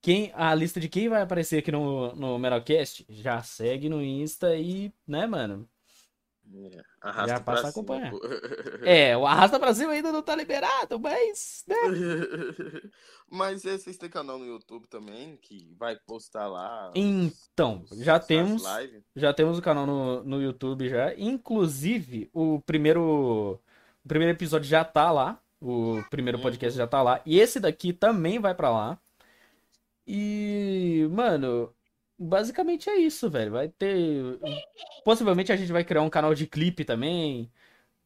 quem, a lista de quem vai aparecer aqui no, no Menocast, já segue no Insta e, né, mano? É, Arrasta Já passa a acompanhar. pô. É, o Arrasta Pra Cima ainda não tá liberado, mas, né? Mas é, vocês têm canal no YouTube também, que vai postar lá. os- Então, os- já as temos. Já temos o canal no, no YouTube já. Inclusive, o primeiro, o primeiro episódio já tá lá. O primeiro podcast já tá lá. E esse daqui também vai pra lá. E, mano, basicamente é isso, velho. Vai ter. Possivelmente a gente vai criar um canal de clipe também.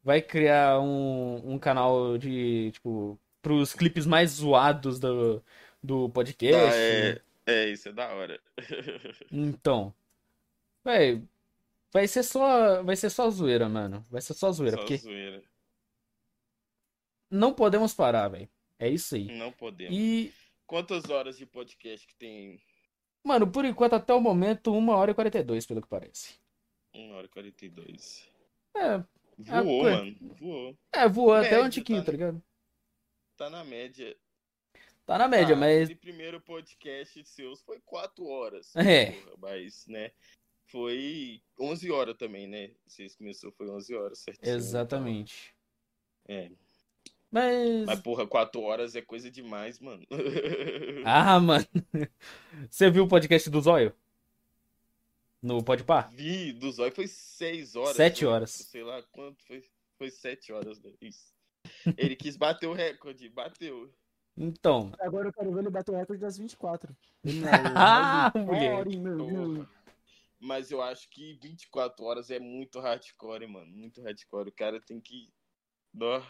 Vai criar um, um canal de, tipo, pros clipes mais zoados do, do podcast. Ah, é, é, isso é da hora. Então, véi, vai ser só, vai ser só zoeira, mano. Vai ser só zoeira, Só porque zoeira. não podemos parar, velho. É isso aí. Não podemos. E, Quantas horas de podcast que tem? Mano, por enquanto, até o momento, 1 hora e 42, pelo que parece. 1 hora e 42. É, Voou, coisa- mano. Voou. é voou até Médio, um tiquinho, tá? tá ligado? Tá na média. Tá na média, Ah, mas Esse primeiro podcast seus foi 4 horas. É. porra, mas, né? Foi 11 horas também, né? Vocês começou foi 11 horas, certinho. exatamente. então, é. Mas Mas, porra, 4 horas é coisa demais, mano. ah, mano. Você viu o podcast do Zóio? No Podpah? Vi, do Zóio foi 6 horas. Sete horas. Sei lá quanto foi. Foi 7 horas, né? Isso. Ele quis bater o recorde, bateu. Então, Agora eu quero ver ele bater o recorde das 24. Ele não, Ah, meu Deus. Porra. Mas eu acho que 24 horas é muito hardcore, mano. Muito hardcore. O cara tem que. Nó.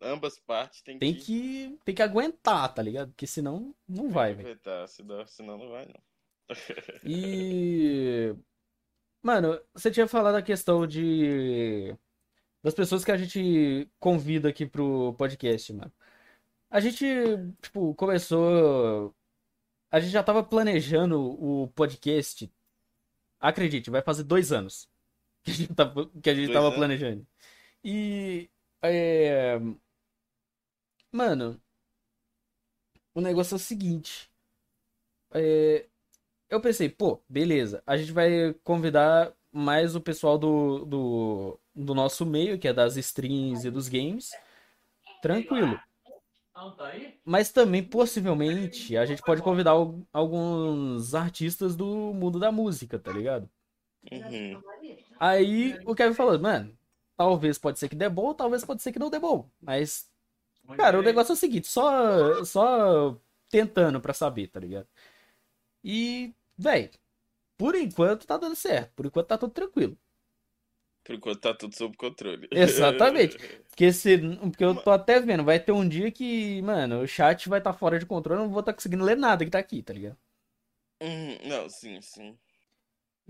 Ambas partes tem, Tem que, que, tem que aguentar, tá ligado? Porque senão não vai, velho. senão, senão não vai, não. E. Mano, você tinha falado a questão de. Das pessoas que a gente convida aqui pro podcast, mano. A gente, tipo, começou. A gente já tava planejando o podcast. Acredite, vai fazer dois anos que a gente tava, que a gente Dois tava anos? planejando. E. É... Mano, o negócio é o seguinte. É, eu pensei, pô, beleza. A gente vai convidar mais o pessoal do, do, do nosso meio, que é das streams e dos games. Tranquilo. Mas também, possivelmente, a gente pode convidar al- alguns artistas do mundo da música, tá ligado? Uhum. Aí o Kevin falou, mano, talvez pode ser que dê bom, talvez pode ser que não dê bom. Mas, cara, o negócio é o seguinte, só, só tentando pra saber, tá ligado? E, véi, por enquanto tá dando certo, por enquanto tá tudo tranquilo. Por enquanto tá tudo sob controle. Exatamente. Porque, se, porque eu tô até vendo, vai ter um dia que, mano, o chat vai estar fora de controle, eu não vou estar conseguindo ler nada que tá aqui, tá ligado? Uhum, Não, sim, sim.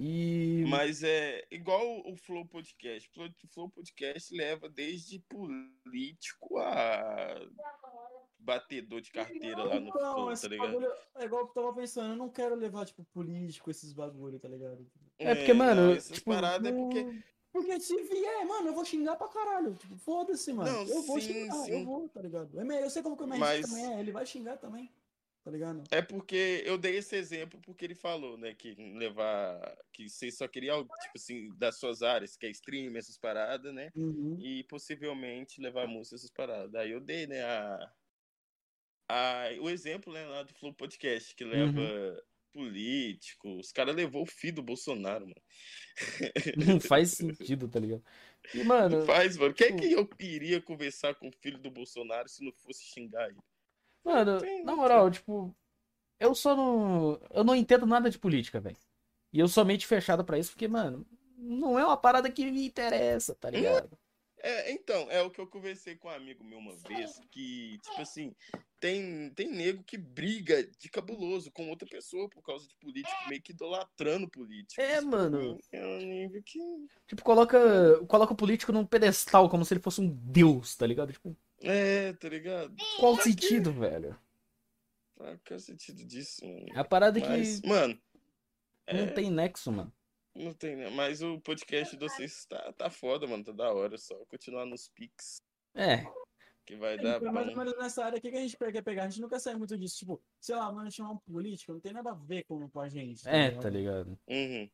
E. Mas é igual o Flow Podcast. O Flow- Podcast leva desde político a batedor de carteira lá no Então, Flow, tá ligado? bagulho é igual eu tava pensando, eu não quero levar, tipo, político, esses bagulho, tá ligado? É porque, mano, não, essas tipo, paradas é porque. Porque se vier, mano, eu vou xingar pra caralho. Tipo, foda-se, mano. Não, eu vou sim, xingar, sim. eu vou, tá ligado? É Eu sei como que o Magic Mas- também é, ele vai xingar também, tá ligado? É porque eu dei esse exemplo porque ele falou, né, que levar. Que você só queria algo, tipo assim, das suas áreas, que é stream, essas paradas, né? Uhum. E possivelmente levar música, essas paradas. Aí eu dei, né, a. a o exemplo, né, lá do Flow Podcast, que leva Uhum. político. Os caras levou o filho do Bolsonaro, mano. Não faz sentido, tá ligado? E, mano, Não faz, mano. Quem é tipo- que eu iria conversar com o filho do Bolsonaro se não fosse xingar ele? Mano, tem na moral, tipo, eu só não. Eu não entendo nada de política, velho. E eu sou mente fechada pra isso, porque, mano, não é uma parada que me interessa, tá ligado? É, então, é o que eu conversei com um amigo meu uma vez, que, tipo assim, tem, tem nego que briga de cabuloso com outra pessoa por causa de político, meio que idolatrando político. É, mano. É um nível que. Tipo, coloca, coloca o político num pedestal como se ele fosse um deus, tá ligado? Tipo, É, tá ligado? qual o Pra sentido, velho? Qual que é o sentido disso, mano? A parada é Mas, que mano, não é, tem nexo, mano. não tem, né? Mas o podcast de vocês tá, tá foda, mano. Tá da hora. Só continuar nos pics É, que vai dar Então, mais ou menos nessa área, o que que a gente quer pegar? A gente nunca sai muito disso. Tipo, sei lá, mano, chamar um político, não tem nada a ver com, com a gente. é, ligado? tá ligado? Uhum.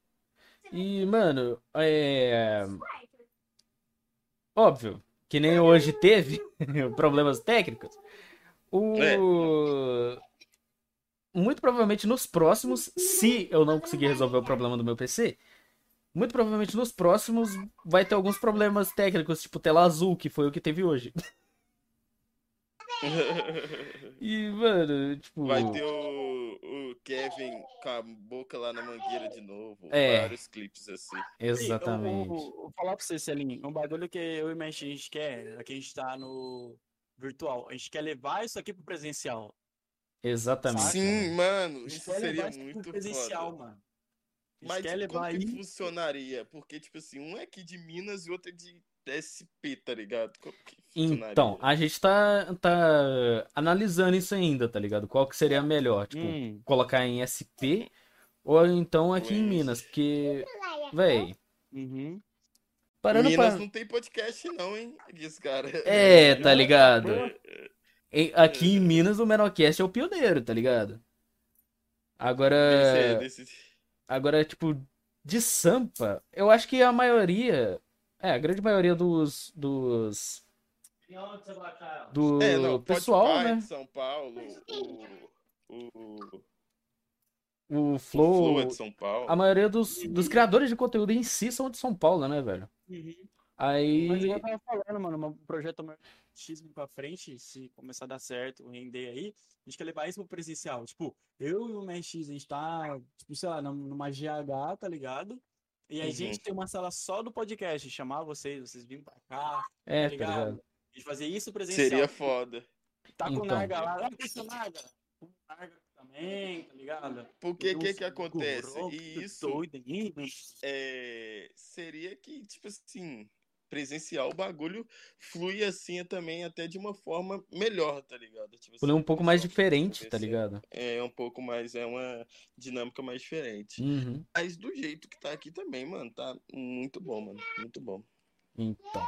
E, mano, é. Óbvio, que nem hoje teve problemas técnicos. O. Muito provavelmente nos próximos, se eu não conseguir resolver o problema do meu PC, muito provavelmente nos próximos vai ter alguns problemas técnicos, tipo tela azul, que foi o que teve hoje. E, mano, tipo. Vai ter o, o Kevin com a boca lá na mangueira de novo. É. Vários clipes assim. Exatamente. Eu, eu- eu vou falar pra você, Celinho, um bagulho que eu e a gente quer, aqui a gente tá no virtual, a gente quer levar isso aqui pro presencial. Exatamente. Sim, mano, isso quer seria levar isso muito pro presencial, foda. mano. A gente Mas quer como levar que aí. funcionaria? Porque, tipo assim, um é aqui de Minas e outro é de SP, tá ligado? Como que funcionaria? Então, a gente tá, tá analisando isso ainda, tá ligado? Qual que seria melhor? Tipo, Hum, colocar em SP ou então aqui em Ou em- Minas, porque, véi, uhum. parando Minas pra... não tem podcast não, hein? Diz, cara. É, tá ligado? Pô, E Aqui em Minas o Menocast é o pioneiro, tá ligado? Desse- Agora, desse- agora, tipo, de Sampa, eu acho que a maioria, é, a grande maioria dos, dos, do É, não, pessoal, né? de São Paulo, o, o, O o Flow, Flow é de São Paulo. a maioria dos, dos criadores de conteúdo em si são de São Paulo, né, velho? uhum. Aí, Mas eu tava falando, mano, um projeto X pra frente, se começar a dar certo, render aí, a gente quer levar isso pro presencial. Tipo, eu e o Mesh X, a gente tá, tipo, sei lá, num- numa GH, tá ligado? E a Uhum. gente tem uma sala só do podcast, chamar vocês, vocês virem pra cá, é, tá tá ligado? ligado? A gente fazia isso presencial. Seria foda. Tá com Então. o Narga lá. Ah, Narga? O Narga também, tá ligado? Porque o que que acontece? E isso doido é, seria que, tipo assim, presencial o bagulho flui assim também até de uma forma melhor, tá ligado? Tipo assim, um pouco mais diferente, tá ligado? É um pouco mais, é uma dinâmica mais diferente. Uhum. Mas do jeito que tá aqui também, mano, tá muito bom, mano. Muito bom. Então.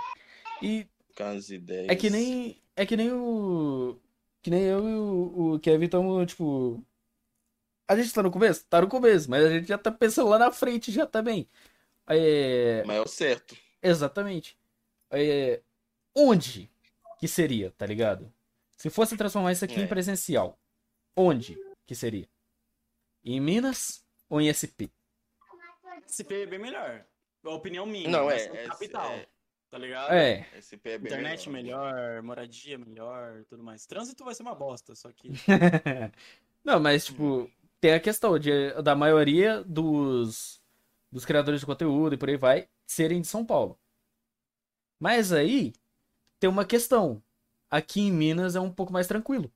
E as ideias. é que nem. É que nem o. Que nem eu e o, o Kevin estamos, tipo. A gente tá no começo? Tá no começo, mas a gente já tá pensando lá na frente já também. É. Mas é o certo. Exatamente. É, onde que seria, tá ligado? Se fosse transformar isso aqui em É. presencial, onde que seria? Em Minas ou em SP? SP é bem melhor. A opinião minha. Não, é, é- capital. é. Tá ligado? É, SP é bem Internet melhor. melhor, moradia melhor, tudo mais. Trânsito vai ser uma bosta, só que. não, mas tipo, tem a questão de, da maioria dos, dos criadores de conteúdo e por aí vai serem de São Paulo. Mas aí tem uma questão. Aqui em Minas é um pouco mais tranquilo.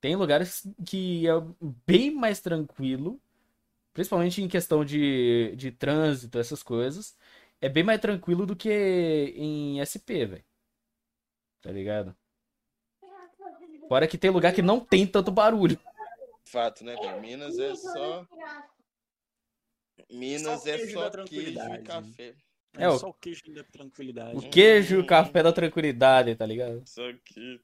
Tem lugares que é bem mais tranquilo, principalmente em questão de, de trânsito, essas coisas. É bem mais tranquilo do que em SP, velho. Tá ligado? Fora que tem lugar que não tem tanto barulho. Fato, né? Minas é só. Minas Só é só queijo e café. É, É, o- só o queijo da tranquilidade. O queijo e o café da tranquilidade, tá ligado? Só que.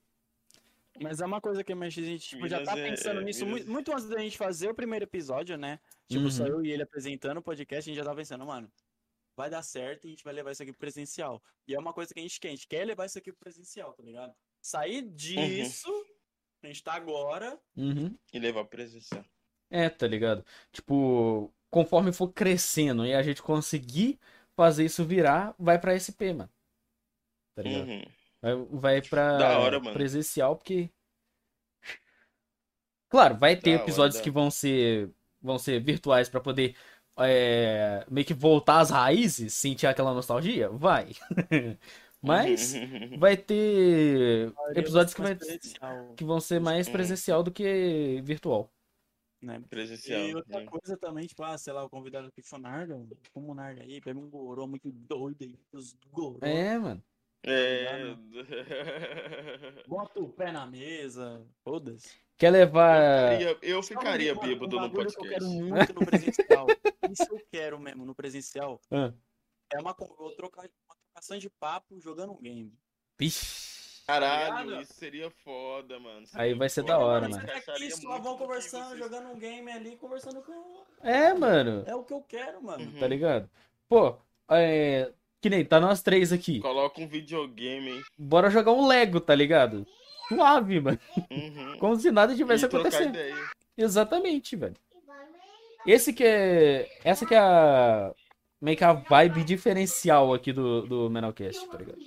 Mas é uma coisa que a gente tipo, já tá é- pensando é, nisso Minas- muito, antes da gente fazer o primeiro episódio, né? Tipo, Uhum. só eu e ele apresentando o podcast, a gente já tava pensando, mano, vai dar certo e a gente vai levar isso aqui pro presencial. E é uma coisa que a gente quer, a gente quer levar isso aqui pro presencial, tá ligado? Sair disso, a gente tá agora, Uhum. E levar presença. É, tá ligado? Tipo, conforme for crescendo e a gente conseguir fazer isso virar, vai pra SP, mano. Tá ligado? Uhum. Vai, vai pra Da hora, mano. presencial, porque. Claro, vai ter Da hora, episódios da- que vão ser, vão ser virtuais pra poder é, meio que voltar às raízes, sentir aquela nostalgia? Vai. Mas vai ter episódios que, vai, que vão ser mais Uhum. presencial do que virtual. Né? Presencial. E outra né? coisa também, tipo, ah, sei lá, o convidado aqui foi o Narga, como o Narga aí, pega um gorô muito doido aí, os gorô. É, mano. É. Bota o pé na mesa, foda-se. Quer levar. Eu, eu ficaria bêbado um no bagulho que eu quero podcast. muito no presencial. Isso eu quero mesmo no presencial. Ah. É uma, con- eu trocar, uma trocação de papo jogando um game. Vixe. Caralho, ligado? isso seria foda, mano. Aí Seria vai ser foda, da hora, Mano, mano. tá aqui, só vão conversando, vocês- jogando um game ali, conversando com. É, mano. É o que eu quero, mano. Uhum. Tá ligado? Pô, é. Que nem tá nós três aqui. Coloca um videogame aí. Bora jogar um Lego, tá ligado? Suave, mano. Uhum. Como se nada tivesse acontecendo. ideia. Exatamente, velho. Esse que é. Essa que é a. Meio que a vibe diferencial aqui do, do Menalcast, tá ligado?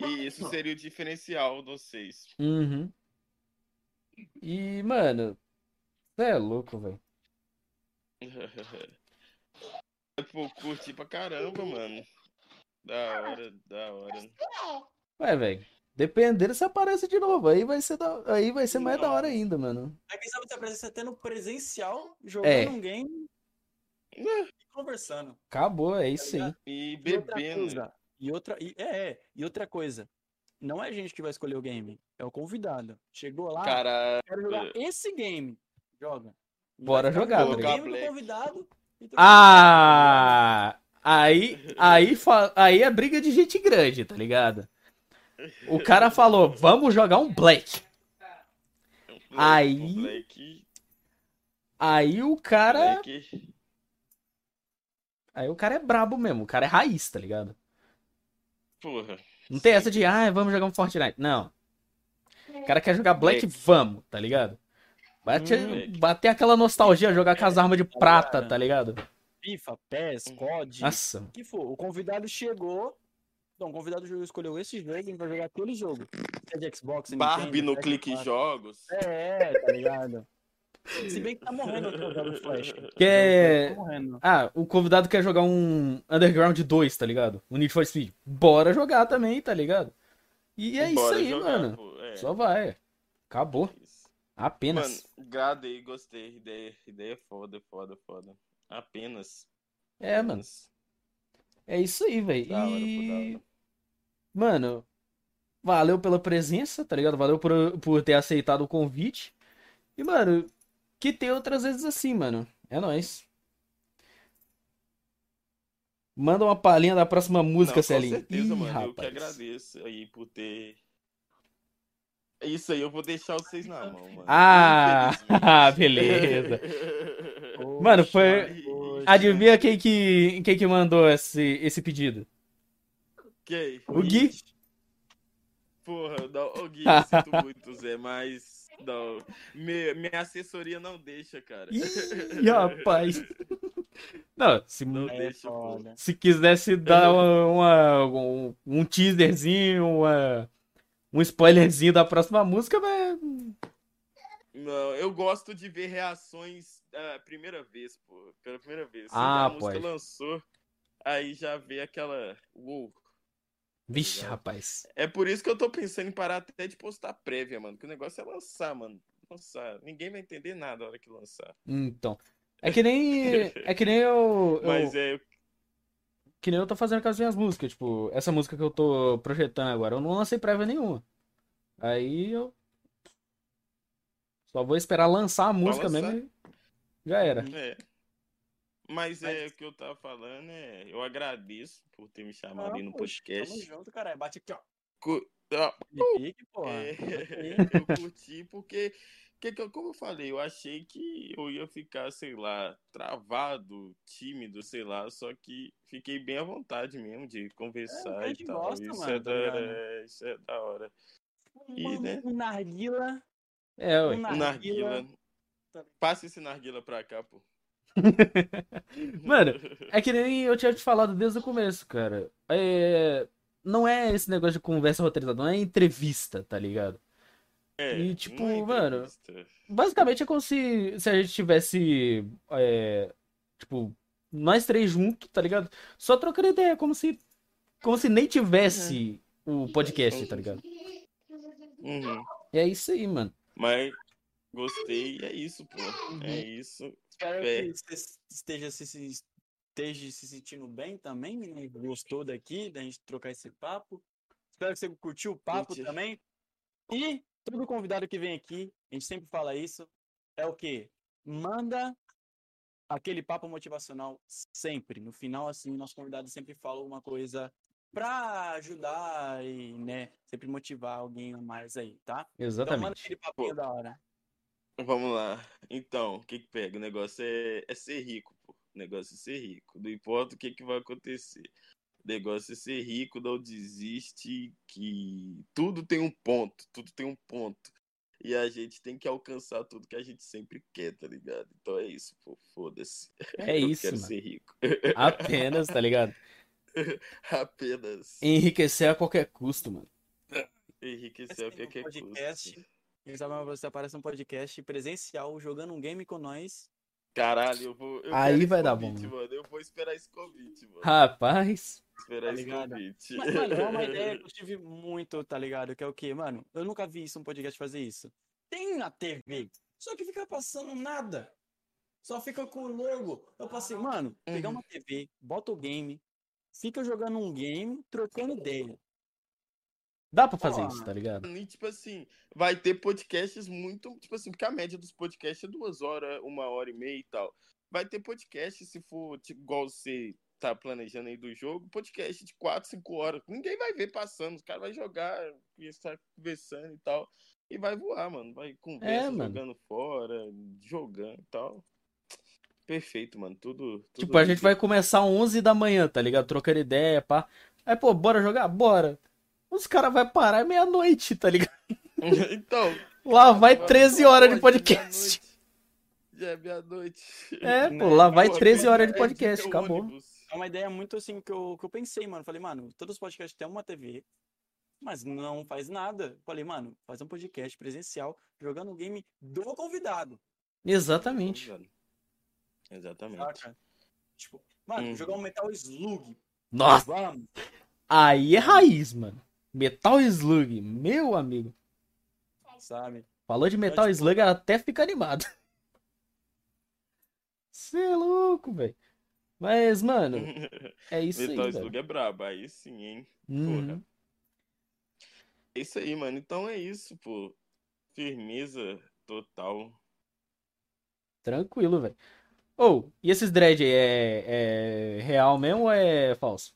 E isso seria o diferencial de vocês. Uhum. E, mano. Você é louco, velho. Pô, curti pra caramba, mano. Da hora, da hora. Ué, velho. Dependendo se aparece de novo. Aí vai ser, da... aí vai ser mais da hora ainda, mano. Aí quem sabe você aparece até no presencial, jogando É. um game e conversando. Acabou, é isso aí. E E outra bebendo. E outra, e, é, é, e outra coisa, não é a gente que vai escolher o game, é o convidado. Chegou lá, Cara, quero jogar esse game. Joga. E Bora jogar, tá o ligado? game do convidado. Ah! Aí, aí, fa- aí é briga de gente grande, tá ligado? O cara falou, vamos jogar um Black. Aí- Black, Aí o cara. Black. Aí o cara é brabo mesmo, o cara é raiz, tá ligado? Porra. Não tem essa de, ah, vamos jogar um Fortnite. Não. O cara quer jogar Black, Black. vamos, tá ligado? Bate, Hum. bater aquela nostalgia, jogar com as armas de prata, tá ligado? FIFA, PES, COD, Nossa. o que for. O convidado chegou. Então, o convidado escolheu esse jogo, ele vai jogar aquele jogo. É de Xbox, Barbie Nintendo, no Clique PS4. Jogos. É, tá ligado? Se bem que tá morrendo o jogo do Flash. Que é- Tá. Ah, o convidado quer jogar um Underground 2, tá ligado? Um Need for Speed. Bora jogar também, tá ligado? E é Bora isso aí, jogar, mano. pô, é, Só vai. Acabou. isso. Apenas. Mano, gradei, gostei. Ideia, ideia foda, foda, foda. Apenas. é, mano. É isso aí, velho. E. Mano, valeu pela presença, tá ligado? Valeu por, por ter aceitado o convite. E, mano, que tem outras vezes assim, mano. É nóis. Manda uma palhinha da próxima música, Não, Celinho. Com certeza, Ih, mano. Eu que rapaz. agradeço aí por ter. Isso aí eu vou deixar vocês na mão, mano. Ah, Infelizmente. beleza. Poxa, Mano, foi- poxa. Adivinha quem que, quem que mandou esse, esse pedido? Quem? O Gui. Porra, não, o Gui, eu sinto muito, Zé, mas. Não, me- minha assessoria não deixa, cara. Ih, rapaz. Não, se, Não É deixa, se quisesse dar uma, uma- um, um teaserzinho, uma, um spoilerzinho da próxima música, mas. Não, eu gosto de ver reações a primeira vez, pô. Pela primeira vez. Ah, a música lançou, aí já vê aquela. Uou. Vixe, rapaz. É por isso que eu tô pensando em parar até de postar prévia, mano. Que o negócio é lançar, mano. Lançar. Ninguém vai entender nada na hora que lançar. Então. É que nem. É que nem eu. eu- Mas é. que nem eu tô fazendo com as minhas músicas. Tipo, essa música que eu tô projetando agora, eu não lancei prévia nenhuma. Aí eu. Só vou esperar lançar a música lançar. mesmo e já era. é. Mas é o que eu tava falando, é. Eu agradeço por ter me chamado aí no poxa, Tamo podcast. junto, cara. Bate aqui, ó. Cu- ah, De pique, porra. É, eu curti porque, que, que como eu falei, eu achei que eu ia ficar, sei lá, travado, tímido, sei lá, só que fiquei bem à vontade mesmo de conversar a e tal. gosta, isso, mano, é tá da, ligado? é, isso é da hora. E, Um, né? um narguila. É. Um O narguila. narguila. Passa esse narguila pra cá, pô. Mano, é que nem eu tinha te falado desde o começo, cara. É... Não é esse negócio de conversa roteirizada, não é entrevista, tá ligado? É, e, tipo, é mano. Basicamente é como se, se a gente tivesse, é, tipo, nós três juntos, tá ligado? Só trocando ideia, como se, como se nem tivesse o podcast, tá ligado? Uhum. É isso aí, mano. Mas gostei, é isso, pô. É isso. Espero É. que você esteja se, esteja se sentindo bem também, né? Gostou daqui, da gente trocar esse papo. Espero que você curtiu o papo também. E todo convidado que vem aqui, a gente sempre fala isso, é o quê? Manda aquele papo motivacional sempre. No final, assim, nosso convidado sempre fala alguma coisa pra ajudar e, né, sempre motivar alguém a mais aí, tá? Então manda Exatamente. aquele papinho da hora. Vamos lá. Então, o que que pega? O negócio é, é ser rico, pô. O negócio é ser rico. Não importa o que que vai acontecer. O negócio é ser rico, não desiste, que tudo tem um ponto, tudo tem um ponto. E a gente tem que alcançar tudo que a gente sempre quer, tá ligado? Então é isso, pô. Foda-se. É Eu isso, quero mano. ser rico. Apenas, tá ligado? Apenas Enriquecer a qualquer custo, mano. enriquecer que é podcast. custo. Quem sabe você aparece num podcast presencial jogando um game com nós. Caralho, eu vou. eu Aí vai dar convite, bom. mano. Eu vou esperar esse convite, mano. Rapaz. esperar tá esse convite. Mas, mano, é uma ideia que eu tive muito, tá ligado? Que é o quê, mano? Eu nunca vi isso um podcast fazer isso. Tem na TV, só que fica passando nada. Só fica com o logo. Eu passei, mano, pegar Uhum. uma TV, bota o game, fica jogando um game, trocando ideia. Dá pra fazer Porra. isso, tá ligado? E, tipo assim, vai ter podcasts muito. Tipo assim, porque a média dos podcasts é duas horas, uma hora e meia e tal. Vai ter podcast, se for tipo, igual você tá planejando aí do jogo, podcast de quatro, cinco horas. Ninguém vai ver passando, os caras vão jogar, estar conversando e tal. E vai voar, mano. Vai conversa, É, mano. jogando fora, jogando e tal. Perfeito, mano. Tudo. tudo Tipo, a gente vai começar 11 da manhã, tá ligado? Trocando ideia, pá. Aí, pô, bora jogar? Bora. Os caras vão parar meia-noite, tá ligado? então. Lá vai Mano, 13 pô, horas de é podcast. Já é meia-noite. É, Né? pô, lá vai Pô, 13 horas é de podcast, teu acabou. É uma ideia muito assim que eu, que eu pensei, mano. Falei, mano, todos os podcasts têm uma TV, mas não faz nada. Falei, mano, faz um podcast presencial jogando um game do convidado. Exatamente. Exatamente. Saca? Tipo, mano, Uhum. jogar um Metal Slug. Nossa, Vamos. aí é raiz, mano. Metal Slug, meu amigo. Sabe? Falou de Metal Slug, até fica animado. Você é louco, velho. Mas, mano, é isso aí, Metal. Slug é brabo, aí sim, hein? Uhum. É isso aí, mano. Então é isso, pô. Firmeza total. Tranquilo, velho. Ou, e esses dread aí, é, é real mesmo ou é falso?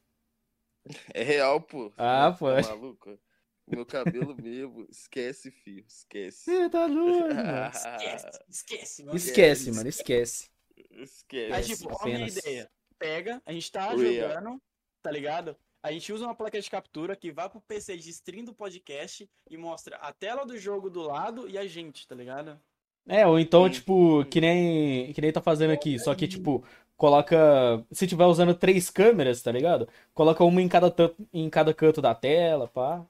É real, pô. Ah, Tá pô. maluco? Meu cabelo mesmo, esquece, filho. Esquece. Você tá doido, mano. Esquece, esquece, mano. Esquece, mano, esquece. Esquece. Aí, tipo, ó a minha ideia. Pega, a gente tá Real. jogando, tá ligado? A gente usa uma placa de captura que vai pro PC de stream do podcast e mostra a tela do jogo do lado e a gente, tá ligado? É, ou então, Sim. tipo, que nem, que nem tá fazendo aqui, só que, tipo, coloca. Se tiver usando três câmeras, tá ligado? Coloca uma em cada, em cada canto da tela, pá.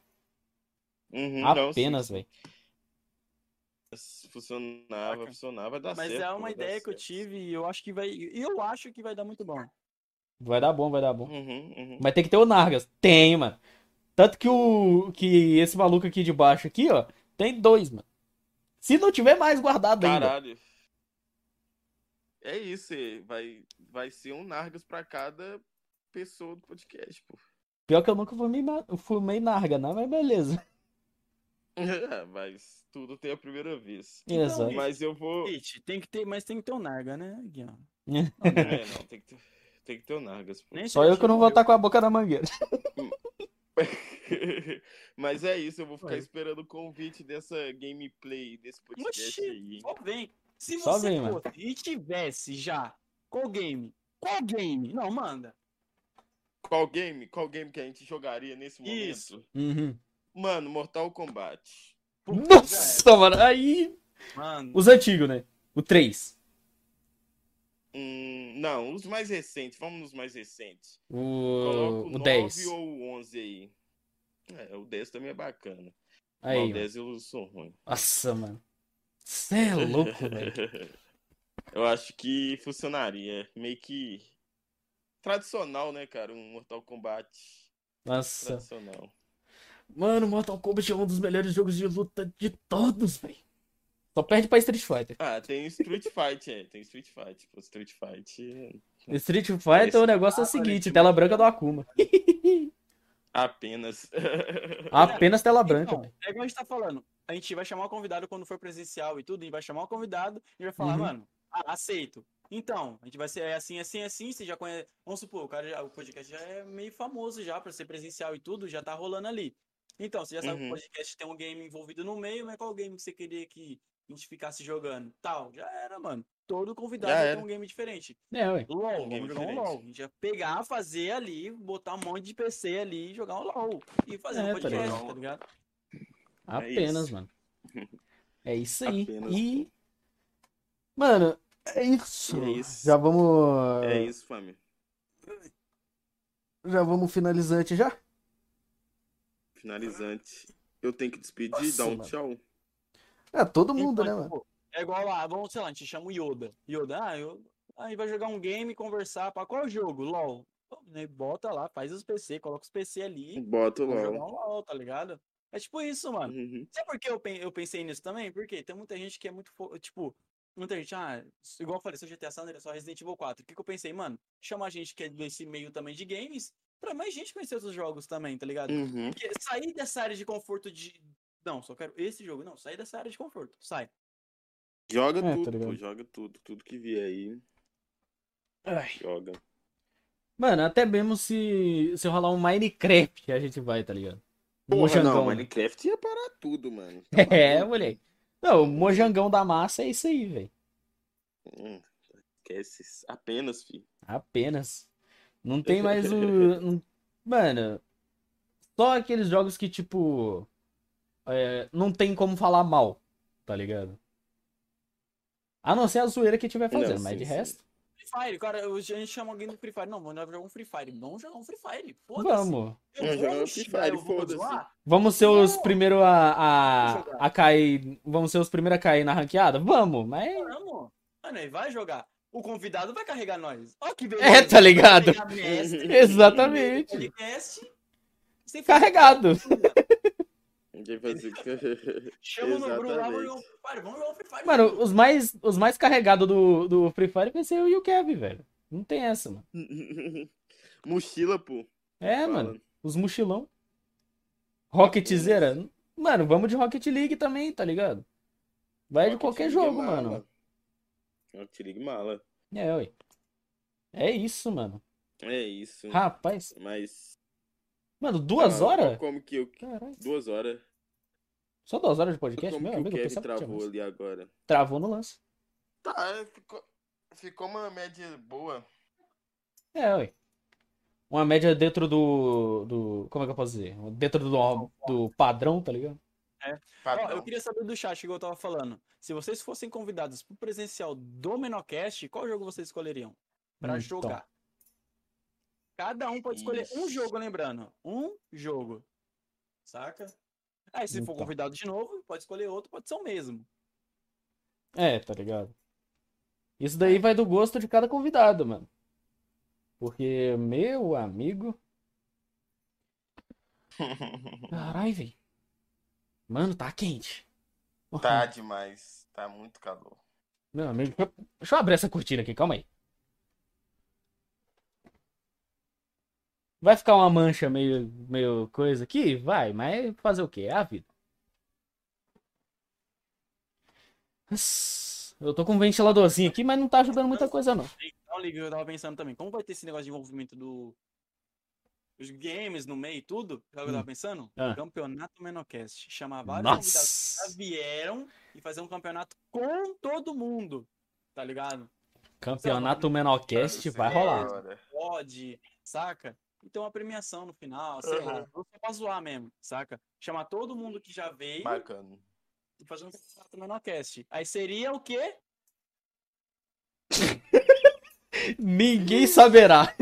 Uhum, Apenas, velho. Funcionava, funcionava, vai dar Mas certo. é pô, uma vai ideia que eu tive e eu acho que vai. Eu acho que vai dar muito bom. Vai dar bom, vai dar bom. Uhum, uhum. Mas tem que ter o Nargas. Tem, mano. Tanto que o. Que esse maluco aqui de baixo aqui, ó, tem dois, mano. Se não tiver mais guardado ainda. É isso, é, vai, vai ser um Nargas pra cada pessoa do podcast, pô. Pior que eu nunca fumei, fumei Narga, não, mas beleza. Mas tudo tem a primeira vez. Exato. Mas eu vou. Hit, tem que ter, mas tem que ter o Narga, né, Guiano? É, não, tem que ter, tem que ter o Nargas, pô. Nem Só eu que não vou estar estar com a boca na mangueira. Mas é isso, eu vou ficar esperando o convite dessa gameplay, desse podcast Oxi. aí. Vem. Se Só você vem, mano. fosse e tivesse já qual game? Qual game? Não, manda. Qual game? Qual game que a gente jogaria nesse momento? Isso. Uhum. Mano, Mortal Kombat. Puta, Nossa, mano. Aí. Mano. Os antigos, né? O 3. Hum, não, os mais recentes, vamos nos mais recentes. O, Coloca o o 9 10. ou o 11 aí. É, o 10 também é bacana. Mas Aí, o mano. 10 eu sou ruim. Nossa, mano. Você é louco, velho. Eu acho que funcionaria. Meio que tradicional, né, cara? Um Mortal Kombat Nossa. tradicional. Mano, Mortal Kombat é um dos melhores jogos de luta de todos, velho. Só perde pra Street Fighter. Ah, tem Street Fight, é. Tem Street Fight. Pô, Street Fight é Street Fighter, Esse- o negócio é o seguinte, tela branca do Akuma. apenas. Apenas tela branca, Então, velho. é igual a gente tá falando. A gente vai chamar o convidado quando for presencial e tudo, e vai chamar o convidado e vai falar, Uhum. mano, ah, aceito. Então, a gente vai ser assim, assim, assim, você já conhece. Vamos supor, o cara já, o podcast já é meio famoso já pra ser presencial e tudo, já tá rolando ali. Então, você já sabe que Uhum. o podcast tem um game envolvido no meio, mas qual game que você queria que a gente ficasse jogando? Tal, já era, mano. Todo convidado Já era. um game diferente. É, ué. LOL, Um game um diferente. LOL. A gente ia pegar, fazer ali, botar um monte de PC ali e jogar um LOL. E fazer É, um tá podcast, ligado? tá ligado? Apenas, isso. mano. É isso aí. Apenas. E. Mano, é isso. É isso. Já vamos. É isso, família. Já vamos finalizante já? Finalizante. Eu tenho que despedir, Nossa, dar um mano. tchau. É, todo mundo, Então, né, mano? É igual lá, vamos, sei lá, a gente chama o Yoda. Yoda, ah, eu... aí vai jogar um game, conversar, pra qual jogo? LOL. Né, Bota lá, faz os PC, coloca os PC ali, Bota vamos lá. jogar um LOL, tá ligado? É tipo isso, mano. Uhum. Sabe por que eu, eu pensei nisso também? Porque tem muita gente que é muito, fo- tipo, muita gente, ah, igual eu falei, seu GTA San Andreas, só Resident Evil 4. O que, que eu pensei, mano? Chamar gente que é desse meio também de games, pra mais gente conhecer outros jogos também, tá ligado? Uhum. Porque sair dessa área de conforto de. Não, só quero esse jogo. Não, sair dessa área de conforto. Sai. Joga É, tá tudo, ligado? pô, joga tudo. Tudo que vier aí, Ai. joga. Mano, até mesmo se, se rolar um Minecraft, a gente vai, tá ligado? Mojangão. não, Minecraft ia parar tudo, mano. Tá É, moleque. Não, o mojangão da massa é isso aí, velho. Hum, esquece. Apenas, filho. Apenas. Não tem mais o. Mano, só aqueles jogos que, tipo. é, não tem como falar mal, tá ligado? A não ser a zoeira que tiver fazendo, Não, mas sim, de sim. resto, Fire, cara, a gente chama alguém do Free Fire. Não, vamos jogar um Free Fire. Vamos jogar um Free Fire. Foda-se. vamos. Vamos jogar um Free Fire, foda-se. Vamos ser os primeiros a, a, a cair. Vamos ser os primeiros a cair na ranqueada? Vamos, mas. Vamos. Mano, ele vai jogar. O convidado vai carregar nós. Ó que É, beleza. tá ligado? Mestre, Exatamente. podcast, Carregado. Fazer... Chama no grupo lá, vamos jogar Free Fire, vamos jogar Free Fire. Mano, os mais, os mais carregados do, do Free Fire vai ser eu e o Kevin, velho. Não tem essa, mano. Mochila, pô. É, Fala. mano. Os mochilão. Rocketzeira. Mano, vamos de Rocket League também, tá ligado? Vai de Rocket qualquer League é jogo, mala. mano. Rocket League mala. É, ué. É isso, mano. É isso. Rapaz. Mas. Mano, duas Ah, horas? Como que eu. Caralho. Duas horas. Só duas horas de podcast? como Meu que o amigo, eu Kevin travou ali agora? Travou no lance. Tá, é, ficou, ficou uma média boa. É, ué. Uma média dentro do, do. Como é que eu posso dizer? Dentro do, do padrão, tá ligado? Ó, Padrão. eu queria saber do chat, igual eu tava falando. Se vocês fossem convidados pro presencial do Menocast, qual jogo vocês escolheriam pra Hum, jogar? Cada um pode escolher um Isso. jogo, lembrando. Um jogo. Saca? Aí, se for Então. convidado de novo, pode escolher outro, pode ser o mesmo. É, tá ligado? Isso daí vai do gosto de cada convidado, mano. Porque, meu amigo. Carai, velho. Mano, tá quente. Tá demais. Tá muito calor. Meu amigo, deixa eu, deixa eu abrir essa cortina aqui, calma aí. Vai ficar uma mancha meio, meio coisa aqui? Vai, mas fazer o quê? É a vida. Nossa, Eu tô com um ventiladorzinho aqui, mas não tá ajudando muita coisa, não. Então, liga, eu tava pensando também, como vai ter esse negócio de envolvimento do. Os games no meio e tudo? Sabe o que eu tava pensando? Ah. Campeonato Menocast. Chamar vários convidados que Nossa! já vieram e fazer um campeonato com todo mundo. Tá ligado? Campeonato Menocast vai rolar. Pode, saca? E ter uma premiação no final, sei lá. Uhum. Só pra zoar mesmo, saca? Chamar todo mundo que já veio Bacana. e fazer um Menocast. Aí seria o quê? Ninguém saberá.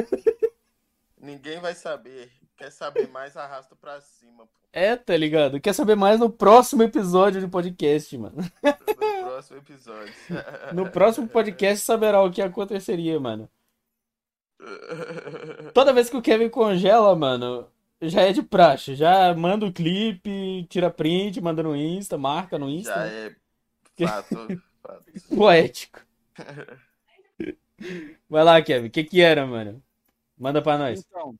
Ninguém vai saber. Quer saber mais, arrasta pra cima, pô. É, tá ligado? Quer saber mais no próximo episódio do podcast, mano. No próximo episódio. No próximo podcast saberá o que aconteceria, mano. Toda vez que o Kevin congela, mano, já é de praxe. Já manda o clipe, tira print, manda no Insta, marca no Insta. Já né? é fato. fato. Poético. Vai lá, Kevin. O que que era, mano? Manda pra nós. Então,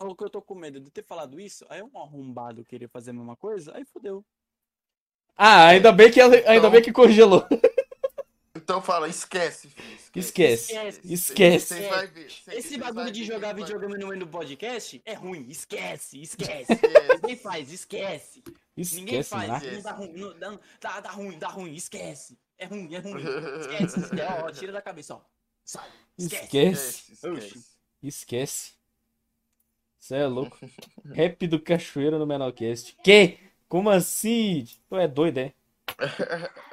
o que eu tô com medo de ter falado isso, aí um arrombado querer fazer a mesma coisa, aí fodeu. Ah, ainda bem que, ela- ainda Então- bem que congelou. Então fala, esquece, filho. Esquece. Esquece. Esquece. Vocês vai ver. Vocês- Esse bagulho de ver jogar vai- videogame no meio do podcast é ruim. Esquece, esquece. Esquece. Ninguém faz, esquece. Ninguém Esquece, faz. Não dá ruim, não, dá, dá, dá ruim, dá ruim. Esquece. É ruim, é ruim. Esquece, esquece. Ó, tira da cabeça, ó. Sai. Esquece. Esquece. Esquece, esquece. Esquece. Você é louco. Rap do Cachoeira no Menocast. Que? Como assim? Tu é doido, é?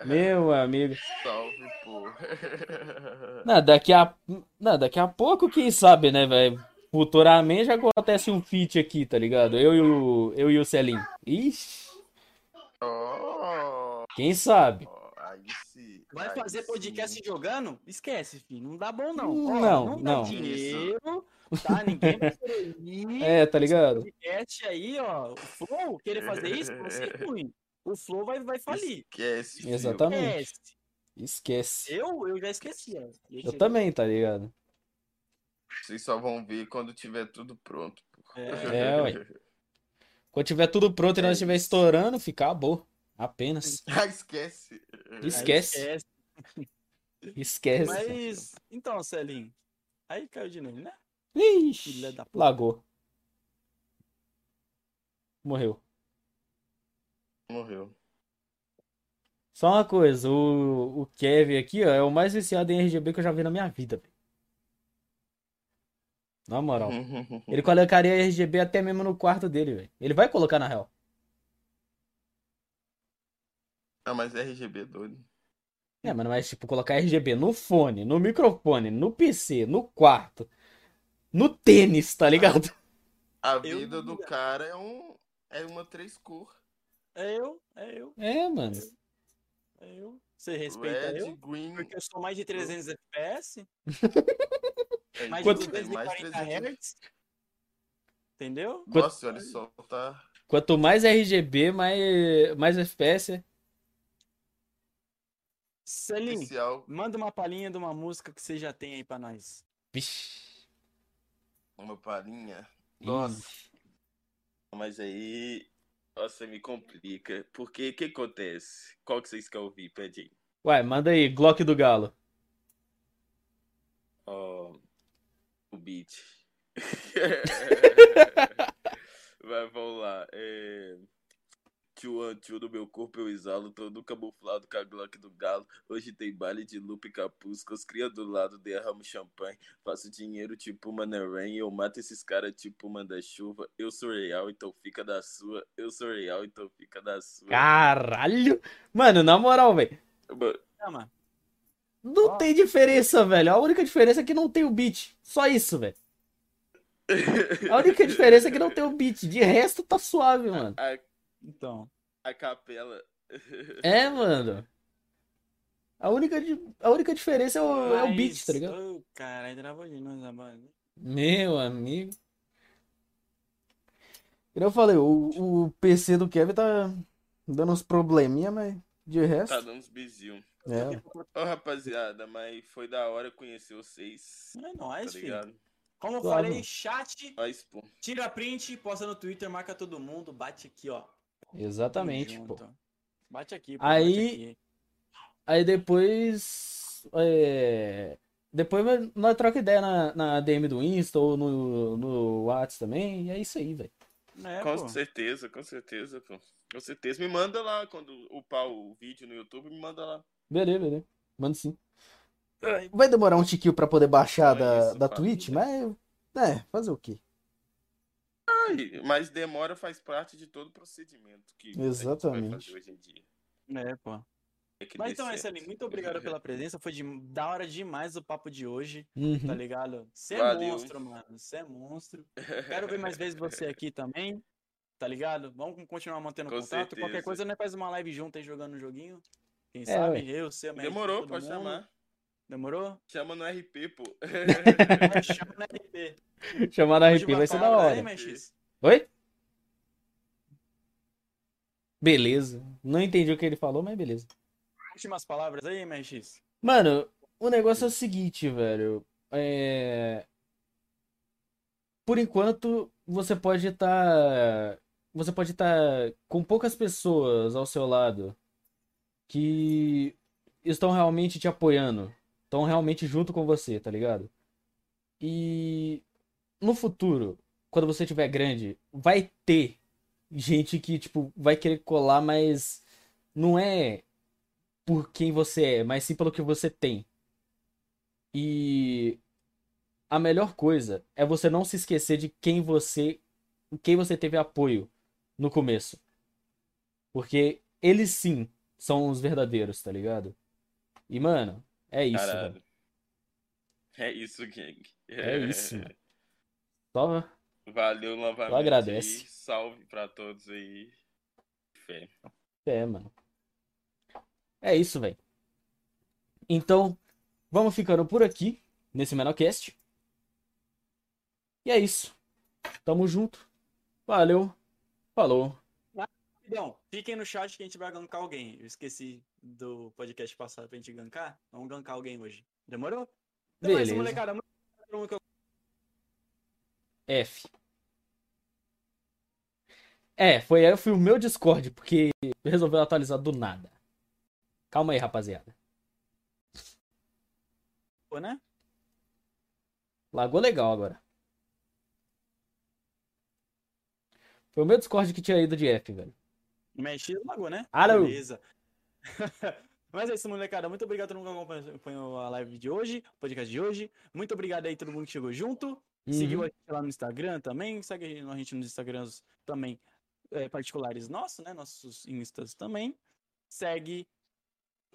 Meu amigo. Salve, pô. Não, daqui a, não, daqui a pouco, quem sabe, né, velho? Futuramente já acontece um feat aqui, tá ligado? Eu e o, eu e o Celinho. Ixi, Oh, quem sabe? aí sim. Vai aí fazer podcast sim. jogando? Esquece, filho. Não dá bom, não. Não, dá não. dinheiro, tá? Ninguém vai querer ir. É, tá ligado? podcast aí, ó. O Flow querer fazer isso, você é ruim. O Flow vai, vai falir. Esquece. filho. Exatamente. Esquece. Esquece. Eu, eu já esqueci. ó. Eu também, tá ligado? Vocês só vão ver quando tiver tudo pronto. pô. É, ué. Quando tiver tudo pronto e É nós estiver isso. estourando, fica acabou. Apenas. Ah, esquece. Aí Esquece. Esquece. Mas, então, Celinho. Aí caiu de novo, né? Ixi, Filha da puta. lagou. Morreu. Morreu. Só uma coisa, o, o Kevin aqui, ó, é o mais viciado em RGB que eu já vi na minha vida, velho. Na moral. Ele colocaria RGB até mesmo no quarto dele, velho. Ele vai colocar na real. Ah, mas RGB é doido. É, mano, mas tipo, colocar RGB no fone, no microfone, no PC, no quarto, no tênis, tá ligado? A Eu vida do ia. cara é um. É uma três cor. É eu, é eu, É, mano. é eu. Você respeita Red, eu? green. Porque eu sou mais de 300 FPS, é, mais Quanto- de tem mais 240 300. Hz. Entendeu? Nossa, olha só, tá. Quanto mais RGB, mais, mais FPS. Celim, Oficial. manda uma palhinha de uma música que você já tem aí pra nós. Vixe. Uma palhinha. Nossa. Mas aí. Nossa, me complica. Porque o que acontece? Qual que vocês querem ouvir? Pede. Uai, manda aí, Glock do Galo. Ó, o beat. Vai, vamos lá. É... Tio Antio do meu corpo eu exalo, todo camuflado com a Glock do galo. Hoje tem baile de lupa e capuz, com os cria do lado, derramo champanhe. Faço dinheiro tipo Mané Rain, eu mato esses caras tipo manda-chuva. Eu sou real, então fica da sua. Eu sou real, então fica da sua. Caralho! Mano, na moral, velho. Não Ó. tem diferença, velho. A única diferença é que não tem o beat. Só isso, velho. A única diferença é que não tem o beat. De resto, tá suave, mano. a, Então. a capela. É, mano. A única, a única diferença é o, é o beat, Mas- tá ligado? Travou de nós a banda. Meu amigo. Como eu falei, o, o PC do Kevin tá dando uns probleminha, mas de resto. Tá dando uns bizinhos. É. Ô, rapaziada, mas foi da hora conhecer vocês. É Tá nóis, filho. ligado? Como eu Claro. falei, chat, pô. tira print, posta no Twitter, marca todo mundo, bate aqui, ó. Exatamente, pô. Bate aqui, pô, Aí- bate aqui. Aí depois. É... Depois nós troca ideia na, na DM do Insta ou no, no WhatsApp também. E é isso aí, velho. É, Com pô. certeza, com certeza, pô. Com certeza. Me manda lá quando upar o vídeo no YouTube, me manda lá. Beleza, beleza. Manda sim. Vai demorar um tiquinho pra poder baixar É da, isso, da. Twitch, mas. É, fazer o quê? Mas demora faz parte de todo o procedimento que a gente vai Exatamente. fazer hoje em dia. É, pô. É Mas então é isso. Muito obrigado pela presença. Foi de, da hora demais o papo de hoje, tá Uhum. ligado? Você é Valeu. monstro, mano. Você é monstro. Quero ver mais vezes você aqui também, tá ligado? Vamos continuar mantendo Com contato. Qualquer certeza. coisa, nós faz uma live junto aí jogando um joguinho. Quem É, sabe? ué. Eu, você, Demorou, pode mundo. chamar. Demorou? Chama no RP, pô. Chama no RP. Chamar na RP vai ser da aí, hora. Mexis? Oi? Beleza. Não entendi o que ele falou, mas beleza. Últimas palavras aí, Mexis? Mano, o negócio é o seguinte, velho. É... Por enquanto, você pode estar. Você pode estar com poucas pessoas ao seu lado que estão realmente te apoiando. Estão realmente junto com você, tá ligado? E no futuro, quando você tiver grande, vai ter gente que, tipo, vai querer colar, mas não é por quem você é, mas sim pelo que você tem. E a melhor coisa é você não se esquecer de quem você, quem você teve apoio no começo. Porque eles sim são os verdadeiros, tá ligado? E mano, é isso, Caralho. É isso, gang. É isso. Só Valeu novamente. Só agradece. aí. Salve pra todos aí. Fé. É, mano. É isso, velho. Então, vamos ficando por aqui nesse Menocast. E é isso. Tamo junto. Valeu. Falou. Então, fiquem no chat que a gente vai gankar alguém. Eu esqueci do podcast passado pra gente gankar. Vamos gankar alguém hoje. Demorou? Então é isso, Beleza. molecada. Mundo que F. É, foi F o meu Discord, porque resolveu atualizar do nada. Calma aí, rapaziada. acompanhou, né? Lagou legal agora. Foi o meu Discord que tinha ido de F, velho. Mexe lago, né? Alô. Beleza. Mas é isso, molecada. Muito obrigado a todo mundo que acompanhou- a live de hoje, o podcast de hoje. Muito obrigado aí a todo mundo que chegou junto. Seguiu Uhum. a gente lá no Instagram também. Segue a gente nos Instagrams também é, particulares nossos, né? Nossos Instas também. Segue.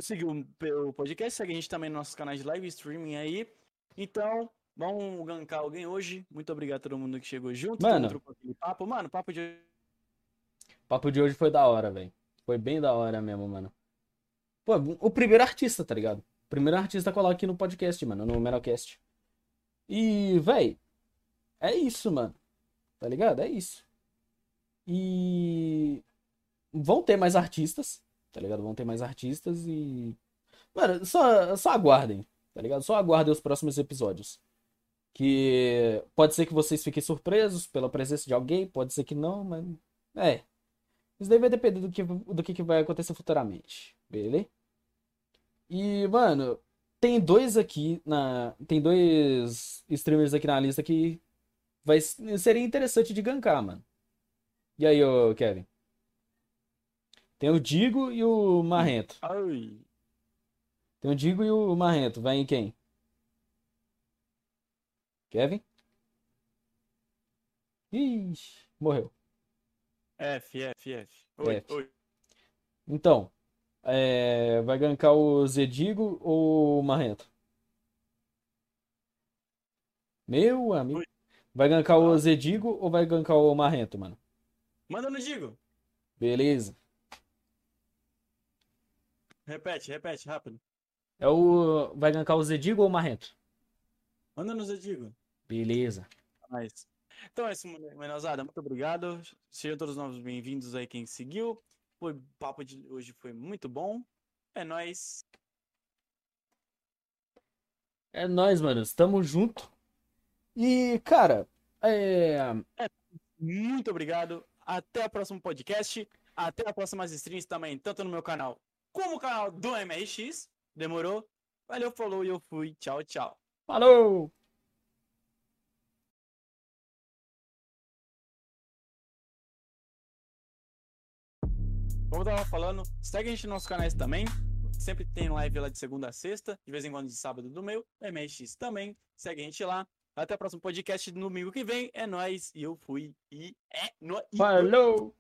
Seguiu o podcast, segue a gente também nos nossos canais de live streaming aí. Então, vamos gankar alguém hoje. Muito obrigado a todo mundo que chegou junto. Mano. papo. Mano, papo de papo de hoje foi da hora, velho. Foi bem da hora mesmo, mano. Pô, o primeiro artista, tá ligado? O primeiro artista a colar aqui no podcast, mano, no Menocast. E, véi, é isso, mano. Tá ligado? É isso. E vão ter mais artistas, tá ligado? Vão ter mais artistas e. Mano, só, só aguardem, tá ligado? Só aguardem os próximos episódios. Que pode ser que vocês fiquem surpresos pela presença de alguém, pode ser que não, mas. É. Isso daí vai depender do que, do que, vai acontecer futuramente, beleza? E, mano, tem dois aqui na. Tem dois streamers aqui na lista que vai, seria interessante de gankar, mano. E aí, ô Kevin? Tem o Digo e o Marrento. Ai. Tem o Digo e o Marrento. Vai em quem? Kevin? Ixi, morreu. F, F, F. Oi, F. oi. Então, é, vai gankar o Zedigo ou o Marrento? Meu amigo. Oi. Vai gankar o Zedigo ou vai gankar o Marrento, mano? Manda no Digo. Beleza. Repete, repete, rápido. É o. Vai gankar o Zedigo ou o Marrento? Manda no Digo. Beleza. Nice. Então é isso, menosada. Muito obrigado. Sejam todos novos bem-vindos aí quem seguiu. Foi, o papo de hoje foi muito bom. É nóis. É nóis, mano. Tamo junto. E, cara, é. Muito obrigado. Até o próximo podcast. Até a próxima streams também, tanto no meu canal como no canal do MRX. Demorou? Valeu, falou e eu fui. Tchau, tchau. Falou! Como eu tava falando, segue a gente nos nossos canais também. Sempre tem live lá de segunda a sexta, de vez em quando de sábado do meu. MRX também. Segue a gente lá. Até o próximo podcast domingo que vem. É nóis. E eu fui. E é nóis. Falou!